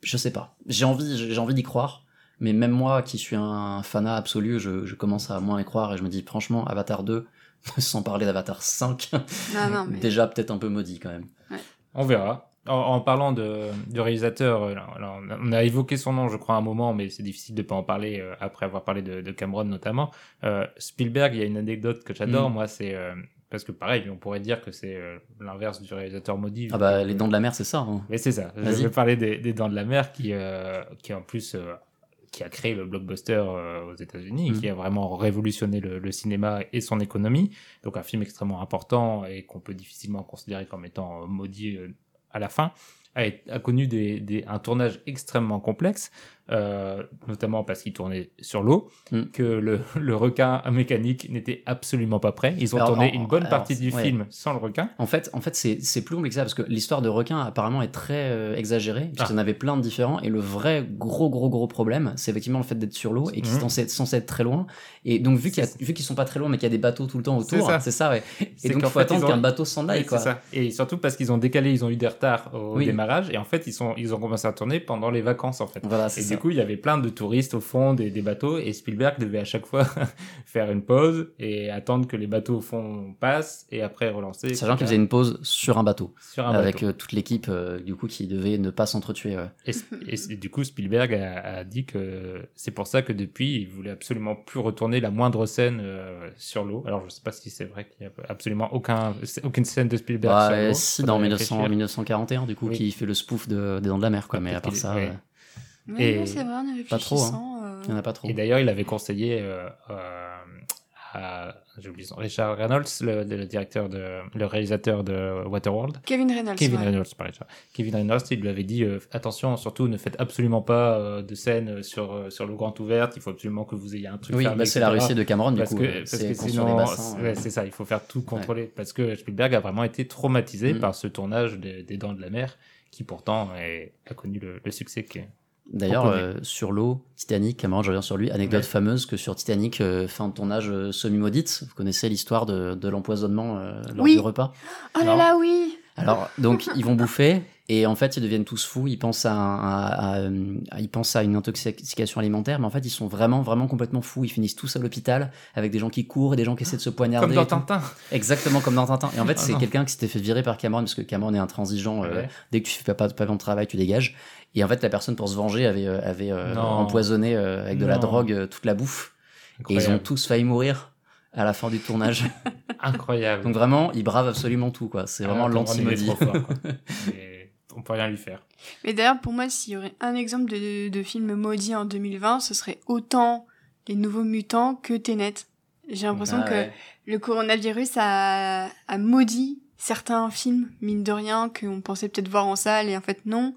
[SPEAKER 2] je sais pas. J'ai envie, j'ai envie d'y croire. Mais même moi, qui suis un fanat absolu, je, je commence à moins y croire et je me dis franchement, Avatar 2, sans parler d'Avatar 5,
[SPEAKER 3] Non, non, mais...
[SPEAKER 2] déjà peut-être un peu maudit quand même.
[SPEAKER 1] On verra. En, en parlant de, de réalisateur, euh, alors, on a- évoqué son nom, je crois, à un moment, mais c'est difficile de pas en parler euh, après avoir parlé de, de Cameron notamment. Euh, Spielberg, il y a une anecdote que j'adore,
[SPEAKER 2] Mm.
[SPEAKER 1] moi, c'est euh, parce que pareil, on pourrait dire que c'est euh, l'inverse du réalisateur maudit.
[SPEAKER 2] Ah bah les dents de la mer c'est ça. hein.
[SPEAKER 1] Mais c'est ça. Je vais parler des, des Dents de la Mer qui, euh, qui en plus, euh, qui a créé le blockbuster euh, aux États-Unis,
[SPEAKER 2] Mhm.
[SPEAKER 1] qui a vraiment révolutionné le, le cinéma et son économie. Donc un film extrêmement important et qu'on peut difficilement considérer comme étant euh, maudit euh, à la fin. a, connu un tournage extrêmement complexe, euh, notamment parce qu'il tournait sur l'eau,
[SPEAKER 2] Mm.
[SPEAKER 1] que le, le requin mécanique n'était absolument pas prêt. Ils ont
[SPEAKER 2] Alors,
[SPEAKER 1] tourné
[SPEAKER 2] en-
[SPEAKER 1] une bonne
[SPEAKER 2] alors,
[SPEAKER 1] partie du
[SPEAKER 2] ouais.
[SPEAKER 1] film sans le requin.
[SPEAKER 2] En fait, en fait c'est c'est plus compliqué que ça parce que l'histoire de requin apparemment est très euh, exagérée puisqu'il y en avait plein de différents et le vrai gros gros gros problème c'est effectivement le fait d'être sur l'eau et qu'ils
[SPEAKER 1] Mhm.
[SPEAKER 2] sont censés, censés être très loin et donc vu qu'il y a, vu qu'ils sont pas très loin mais qu'il y a des bateaux tout le temps autour
[SPEAKER 1] ça.
[SPEAKER 2] c'est ça ouais
[SPEAKER 1] C'est
[SPEAKER 2] et donc il faut
[SPEAKER 1] fait,
[SPEAKER 2] attendre
[SPEAKER 1] ont-
[SPEAKER 2] qu'un bateau s'en aille
[SPEAKER 1] Ouais,
[SPEAKER 2] quoi
[SPEAKER 1] c'est ça. Et surtout parce qu'ils ont décalé, ils ont eu des retards au
[SPEAKER 2] Oui.
[SPEAKER 1] démarrage, et en fait, ils, sont, ils ont commencé à tourner pendant les vacances, en fait.
[SPEAKER 2] voilà ça
[SPEAKER 1] du coup, il y avait plein de touristes au fond des, des bateaux, et Spielberg devait à chaque fois faire une pause et attendre que les bateaux au fond passent, et après relancer.
[SPEAKER 2] sachant qu'il faisait une pause sur un bateau
[SPEAKER 1] sur un
[SPEAKER 2] avec
[SPEAKER 1] bateau.
[SPEAKER 2] euh, toute l'équipe euh, du coup qui devait ne pas s'entretuer ouais.
[SPEAKER 1] Et, du coup, Spielberg a, a dit que c'est pour ça que depuis, il voulait absolument plus retourner la moindre scène euh, sur l'eau. Alors, je sais pas si c'est vrai qu'il y a absolument aucun, aucune scène de Spielberg sur l'eau.
[SPEAKER 2] si dans
[SPEAKER 1] réfléchir.
[SPEAKER 2] 1900 1941 du coup
[SPEAKER 1] Oui.
[SPEAKER 2] qui fait le spoof de, des dents de la mer quoi
[SPEAKER 1] Ouais,
[SPEAKER 2] mais à part ça
[SPEAKER 1] ouais.
[SPEAKER 3] Mais
[SPEAKER 1] Et-
[SPEAKER 3] non, c'est vrai, en y
[SPEAKER 2] Pas trop, hein.
[SPEAKER 3] euh,
[SPEAKER 2] il y en a pas trop
[SPEAKER 1] Et d'ailleurs, il avait conseillé euh, euh, à oublié son Richard Reynolds, le, le directeur de, le réalisateur de Waterworld.
[SPEAKER 3] Kevin Reynolds.
[SPEAKER 1] Kevin
[SPEAKER 3] ouais.
[SPEAKER 1] Reynolds, Richard. Kevin Reynolds, il lui avait dit euh, attention, surtout ne faites absolument pas euh, de scène sur sur l'eau grande ouverte. Il faut absolument que vous ayez un truc
[SPEAKER 2] oui
[SPEAKER 1] fermé,
[SPEAKER 2] bah, c'est la
[SPEAKER 1] etc.
[SPEAKER 2] réussite de Cameron du
[SPEAKER 1] Parce
[SPEAKER 2] coup
[SPEAKER 1] que, parce
[SPEAKER 2] c'est
[SPEAKER 1] que sinon,
[SPEAKER 2] bassins,
[SPEAKER 1] c'est- ouais, c'est ça, il faut faire tout contrôler. Parce que Spielberg a vraiment été traumatisé
[SPEAKER 2] Mm.
[SPEAKER 1] par ce tournage des, des Dents de la Mer, qui pourtant est- a connu le, le succès qui est.
[SPEAKER 2] D'ailleurs, euh, sur l'eau, Titanic, Cameron, je reviens sur lui, anecdote
[SPEAKER 1] Ouais.
[SPEAKER 2] fameuse que sur Titanic, euh, fin de tournage euh, semi-maudite, vous connaissez l'histoire de, de l'empoisonnement euh, lors
[SPEAKER 3] Oui.
[SPEAKER 2] du repas?
[SPEAKER 3] Oh là là, oui.
[SPEAKER 2] Alors, donc, ils vont bouffer, et en fait, ils deviennent tous fous, ils pensent à, un- à- à, euh, ils pensent à une intoxication alimentaire, mais en fait, ils sont vraiment, vraiment complètement fous, ils finissent tous à l'hôpital, avec des gens qui courent et des gens qui essaient de se poignarder.
[SPEAKER 1] Comme dans. Tintin.
[SPEAKER 2] Exactement comme dans Tintin. Et en fait,
[SPEAKER 1] Ah
[SPEAKER 2] c'est quelqu'un qui s'était fait virer par Cameron, parce que Cameron est intransigeant, euh,
[SPEAKER 1] Ouais.
[SPEAKER 2] dès que tu fais pas, pas bon travail, tu dégages. Et en fait, la personne, pour se venger, avait, euh, avait euh, empoisonné euh, avec de la drogue toute la bouffe. Et ils ont
[SPEAKER 1] Incroyable.
[SPEAKER 2] tous failli mourir à la fin du tournage.
[SPEAKER 1] Incroyable.
[SPEAKER 2] Donc vraiment, ils bravent absolument tout, quoi. C'est vraiment
[SPEAKER 1] Ah, est
[SPEAKER 2] l'anti-maudit.
[SPEAKER 1] on peut rien lui faire.
[SPEAKER 3] Mais d'ailleurs, pour moi, s'il y aurait un exemple de, de film maudit en 2020, ce serait autant Les Nouveaux Mutants que Tenet. J'ai l'impression
[SPEAKER 2] Ah
[SPEAKER 3] que
[SPEAKER 2] ouais.
[SPEAKER 3] le coronavirus a, a maudit certains films, mine de rien, qu'on pensait peut-être voir en salle, et en fait non.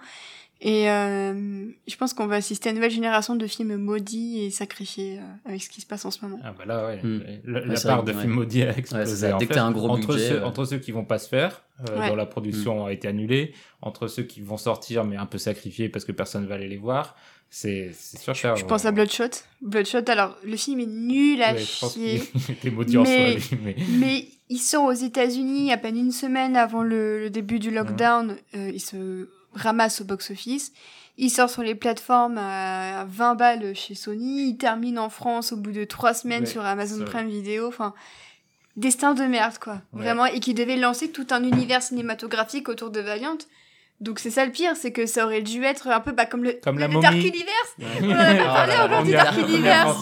[SPEAKER 3] Et euh, je pense qu'on va assister à une nouvelle génération de films maudits et sacrifiés euh, avec ce qui se passe en ce moment.
[SPEAKER 1] Ah bah là, ouais.
[SPEAKER 2] Hmm. Ouais,
[SPEAKER 1] la
[SPEAKER 2] c'est
[SPEAKER 1] part
[SPEAKER 2] vrai
[SPEAKER 1] de films
[SPEAKER 2] ouais.
[SPEAKER 1] maudits a
[SPEAKER 2] Ouais, c'est
[SPEAKER 1] explosé.
[SPEAKER 2] ça.
[SPEAKER 1] en
[SPEAKER 2] Dès que t'as un gros
[SPEAKER 1] entre
[SPEAKER 2] budget,
[SPEAKER 1] Ceux,
[SPEAKER 2] euh.
[SPEAKER 1] Entre ceux qui vont pas se faire, euh,
[SPEAKER 3] Ouais.
[SPEAKER 1] dont la production a été annulée, entre ceux qui vont sortir mais un peu sacrifiés parce que personne va aller les voir, c'est sûr que ça,
[SPEAKER 3] Je
[SPEAKER 1] on-
[SPEAKER 3] pense à Bloodshot. Bloodshot, alors, le film est nul à
[SPEAKER 1] Ouais, je pense
[SPEAKER 3] chier.
[SPEAKER 1] maudit en soi, mais...
[SPEAKER 3] Mais ils sont aux États-Unis à peine une semaine avant le, le début du lockdown. Euh, ils se ramassent au box-office. Ils sortent sur les plateformes à 20 balles chez Sony. Ils terminent en France au bout de trois semaines
[SPEAKER 1] Ouais,
[SPEAKER 3] sur Amazon Prime Video. Enfin, destin de merde, quoi.
[SPEAKER 1] Ouais.
[SPEAKER 3] Vraiment. Et qui devait lancer tout un univers cinématographique autour de Valiant. Donc c'est ça le pire, c'est que ça aurait dû être un peu bah, comme le,
[SPEAKER 1] Comme la
[SPEAKER 3] le
[SPEAKER 1] momie.
[SPEAKER 3] Dark Universe.
[SPEAKER 1] On
[SPEAKER 3] en a pas parlé encore du Dark Universe.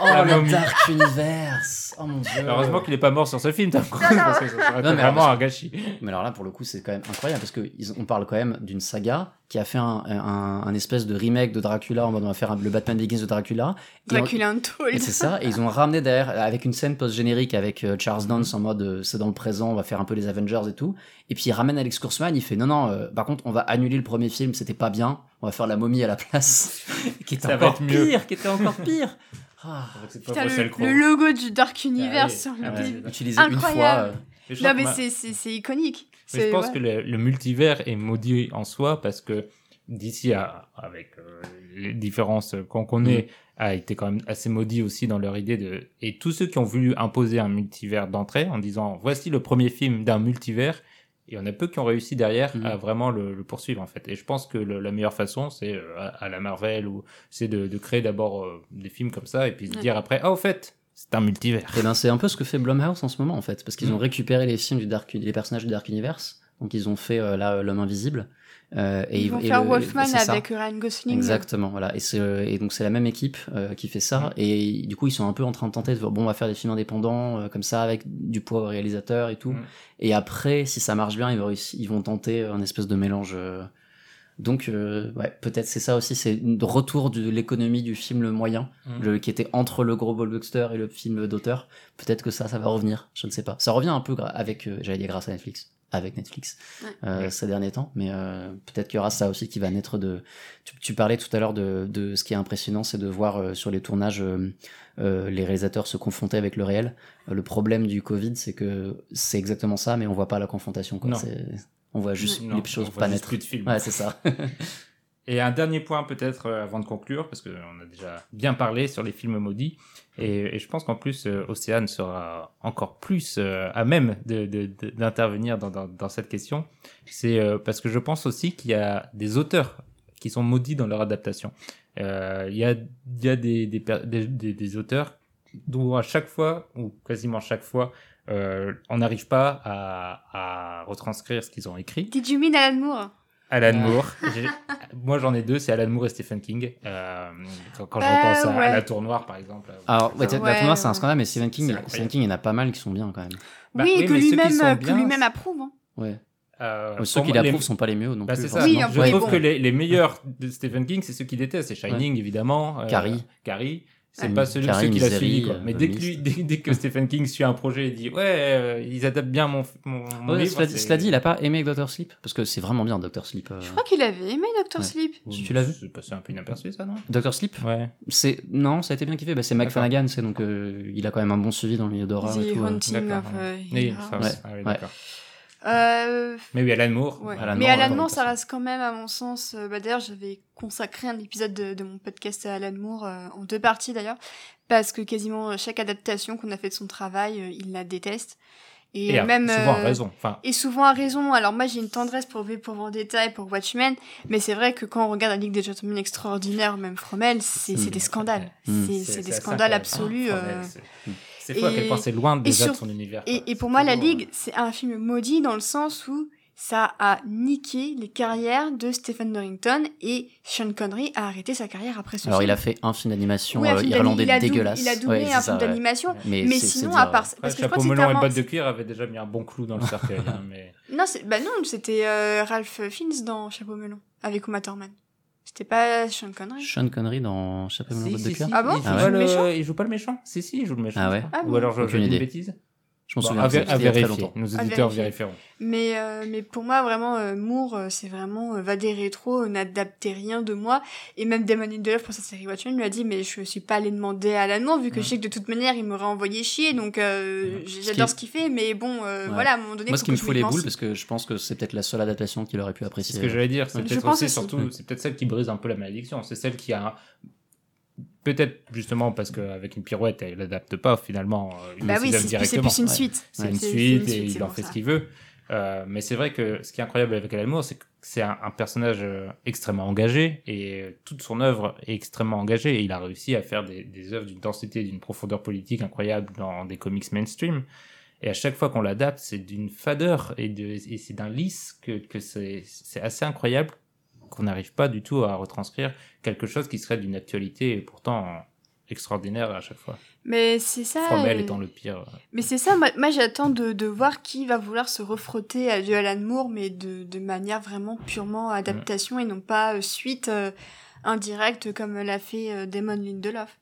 [SPEAKER 2] Oh,
[SPEAKER 1] La
[SPEAKER 2] le
[SPEAKER 1] momie.
[SPEAKER 2] Dark Universe Oh mon dieu
[SPEAKER 1] Heureusement qu'il est pas mort sur ce film, Tom Cruise, parce que ça
[SPEAKER 2] Non, mais
[SPEAKER 1] vraiment
[SPEAKER 2] alors,
[SPEAKER 1] un gâchis.
[SPEAKER 2] Mais alors là, pour le coup, c'est quand même incroyable parce qu'on parle quand même d'une saga qui a fait un, un, un espèce de remake de Dracula en mode on va faire un- le Batman Begins de Dracula. Et on-
[SPEAKER 3] Dracula
[SPEAKER 2] Et
[SPEAKER 3] Untold.
[SPEAKER 2] c'est ça, et ils ont ramené derrière avec une scène post-générique avec euh, Charles Dance en mode euh, c'est dans le présent, on va faire un peu les Avengers et tout. Et puis il ramène Alex Kurzman, il fait non, non, euh, par contre on va annuler le premier film, c'était pas bien, on va faire la momie à la place. qui était
[SPEAKER 1] Ça
[SPEAKER 2] encore
[SPEAKER 1] mieux.
[SPEAKER 2] pire, qui était encore pire. Ah,
[SPEAKER 3] Putain, le, le logo du Dark Universe
[SPEAKER 1] oui.
[SPEAKER 3] sur le
[SPEAKER 1] Ah ouais.
[SPEAKER 3] début.
[SPEAKER 2] utilisé une fois.
[SPEAKER 3] Incroyable.
[SPEAKER 2] euh,
[SPEAKER 3] Non, mais c'est iconique.
[SPEAKER 1] Mais je pense
[SPEAKER 3] ouais.
[SPEAKER 1] que le, le multivers est maudit en soi parce que d'ici à avec euh, les différences qu'on connaît a été quand même assez maudit aussi dans leur idée de et tous ceux qui ont voulu imposer un multivers d'entrée en disant voici le premier film d'un multivers il y en a peu qui ont réussi derrière à vraiment le, le poursuivre en fait et je pense que le- la meilleure façon c'est euh, à, à la Marvel ou c'est de, de créer d'abord euh, des films comme ça et puis se
[SPEAKER 3] Ouais.
[SPEAKER 1] dire après ah au fait c'est un multivers
[SPEAKER 2] Et ben c'est un peu ce que fait Blumhouse en ce moment en fait, parce qu'ils
[SPEAKER 1] Mm.
[SPEAKER 2] ont récupéré les films du Dark, les personnages du Dark Universe, donc ils ont fait euh, là l'homme invisible. Euh, et
[SPEAKER 3] Ils vont
[SPEAKER 2] et
[SPEAKER 3] faire
[SPEAKER 2] le-
[SPEAKER 3] Wolfman
[SPEAKER 2] ça.
[SPEAKER 3] avec Ryan Gosling.
[SPEAKER 2] Exactement, voilà. Et, c'est, euh, et donc c'est la même équipe euh, qui fait ça.
[SPEAKER 1] Mm.
[SPEAKER 2] Et du coup, ils sont un peu en train de tenter de bon, on va faire des films indépendants euh, comme ça, avec du poids au réalisateur et tout.
[SPEAKER 1] Mm.
[SPEAKER 2] Et après, si ça marche bien, ils vont, réussir- ils vont tenter un espèce de mélange. Donc, euh, ouais, peut-être c'est ça aussi, c'est un retour de l'économie du film le moyen,
[SPEAKER 1] Mm.
[SPEAKER 2] le, qui était entre le gros blockbuster et le film d'auteur. Peut-être que ça, ça va revenir, je ne sais pas. Ça revient un peu avec, euh, j'allais dire grâce à Netflix. avec Netflix
[SPEAKER 3] Ouais.
[SPEAKER 2] euh, ces derniers temps. Mais euh, peut-être qu'il y aura ça aussi qui va naître de. Tu, tu parlais tout à l'heure de, de ce qui est impressionnant, c'est de voir euh, sur les tournages euh, euh, les réalisateurs se confronter avec le réel. Euh, le problème du Covid, c'est que c'est exactement ça, mais on voit pas la confrontation. Quoi. On voit juste
[SPEAKER 1] Non,
[SPEAKER 2] les choses
[SPEAKER 1] on voit
[SPEAKER 2] pas
[SPEAKER 1] juste
[SPEAKER 2] naître.
[SPEAKER 1] plus de films.
[SPEAKER 2] Ouais, c'est ça.
[SPEAKER 1] Et un dernier point peut-être euh, avant de conclure, parce qu'on a déjà bien parlé sur les films maudits, et, et je pense qu'en plus euh, Océane sera encore plus euh, à même d'intervenir dans, dans, dans cette question. C'est parce que je pense aussi qu'il y a des auteurs qui sont maudits dans leur adaptation. Euh, Il y a, il y a des, des, per- des, des- des auteurs dont à chaque fois, ou quasiment chaque fois, euh, on n'arrive pas à, à retranscrire ce qu'ils ont écrit.
[SPEAKER 3] Did you mean Alan Moore?
[SPEAKER 1] Alan Moore. J'ai- Moi, j'en ai deux, c'est Alan Moore et Stephen King. Euh, quand quand je
[SPEAKER 3] Bah,
[SPEAKER 1] repense à,
[SPEAKER 3] ouais.
[SPEAKER 1] à La Tour Noire, par exemple.
[SPEAKER 2] Alors, ouais, pour moi, c'est un scandale, mais Stephen King, Stephen. King, il y en a pas mal qui sont bien quand même.
[SPEAKER 1] Bah
[SPEAKER 3] Oui,
[SPEAKER 1] oui,
[SPEAKER 3] que
[SPEAKER 1] qui
[SPEAKER 3] lui-même euh, approuve. hein.
[SPEAKER 2] Ouais.
[SPEAKER 1] Euh,
[SPEAKER 2] ceux qui
[SPEAKER 1] moi, les-
[SPEAKER 2] sont pas les mieux non
[SPEAKER 1] Bah,
[SPEAKER 2] plus.
[SPEAKER 1] ça.
[SPEAKER 3] Oui,
[SPEAKER 1] je trouve
[SPEAKER 3] bon.
[SPEAKER 1] que les, les meilleurs de Stephen King, c'est ceux qu'il déteste. C'est Shining, évidemment. euh,
[SPEAKER 2] Carrie.
[SPEAKER 1] Carrie. C'est
[SPEAKER 3] Ouais.
[SPEAKER 1] pas celui,
[SPEAKER 2] Carrie,
[SPEAKER 1] ceux qu'il a
[SPEAKER 2] Misery,
[SPEAKER 1] suivi. Quoi.
[SPEAKER 2] euh,
[SPEAKER 1] Mais dès que, lui, dès, dès que Stephen King suit un projet et dit Ouais, euh, ils adaptent bien mon, mon, mon
[SPEAKER 2] Ouais,
[SPEAKER 1] livre.
[SPEAKER 2] cela, dit,
[SPEAKER 1] c'est-
[SPEAKER 2] cela dit, il a pas aimé Doctor Sleep? Parce que c'est vraiment bien Doctor Sleep. euh.
[SPEAKER 3] Je crois qu'il avait aimé Doctor
[SPEAKER 2] Ouais.
[SPEAKER 3] Sleep.
[SPEAKER 2] Tu l'as vu?
[SPEAKER 1] C'est passé un peu inaperçu, ça, non?
[SPEAKER 2] Doctor Sleep,
[SPEAKER 1] Ouais.
[SPEAKER 2] c'est non, ça a été bien kiffé. Bah, c'est Mike. Flanagan, c'est donc euh, il a quand même un bon suivi dans le milieu d'horreur et tout.
[SPEAKER 3] Haunting
[SPEAKER 1] D'accord,
[SPEAKER 3] of
[SPEAKER 1] ouais. Oui, ça, ah oui,
[SPEAKER 2] Ouais.
[SPEAKER 3] Euh,
[SPEAKER 1] Mais oui, Alan Moore.
[SPEAKER 3] Ouais.
[SPEAKER 2] Alan
[SPEAKER 3] mais
[SPEAKER 2] Moore,
[SPEAKER 3] Alan Moore, ça reste quand même, à mon sens. euh, bah, d'ailleurs, j'avais consacré un épisode de, de mon podcast à Alan Moore, euh, en deux parties d'ailleurs, parce que quasiment chaque adaptation qu'on a fait de son travail, il la déteste. Et,
[SPEAKER 1] Et
[SPEAKER 3] euh, même.
[SPEAKER 1] souvent a raison. Enfin,
[SPEAKER 3] Et souvent à raison. Alors moi j'ai une tendresse pour V pour Vendetta et pour Watchmen, mais c'est vrai que quand on regarde la Ligue des Gentlemen extraordinaire même Fromel, c'est c'est des scandales.
[SPEAKER 2] Mm.
[SPEAKER 3] C'est des scandales absolus.
[SPEAKER 1] Ah. Fromel, c'est- fou à quel
[SPEAKER 3] Et-
[SPEAKER 1] point c'est loin déjà
[SPEAKER 3] sur-
[SPEAKER 1] de son univers.
[SPEAKER 3] Et, pour moi, La Ligue, c'est un film maudit dans le sens où ça a niqué les carrières de Stephen Norrington et Sean Connery a arrêté sa carrière après ce
[SPEAKER 2] Alors il
[SPEAKER 3] film.
[SPEAKER 2] a fait un film d'animation
[SPEAKER 3] Oui,
[SPEAKER 2] euh, irlandais
[SPEAKER 3] il a
[SPEAKER 2] dégueulasse.
[SPEAKER 3] Il a doublé
[SPEAKER 2] Ouais,
[SPEAKER 3] un film
[SPEAKER 2] ouais.
[SPEAKER 3] d'animation.
[SPEAKER 2] Mais,
[SPEAKER 3] sinon,
[SPEAKER 2] dire,
[SPEAKER 3] à part,
[SPEAKER 2] ouais.
[SPEAKER 3] Parce que
[SPEAKER 1] chapeau melon et bottes de cuir avaient déjà mis un bon clou dans le cercueil. hein, mais...
[SPEAKER 3] Non, bah non, c'était euh, Ralph Fiennes dans Chapeau melon avec Uma Thurman. C'était pas Sean Connery.
[SPEAKER 2] Sean Connery dans Chapeau
[SPEAKER 1] Si,
[SPEAKER 2] botte de
[SPEAKER 1] si,
[SPEAKER 2] cuir.
[SPEAKER 1] si,
[SPEAKER 3] Ah bon
[SPEAKER 1] il, joue
[SPEAKER 2] Ah
[SPEAKER 1] pas
[SPEAKER 3] ouais.
[SPEAKER 1] le... Il joue pas le méchant Si, si, il joue le méchant.
[SPEAKER 2] Ah ouais.
[SPEAKER 3] Ah
[SPEAKER 1] Ou
[SPEAKER 3] bon
[SPEAKER 1] alors je, je dis une bêtise
[SPEAKER 2] Je m'en
[SPEAKER 1] Bon,
[SPEAKER 2] souviens.
[SPEAKER 1] à, vérifier. Nos auditeurs
[SPEAKER 3] vérifier.
[SPEAKER 1] vérifieront.
[SPEAKER 3] Mais, euh, mais pour moi, vraiment, euh, Moore, euh, c'est vraiment euh, va des rétro, euh, n'adaptez rien de moi. Et même Damon Lindelof pour sa série Watchmen lui a dit, mais je suis pas allé demander à Alan vu que je sais que de toute manière, il m'aurait envoyé chier. Donc, euh, j'adore
[SPEAKER 2] Ce
[SPEAKER 3] ce qu'il fait, mais bon, euh,
[SPEAKER 2] Ouais.
[SPEAKER 3] voilà, à un moment donné,
[SPEAKER 2] Moi,
[SPEAKER 3] faut
[SPEAKER 2] ce qui me fout les boules, parce que je pense que c'est peut-être la seule adaptation qu'il aurait pu
[SPEAKER 1] C'est
[SPEAKER 2] apprécier.
[SPEAKER 1] ce que j'allais dire. C'est peut-être
[SPEAKER 3] pense
[SPEAKER 1] aussi,
[SPEAKER 3] aussi.
[SPEAKER 1] surtout, c'est peut-être celle qui brise un peu la malédiction. C'est celle qui a. Peut-être justement parce qu'avec une pirouette, elle n'adapte pas finalement. euh, Il
[SPEAKER 3] Bah oui, c'est plus une suite.
[SPEAKER 1] C'est
[SPEAKER 2] Ouais.
[SPEAKER 1] une
[SPEAKER 3] C'est-
[SPEAKER 1] suite et il en fait
[SPEAKER 3] ça.
[SPEAKER 1] ce qu'il veut. Euh, mais c'est vrai que ce qui est incroyable avec Alan Moore, c'est que c'est un, un personnage euh, extrêmement engagé et euh, toute son œuvre est extrêmement engagée et il a réussi à faire des, des œuvres d'une densité, d'une profondeur politique incroyable dans des comics mainstream. Et à chaque fois qu'on l'adapte, c'est d'une fadeur et, c'est d'un lisse que, c'est assez incroyable qu'on n'arrive pas du tout à retranscrire quelque chose qui serait d'une actualité et pourtant extraordinaire à chaque fois.
[SPEAKER 3] Mais c'est ça.
[SPEAKER 1] Fromel
[SPEAKER 3] euh,
[SPEAKER 1] étant le pire.
[SPEAKER 3] Mais c'est ça, moi, moi, j'attends de, de voir qui va vouloir se refrotter à du Alan Moore, mais de, de manière vraiment purement adaptation et non pas euh, suite euh, indirecte comme l'a fait euh, Damon Lindelof.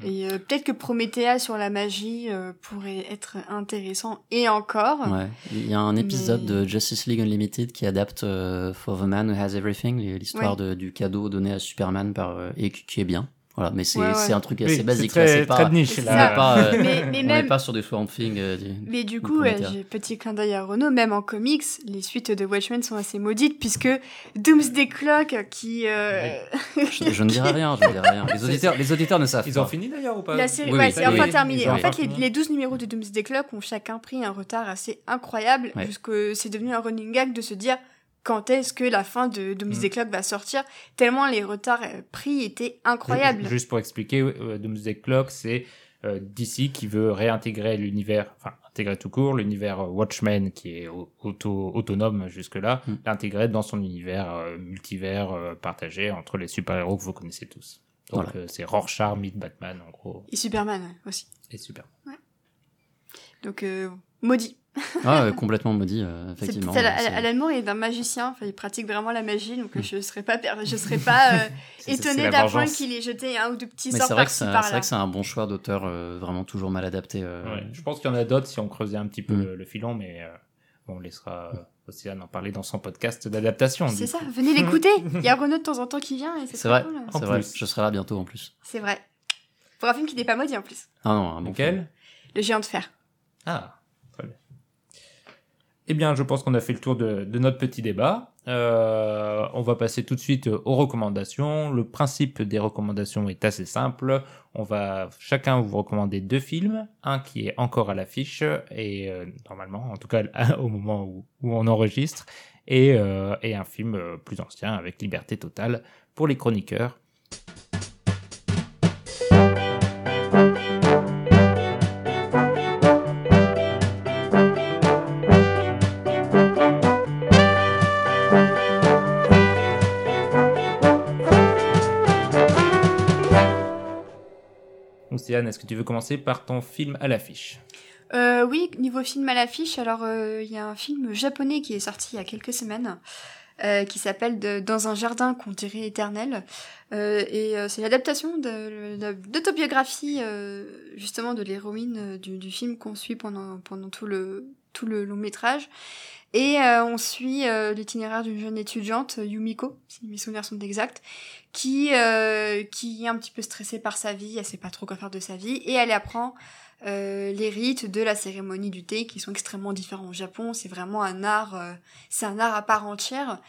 [SPEAKER 1] Mm.
[SPEAKER 3] Et euh, peut-être que Promethea sur la magie euh, pourrait être intéressant et encore.
[SPEAKER 2] Ouais. Il y a un épisode
[SPEAKER 3] Mais-
[SPEAKER 2] de Justice League Unlimited qui adapte euh, For the Man Who Has Everything, l'histoire
[SPEAKER 3] Ouais.
[SPEAKER 2] du cadeau donné à Superman par et qui qui est bien. Voilà, mais c'est
[SPEAKER 3] Ouais,
[SPEAKER 2] un truc
[SPEAKER 1] Oui,
[SPEAKER 2] assez
[SPEAKER 1] c'est
[SPEAKER 2] basique. c'est
[SPEAKER 1] très niche là.
[SPEAKER 2] on n'est pas, euh,
[SPEAKER 3] Mais, mais
[SPEAKER 2] on
[SPEAKER 3] même,
[SPEAKER 2] pas sur du Swamp Thing. euh, du-
[SPEAKER 3] mais du
[SPEAKER 2] du
[SPEAKER 3] coup, j'ai petit clin d'œil à Renault, même en comics, les suites de Watchmen sont assez maudites puisque Doomsday Clock qui euh,
[SPEAKER 2] je, je ne dirai rien, je ne dirai rien. Les auditeurs, les auditeurs ne savent
[SPEAKER 1] Ils
[SPEAKER 2] pas.
[SPEAKER 1] ont fini d'ailleurs ou pas
[SPEAKER 3] La série,
[SPEAKER 2] Oui,
[SPEAKER 3] ouais,
[SPEAKER 2] oui,
[SPEAKER 3] c'est
[SPEAKER 2] oui,
[SPEAKER 3] enfin
[SPEAKER 2] oui,
[SPEAKER 3] terminé.
[SPEAKER 1] ils
[SPEAKER 3] En fait, les, les 12 numéros de Doomsday Clock ont chacun pris un retard assez incroyable,
[SPEAKER 2] Ouais.
[SPEAKER 3] puisque c'est devenu un running gag de se dire quand est-ce que la fin de Doomsday
[SPEAKER 1] Mm.
[SPEAKER 3] Clock va sortir, tellement les retards euh, pris étaient incroyables.
[SPEAKER 1] Ju- Juste pour expliquer, euh, Doomsday Clock, c'est euh, DC qui veut réintégrer l'univers, enfin intégrer tout court, l'univers euh, Watchmen qui est au- auto, autonome jusque-là,
[SPEAKER 2] Mm.
[SPEAKER 1] l'intégrer dans son univers euh, multivers euh, partagé entre les super-héros que vous connaissez tous. Donc
[SPEAKER 2] Voilà.
[SPEAKER 1] euh, c'est Rorschach, meet Batman en gros,
[SPEAKER 3] Et Superman aussi.
[SPEAKER 1] et super.
[SPEAKER 3] Donc, euh, maudit.
[SPEAKER 2] Ah, complètement maudit, euh, effectivement.
[SPEAKER 3] Alan-
[SPEAKER 2] c'est-
[SPEAKER 3] Alan Moore est un magicien, enfin, il pratique vraiment la magie, donc
[SPEAKER 2] Mm.
[SPEAKER 3] je serais pas, je serais pas euh, étonnée d'apprendre qu'il ait jeté un ou deux petits
[SPEAKER 2] Mais
[SPEAKER 3] sorts
[SPEAKER 2] c'est vrai que
[SPEAKER 3] par-ci
[SPEAKER 2] c'est vrai que c'est un bon choix d'auteur euh, vraiment toujours mal adapté. euh,
[SPEAKER 1] Ouais, je pense qu'il y en a d'autres si on creusait un petit peu
[SPEAKER 2] Mm.
[SPEAKER 1] le, le filon, mais euh, On laissera Océane en parler dans son podcast d'adaptation.
[SPEAKER 3] C'est ça, venez l'écouter. Il y a Renaud de temps en temps qui vient et c'est
[SPEAKER 2] C'est vrai,
[SPEAKER 3] cool.
[SPEAKER 2] c'est vrai. Je serai là bientôt en plus.
[SPEAKER 3] C'est vrai. Pour un film qui n'est pas maudit en plus.
[SPEAKER 2] Ah non, un bon film.
[SPEAKER 3] Le géant de fer.
[SPEAKER 1] Ah. Eh bien, je pense qu'on a fait le tour de, notre petit débat. Euh, on va passer tout de suite aux recommandations. Le principe des recommandations est assez simple. On va chacun vous recommander deux films, un qui est encore à l'affiche et euh, normalement, en tout cas au moment où, on enregistre, et, euh, un film plus ancien avec liberté totale pour les chroniqueurs. Est-ce que tu veux commencer par ton film à l'affiche?
[SPEAKER 3] Euh, oui, niveau film à l'affiche, alors euh, il y a un film japonais qui est sorti il y a quelques semaines. euh, qui s'appelle Dans un jardin qu'on dirait éternel. Et c'est l'adaptation d'autobiographie justement de l'héroïne du, film qu'on suit pendant, tout le long métrage. Et euh, on suit euh, l'itinéraire d'une jeune étudiante, Yumiko, si mes souvenirs sont exacts, qui, euh, qui est un petit peu stressée par sa vie, elle sait pas trop quoi faire de sa vie, et elle apprend euh, les rites de la cérémonie du thé qui sont extrêmement différents au Japon. C'est vraiment un art, euh, c'est un art à part entière.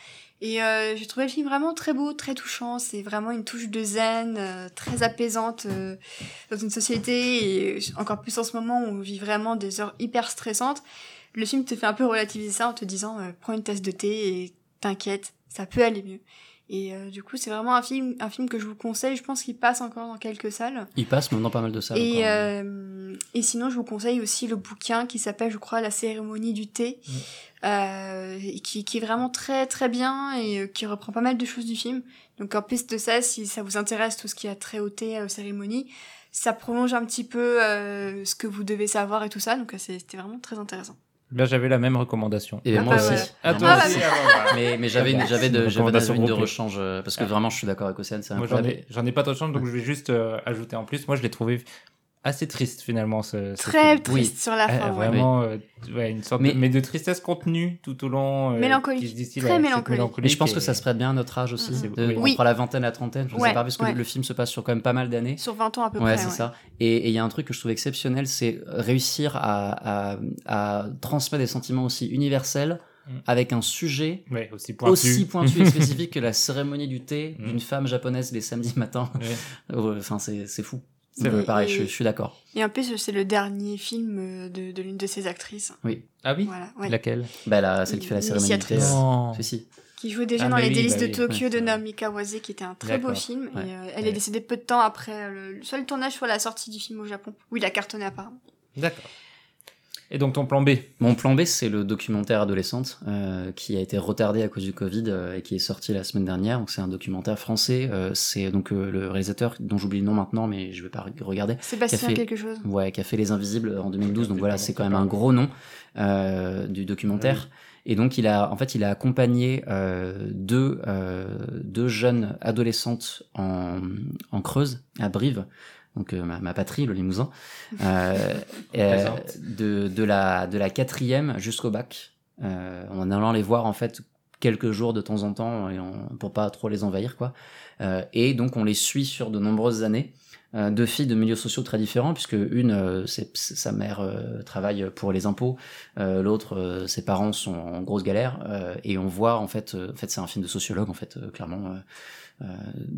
[SPEAKER 3] Et euh, j'ai trouvé le film vraiment très beau, très touchant. C'est vraiment une touche de zen, très apaisante dans une société et encore plus en ce moment où on vit vraiment des heures hyper stressantes. Le film te fait un peu relativiser ça en te disant euh, prends une tasse de thé et t'inquiète, ça peut aller mieux. Et euh, du coup, c'est vraiment un film, un film que je vous conseille. Je pense qu'il passe encore dans quelques salles.
[SPEAKER 2] Il passe maintenant pas mal de salles.
[SPEAKER 3] Et,
[SPEAKER 2] encore.
[SPEAKER 3] euh, et sinon, je vous conseille aussi le bouquin qui s'appelle, je crois, La cérémonie du thé, euh, et qui, qui est vraiment très très bien et euh, qui reprend pas mal de choses du film. Donc en plus de ça, si ça vous intéresse tout ce qui a trait au thé, aux cérémonies, ça prolonge un petit peu euh, ce que vous devez savoir et tout ça. Donc c'est- c'était vraiment très intéressant.
[SPEAKER 1] Là, j'avais la même recommandation.
[SPEAKER 2] Et
[SPEAKER 3] Ah
[SPEAKER 2] moi
[SPEAKER 3] bah
[SPEAKER 2] aussi.
[SPEAKER 3] voilà.
[SPEAKER 1] Ah,
[SPEAKER 2] Moi
[SPEAKER 1] toi
[SPEAKER 3] bah
[SPEAKER 1] aussi, ah.
[SPEAKER 2] Mais, mais j'avais,
[SPEAKER 1] bien.
[SPEAKER 2] j'avais de,
[SPEAKER 1] Une
[SPEAKER 2] j'avais
[SPEAKER 1] recommandation
[SPEAKER 2] une de rechange euh, parce que
[SPEAKER 1] Ah.
[SPEAKER 2] vraiment je suis d'accord avec Océane, c'est
[SPEAKER 1] Moi, j'en ai, j'en ai pas de chance, donc je vais juste euh, ajouter en plus. Moi, je l'ai trouvé assez triste finalement. Ce, ce
[SPEAKER 3] Très
[SPEAKER 1] film.
[SPEAKER 3] triste sur la
[SPEAKER 1] Euh,
[SPEAKER 3] fin. ouais.
[SPEAKER 1] vraiment, euh, ouais, une sorte
[SPEAKER 2] Mais-
[SPEAKER 1] de, mais de tristesse contenue tout au long. euh,
[SPEAKER 3] Mélancolique.
[SPEAKER 1] qui se distille
[SPEAKER 3] Très
[SPEAKER 1] à cette
[SPEAKER 3] mélancolique.
[SPEAKER 2] Mais je pense
[SPEAKER 1] et-
[SPEAKER 2] que ça se prête bien à notre âge aussi,
[SPEAKER 3] Mhm.
[SPEAKER 2] de-
[SPEAKER 1] Oui.
[SPEAKER 2] entre la vingtaine et la trentaine, je ne
[SPEAKER 3] Ouais,
[SPEAKER 2] sais pas, parce que
[SPEAKER 3] ouais.
[SPEAKER 2] le, le film se passe sur quand même pas mal d'années.
[SPEAKER 3] Sur 20 ans à peu
[SPEAKER 2] Ouais,
[SPEAKER 3] près.
[SPEAKER 2] c'est
[SPEAKER 3] ouais.
[SPEAKER 2] ça. Et il y a un truc que je trouve exceptionnel, c'est réussir à, à, à transmettre des sentiments aussi universels
[SPEAKER 1] Mm.
[SPEAKER 2] avec un sujet
[SPEAKER 1] Ouais, aussi pointu.
[SPEAKER 2] aussi pointu et spécifique que la cérémonie du thé
[SPEAKER 1] Mm.
[SPEAKER 2] d'une femme japonaise les samedis matins.
[SPEAKER 1] Ouais.
[SPEAKER 2] Enfin, c'est c'est fou.
[SPEAKER 1] C'est
[SPEAKER 2] Euh,
[SPEAKER 1] vrai.
[SPEAKER 2] Pareil,
[SPEAKER 3] Et-
[SPEAKER 2] je, je suis d'accord.
[SPEAKER 3] Et en plus, c'est le dernier film euh, de, de l'une de ses actrices.
[SPEAKER 1] Ah oui
[SPEAKER 3] Voilà, ouais.
[SPEAKER 1] Laquelle?
[SPEAKER 2] Bah, la, celle qui fait la.
[SPEAKER 3] L'initiatrice.
[SPEAKER 2] euh,
[SPEAKER 1] Non.
[SPEAKER 2] Si.
[SPEAKER 3] qui jouait déjà
[SPEAKER 1] Ah,
[SPEAKER 3] dans Les
[SPEAKER 1] oui,
[SPEAKER 3] délices
[SPEAKER 1] bah
[SPEAKER 3] de
[SPEAKER 1] oui,
[SPEAKER 3] Tokyo de Naomi Kawase, qui était un très beau film.
[SPEAKER 2] Ouais.
[SPEAKER 3] Et, euh, elle
[SPEAKER 1] Ouais.
[SPEAKER 3] est décédée peu de temps après le, le seul tournage sur la sortie du film au Japon, où il a cartonné apparemment.
[SPEAKER 1] D'accord. Et donc ton plan B
[SPEAKER 2] Mon plan B, c'est le documentaire adolescente euh, qui a été retardé à cause du Covid euh, et qui est sorti la semaine dernière. Donc c'est un documentaire français. euh, c'est donc euh, le réalisateur dont j'oublie le nom maintenant, mais je vais pas regarder.
[SPEAKER 3] Sébastien
[SPEAKER 2] Qui a fait-
[SPEAKER 3] quelque chose.
[SPEAKER 2] Ouais, qui a fait Les Invisibles en 2012. Donc voilà, c'est quand même un gros nom euh, du documentaire. Et donc il a, en fait, il a accompagné euh, deux euh, deux jeunes adolescentes en, en Creuse, à Brive, donc euh, ma, ma patrie, le Limousin, euh, euh, de de la de la quatrième jusqu'au bac, euh, en allant les voir en fait quelques jours de temps en temps et en- pour pas trop les envahir quoi. Euh, et donc on les suit sur de nombreuses années. Euh, deux filles de milieux sociaux très différents, puisque une, euh, c'est, c'est- sa mère euh, travaille pour les impôts, euh, l'autre, euh, ses parents sont en grosse galère, euh, et on voit en fait, euh, en fait c'est un film de sociologue en fait, euh, clairement. Euh,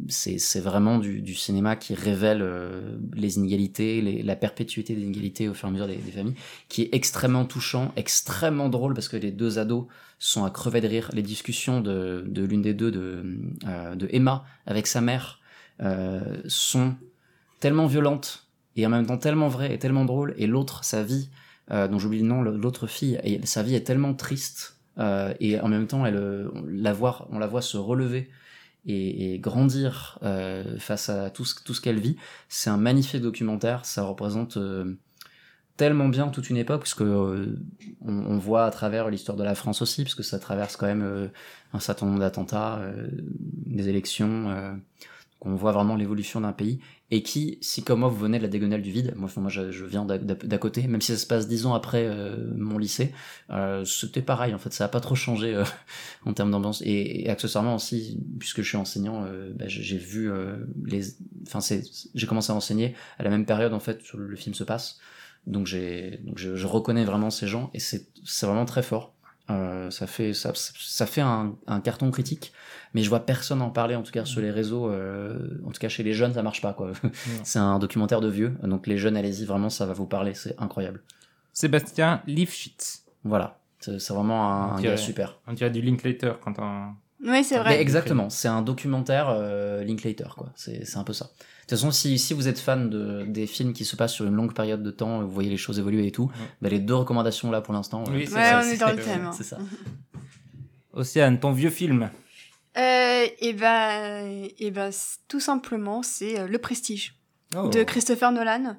[SPEAKER 2] c'est, vraiment du, cinéma qui révèle euh, les inégalités, la perpétuité des inégalités au fur et à mesure des, familles, qui est extrêmement touchant, extrêmement drôle parce que les deux ados sont à crever de rire. Les discussions de, l'une des deux, de, euh, de Emma avec sa mère, sont tellement violentes et en même temps tellement vraies et tellement drôles. Et l'autre, sa vie, dont j'oublie le nom, l'autre fille, sa vie est tellement triste et en même temps, elle, la voit, on la voit se relever et, grandir euh, face à tout ce, qu'elle vit. C'est un magnifique documentaire. Ça représente euh, tellement bien toute une époque, puisque euh, on, on voit à travers l'histoire de la France aussi, puisque ça traverse quand même euh, un certain nombre d'attentats, des élections. qu'on voit vraiment l'évolution d'un pays, et qui, si comme moi vous venez de la diagonale du vide, moi, moi je, je viens d'à côté, même si ça se passe dix ans après euh, mon lycée, euh, c'était pareil en fait, ça a pas trop changé euh, en termes d'ambiance, et, accessoirement aussi, puisque je suis enseignant, bah, j'ai vu les, enfin j'ai commencé à enseigner à la même période en fait où le film se passe, donc j'ai, donc je, je reconnais vraiment ces gens, et c'est, c'est vraiment très fort. Euh, ça fait ça, ça fait un, un, carton critique, mais je vois personne en parler en tout cas sur les réseaux. Euh, en tout cas chez les jeunes, ça marche pas quoi. c'est un documentaire de vieux, donc les jeunes, allez-y, vraiment, ça va vous parler, c'est incroyable.
[SPEAKER 1] Sébastien Lifshitz.
[SPEAKER 2] Voilà, c'est vraiment un, gars super.
[SPEAKER 1] On dirait du Linklater quand on.
[SPEAKER 3] Oui, c'est vrai.
[SPEAKER 2] exactement, c'est un documentaire euh, Linklater quoi. C'est un peu ça. De toute façon, si, si vous êtes fan de, des films qui se passent sur une longue période de temps, vous voyez les choses évoluer et tout, bah, les deux recommandations là pour l'instant.
[SPEAKER 3] Oui, ouais, on est dans le thème. Hein.
[SPEAKER 2] C'est ça.
[SPEAKER 1] Océane, ton vieux film
[SPEAKER 3] euh, Et ben, et ben, tout simplement, c'est euh, Le Prestige oh. de Christopher Nolan.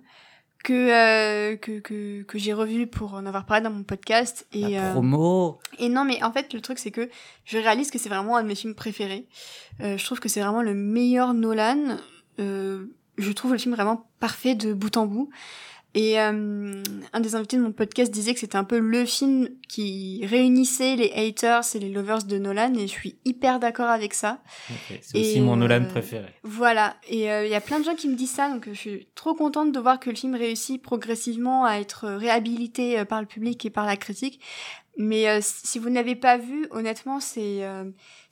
[SPEAKER 3] Que, euh, que, que, que j'ai revu pour en avoir parlé dans mon podcast. Et,
[SPEAKER 2] La promo
[SPEAKER 3] Et non, mais en fait, le truc, c'est que je réalise que c'est vraiment un de mes films préférés. je trouve que c'est vraiment le meilleur Nolan. Euh, je trouve le film vraiment parfait de bout en bout. Et euh, un des invités de mon podcast disait que c'était un peu le film qui réunissait les haters et les lovers de Nolan, et je suis hyper d'accord avec ça.
[SPEAKER 1] C'est aussi mon Nolan euh, préféré.
[SPEAKER 3] Voilà, et il y a plein de gens qui me disent ça, donc je suis trop contente de voir que le film réussit progressivement à être réhabilité par le public et par la critique. Mais si vous ne l'avez pas vu, honnêtement, c'est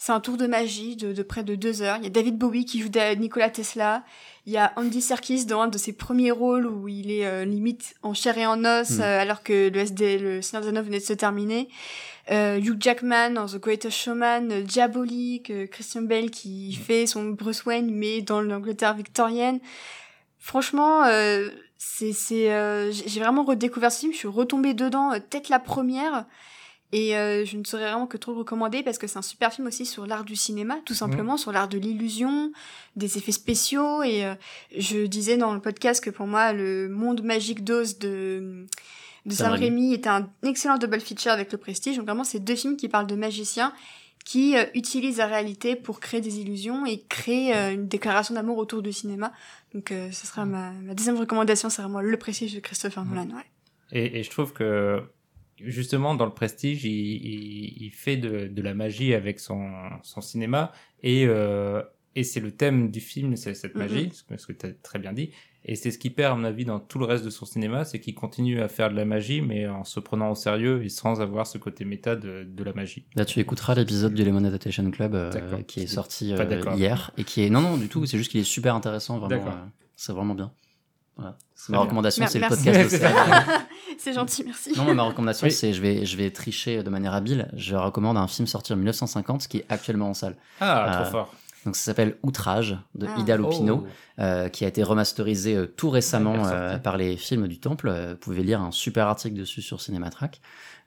[SPEAKER 3] c'est un tour de magie de, de, près de deux heures. Il y a David Bowie qui joue Nikola Tesla. Il y a Andy Serkis dans un de ses premiers rôles où il est euh, limite en chair et en os mm. euh, alors que le SD, le Seigneur des venait de se terminer. Euh, Hugh Jackman dans The Greatest Showman, euh, Diabolique, Christian Bale qui mm. fait son Bruce Wayne mais dans l'Angleterre victorienne. Franchement, c'est c'est j'ai vraiment redécouvert ce film. Je suis retombée dedans tête la première. Et euh, je ne saurais vraiment que trop le recommander parce que c'est un super film aussi sur l'art du cinéma, tout simplement, sur l'art de l'illusion, des effets spéciaux. Et euh, je disais dans le podcast que pour moi, le monde magique d'Oz de, de Sam Raimi est un excellent double feature avec le Prestige. Donc vraiment, c'est deux films qui parlent de magiciens qui euh, utilisent la réalité pour créer des illusions et créer une déclaration d'amour autour du cinéma. Donc ce sera ma, ma, deuxième recommandation, c'est vraiment le Prestige de Christopher Nolan. Ouais.
[SPEAKER 1] Et, et je trouve que justement, dans le prestige, il, il, fait de, de, la magie avec son, son cinéma. Et, euh, et c'est le thème du film, c'est cette magie, mm-hmm. ce que tu as très bien dit. Et c'est ce qui perd, à mon avis, dans tout le reste de son cinéma, c'est qu'il continue à faire de la magie, mais en se prenant au sérieux et sans avoir ce côté méta de, de la magie.
[SPEAKER 2] Là, tu écouteras l'épisode du Lemon Adaptation Club euh, qui est sorti euh, hier et qui est non non du tout, c'est juste qu'il est super intéressant, vraiment. Euh, c'est vraiment bien. Voilà. Ma recommandation, c'est le podcast
[SPEAKER 3] c'est gentil, merci.
[SPEAKER 2] Non, ma recommandation, c'est je vais, je vais tricher de manière habile. Je recommande un film sorti en 1950 qui est actuellement en salle.
[SPEAKER 1] Ah, trop euh, fort.
[SPEAKER 2] Donc ça s'appelle Outrage de ah. Ida Lupino, oh. euh, qui a été remasterisé euh, tout récemment par les films du Temple. vous pouvez lire un super article dessus sur Cinématrack.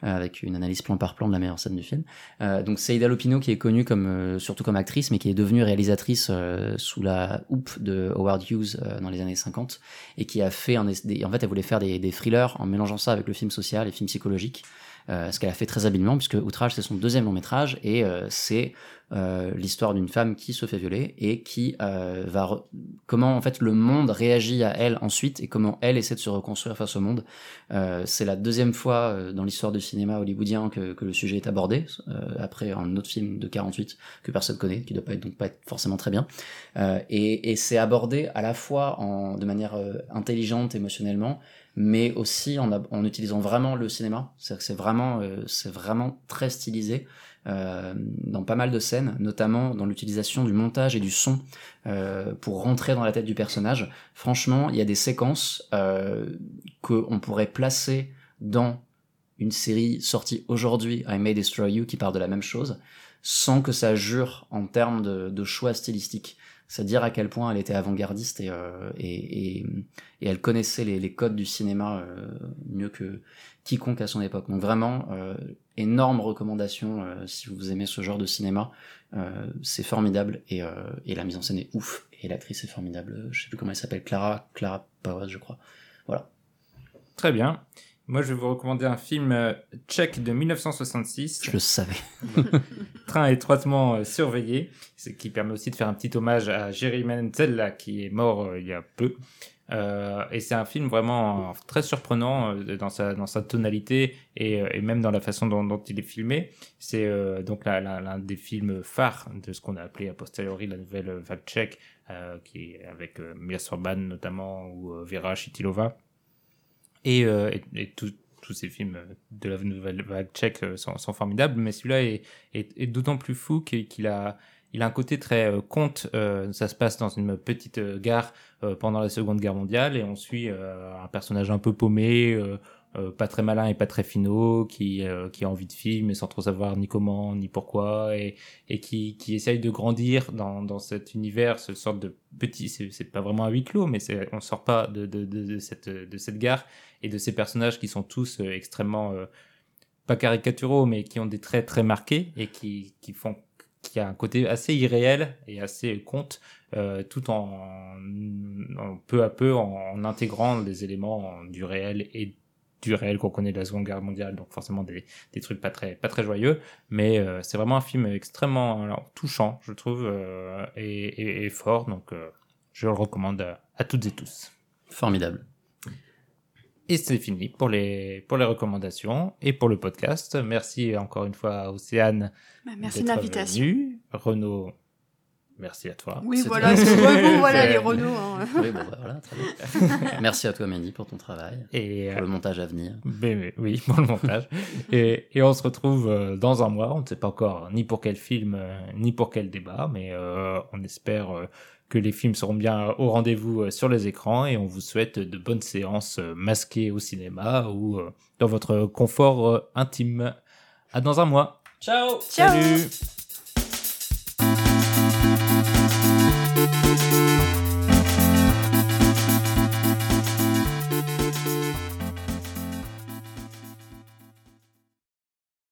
[SPEAKER 2] Euh, avec une analyse plan par plan de la meilleure scène du film. Euh, donc c'est Ida Lupino qui est connue comme euh, surtout comme actrice, mais qui est devenue réalisatrice sous la houppe de Howard Hughes dans les années 50 et qui a fait en fait elle voulait faire des, des thrillers en mélangeant ça avec le film social et film psychologique. Euh, ce qu'elle a fait très habilement, puisque Outrage, c'est son deuxième long métrage, et euh, c'est euh, l'histoire d'une femme qui se fait violer et qui va... Comment, en fait, le monde réagit à elle ensuite, et comment elle essaie de se reconstruire face au monde. c'est la deuxième fois dans l'histoire du cinéma hollywoodien que, que, le sujet est abordé, après un autre film de 48 que personne connaît, qui doit pas être, donc pas être forcément très bien. et, et c'est abordé à la fois en, de manière intelligente émotionnellement, mais aussi en, en utilisant vraiment le cinéma. C'est-à-dire que c'est vraiment, euh, c'est vraiment très stylisé euh, dans pas mal de scènes, notamment dans l'utilisation du montage et du son euh, pour rentrer dans la tête du personnage. Franchement, il y a des séquences euh, qu'on pourrait placer dans une série sortie aujourd'hui, I May Destroy You, qui parle de la même chose, sans que ça jure en termes de, de choix stylistiques c'est dire à quel point elle était avant-gardiste et, euh, et, et, elle connaissait les, codes du cinéma euh, mieux que quiconque à son époque. Donc vraiment, euh, énorme recommandation euh, si vous aimez ce genre de cinéma. Euh, c'est formidable et, et la mise en scène est ouf et l'actrice est formidable. Je sais plus comment elle s'appelle, Clara, Clara Powers, je crois. Voilà.
[SPEAKER 1] Très bien. Moi, je vais vous recommander un film euh, tchèque de 1966.
[SPEAKER 2] Je le savais.
[SPEAKER 1] Train étroitement euh, surveillé, ce qui permet aussi de faire un petit hommage à Jerry Menzel, qui est mort euh, il y a peu. Et c'est un film vraiment très surprenant dans sa dans sa tonalité et, et même dans la façon dont, dont il est filmé. C'est donc l'un des films phares de ce qu'on a appelé a posteriori la nouvelle vague tchèque, qui est avec Mia Sorban notamment ou Vera Chitilova. Et, euh, tous ces films euh, de la nouvelle vague tchèque euh, sont, formidables, mais celui-là est, d'autant plus fou qu'il a il a un côté très conte. euh, ça se passe dans une petite gare pendant la Seconde Guerre mondiale et on suit un personnage un peu paumé, euh, pas très malin et pas très finot, qui, euh, qui a envie de film mais sans trop savoir ni comment ni pourquoi et, et qui, qui essaye de grandir dans, dans cet univers, ce sorte de petit, c'est pas vraiment un huis clos, mais on sort pas de, de, de, cette, de cette gare et de ces personnages qui sont tous euh, extrêmement, pas caricaturaux, mais qui ont des traits très marqués et qui, qui font qui a un côté assez irréel et assez conte, tout en, peu à peu en, intégrant des éléments du réel et du réel qu'on connaît de la Seconde Guerre mondiale, donc forcément des, des trucs pas très pas très joyeux, mais euh, c'est vraiment un film extrêmement alors, touchant, je trouve, euh, et, et, et fort, donc euh, je le recommande à, à toutes et tous.
[SPEAKER 2] Formidable.
[SPEAKER 1] Et c'est fini pour les pour les recommandations et pour le podcast. Merci encore une fois à Océane
[SPEAKER 3] Bah, merci de
[SPEAKER 1] d'être
[SPEAKER 3] l'invitation.
[SPEAKER 1] venu. Renaud, merci à toi.
[SPEAKER 3] Oui, voilà, bon, voilà les Renault. hein.
[SPEAKER 2] Oui, bon, bah, voilà, très bien. Merci à toi, Mandy, pour ton travail,
[SPEAKER 1] Et
[SPEAKER 2] pour le montage à venir.
[SPEAKER 1] Mais- mais oui, pour le montage. et, et on se retrouve euh, dans un mois. On ne sait pas encore ni pour quel film, euh, ni pour quel débat, mais euh, on espère euh, que les films seront bien au rendez-vous euh, sur les écrans et on vous souhaite de bonnes séances euh, masquées au cinéma ou euh, dans votre confort euh, intime. À dans un mois.
[SPEAKER 2] Ciao
[SPEAKER 3] Ciao.
[SPEAKER 1] Salut Música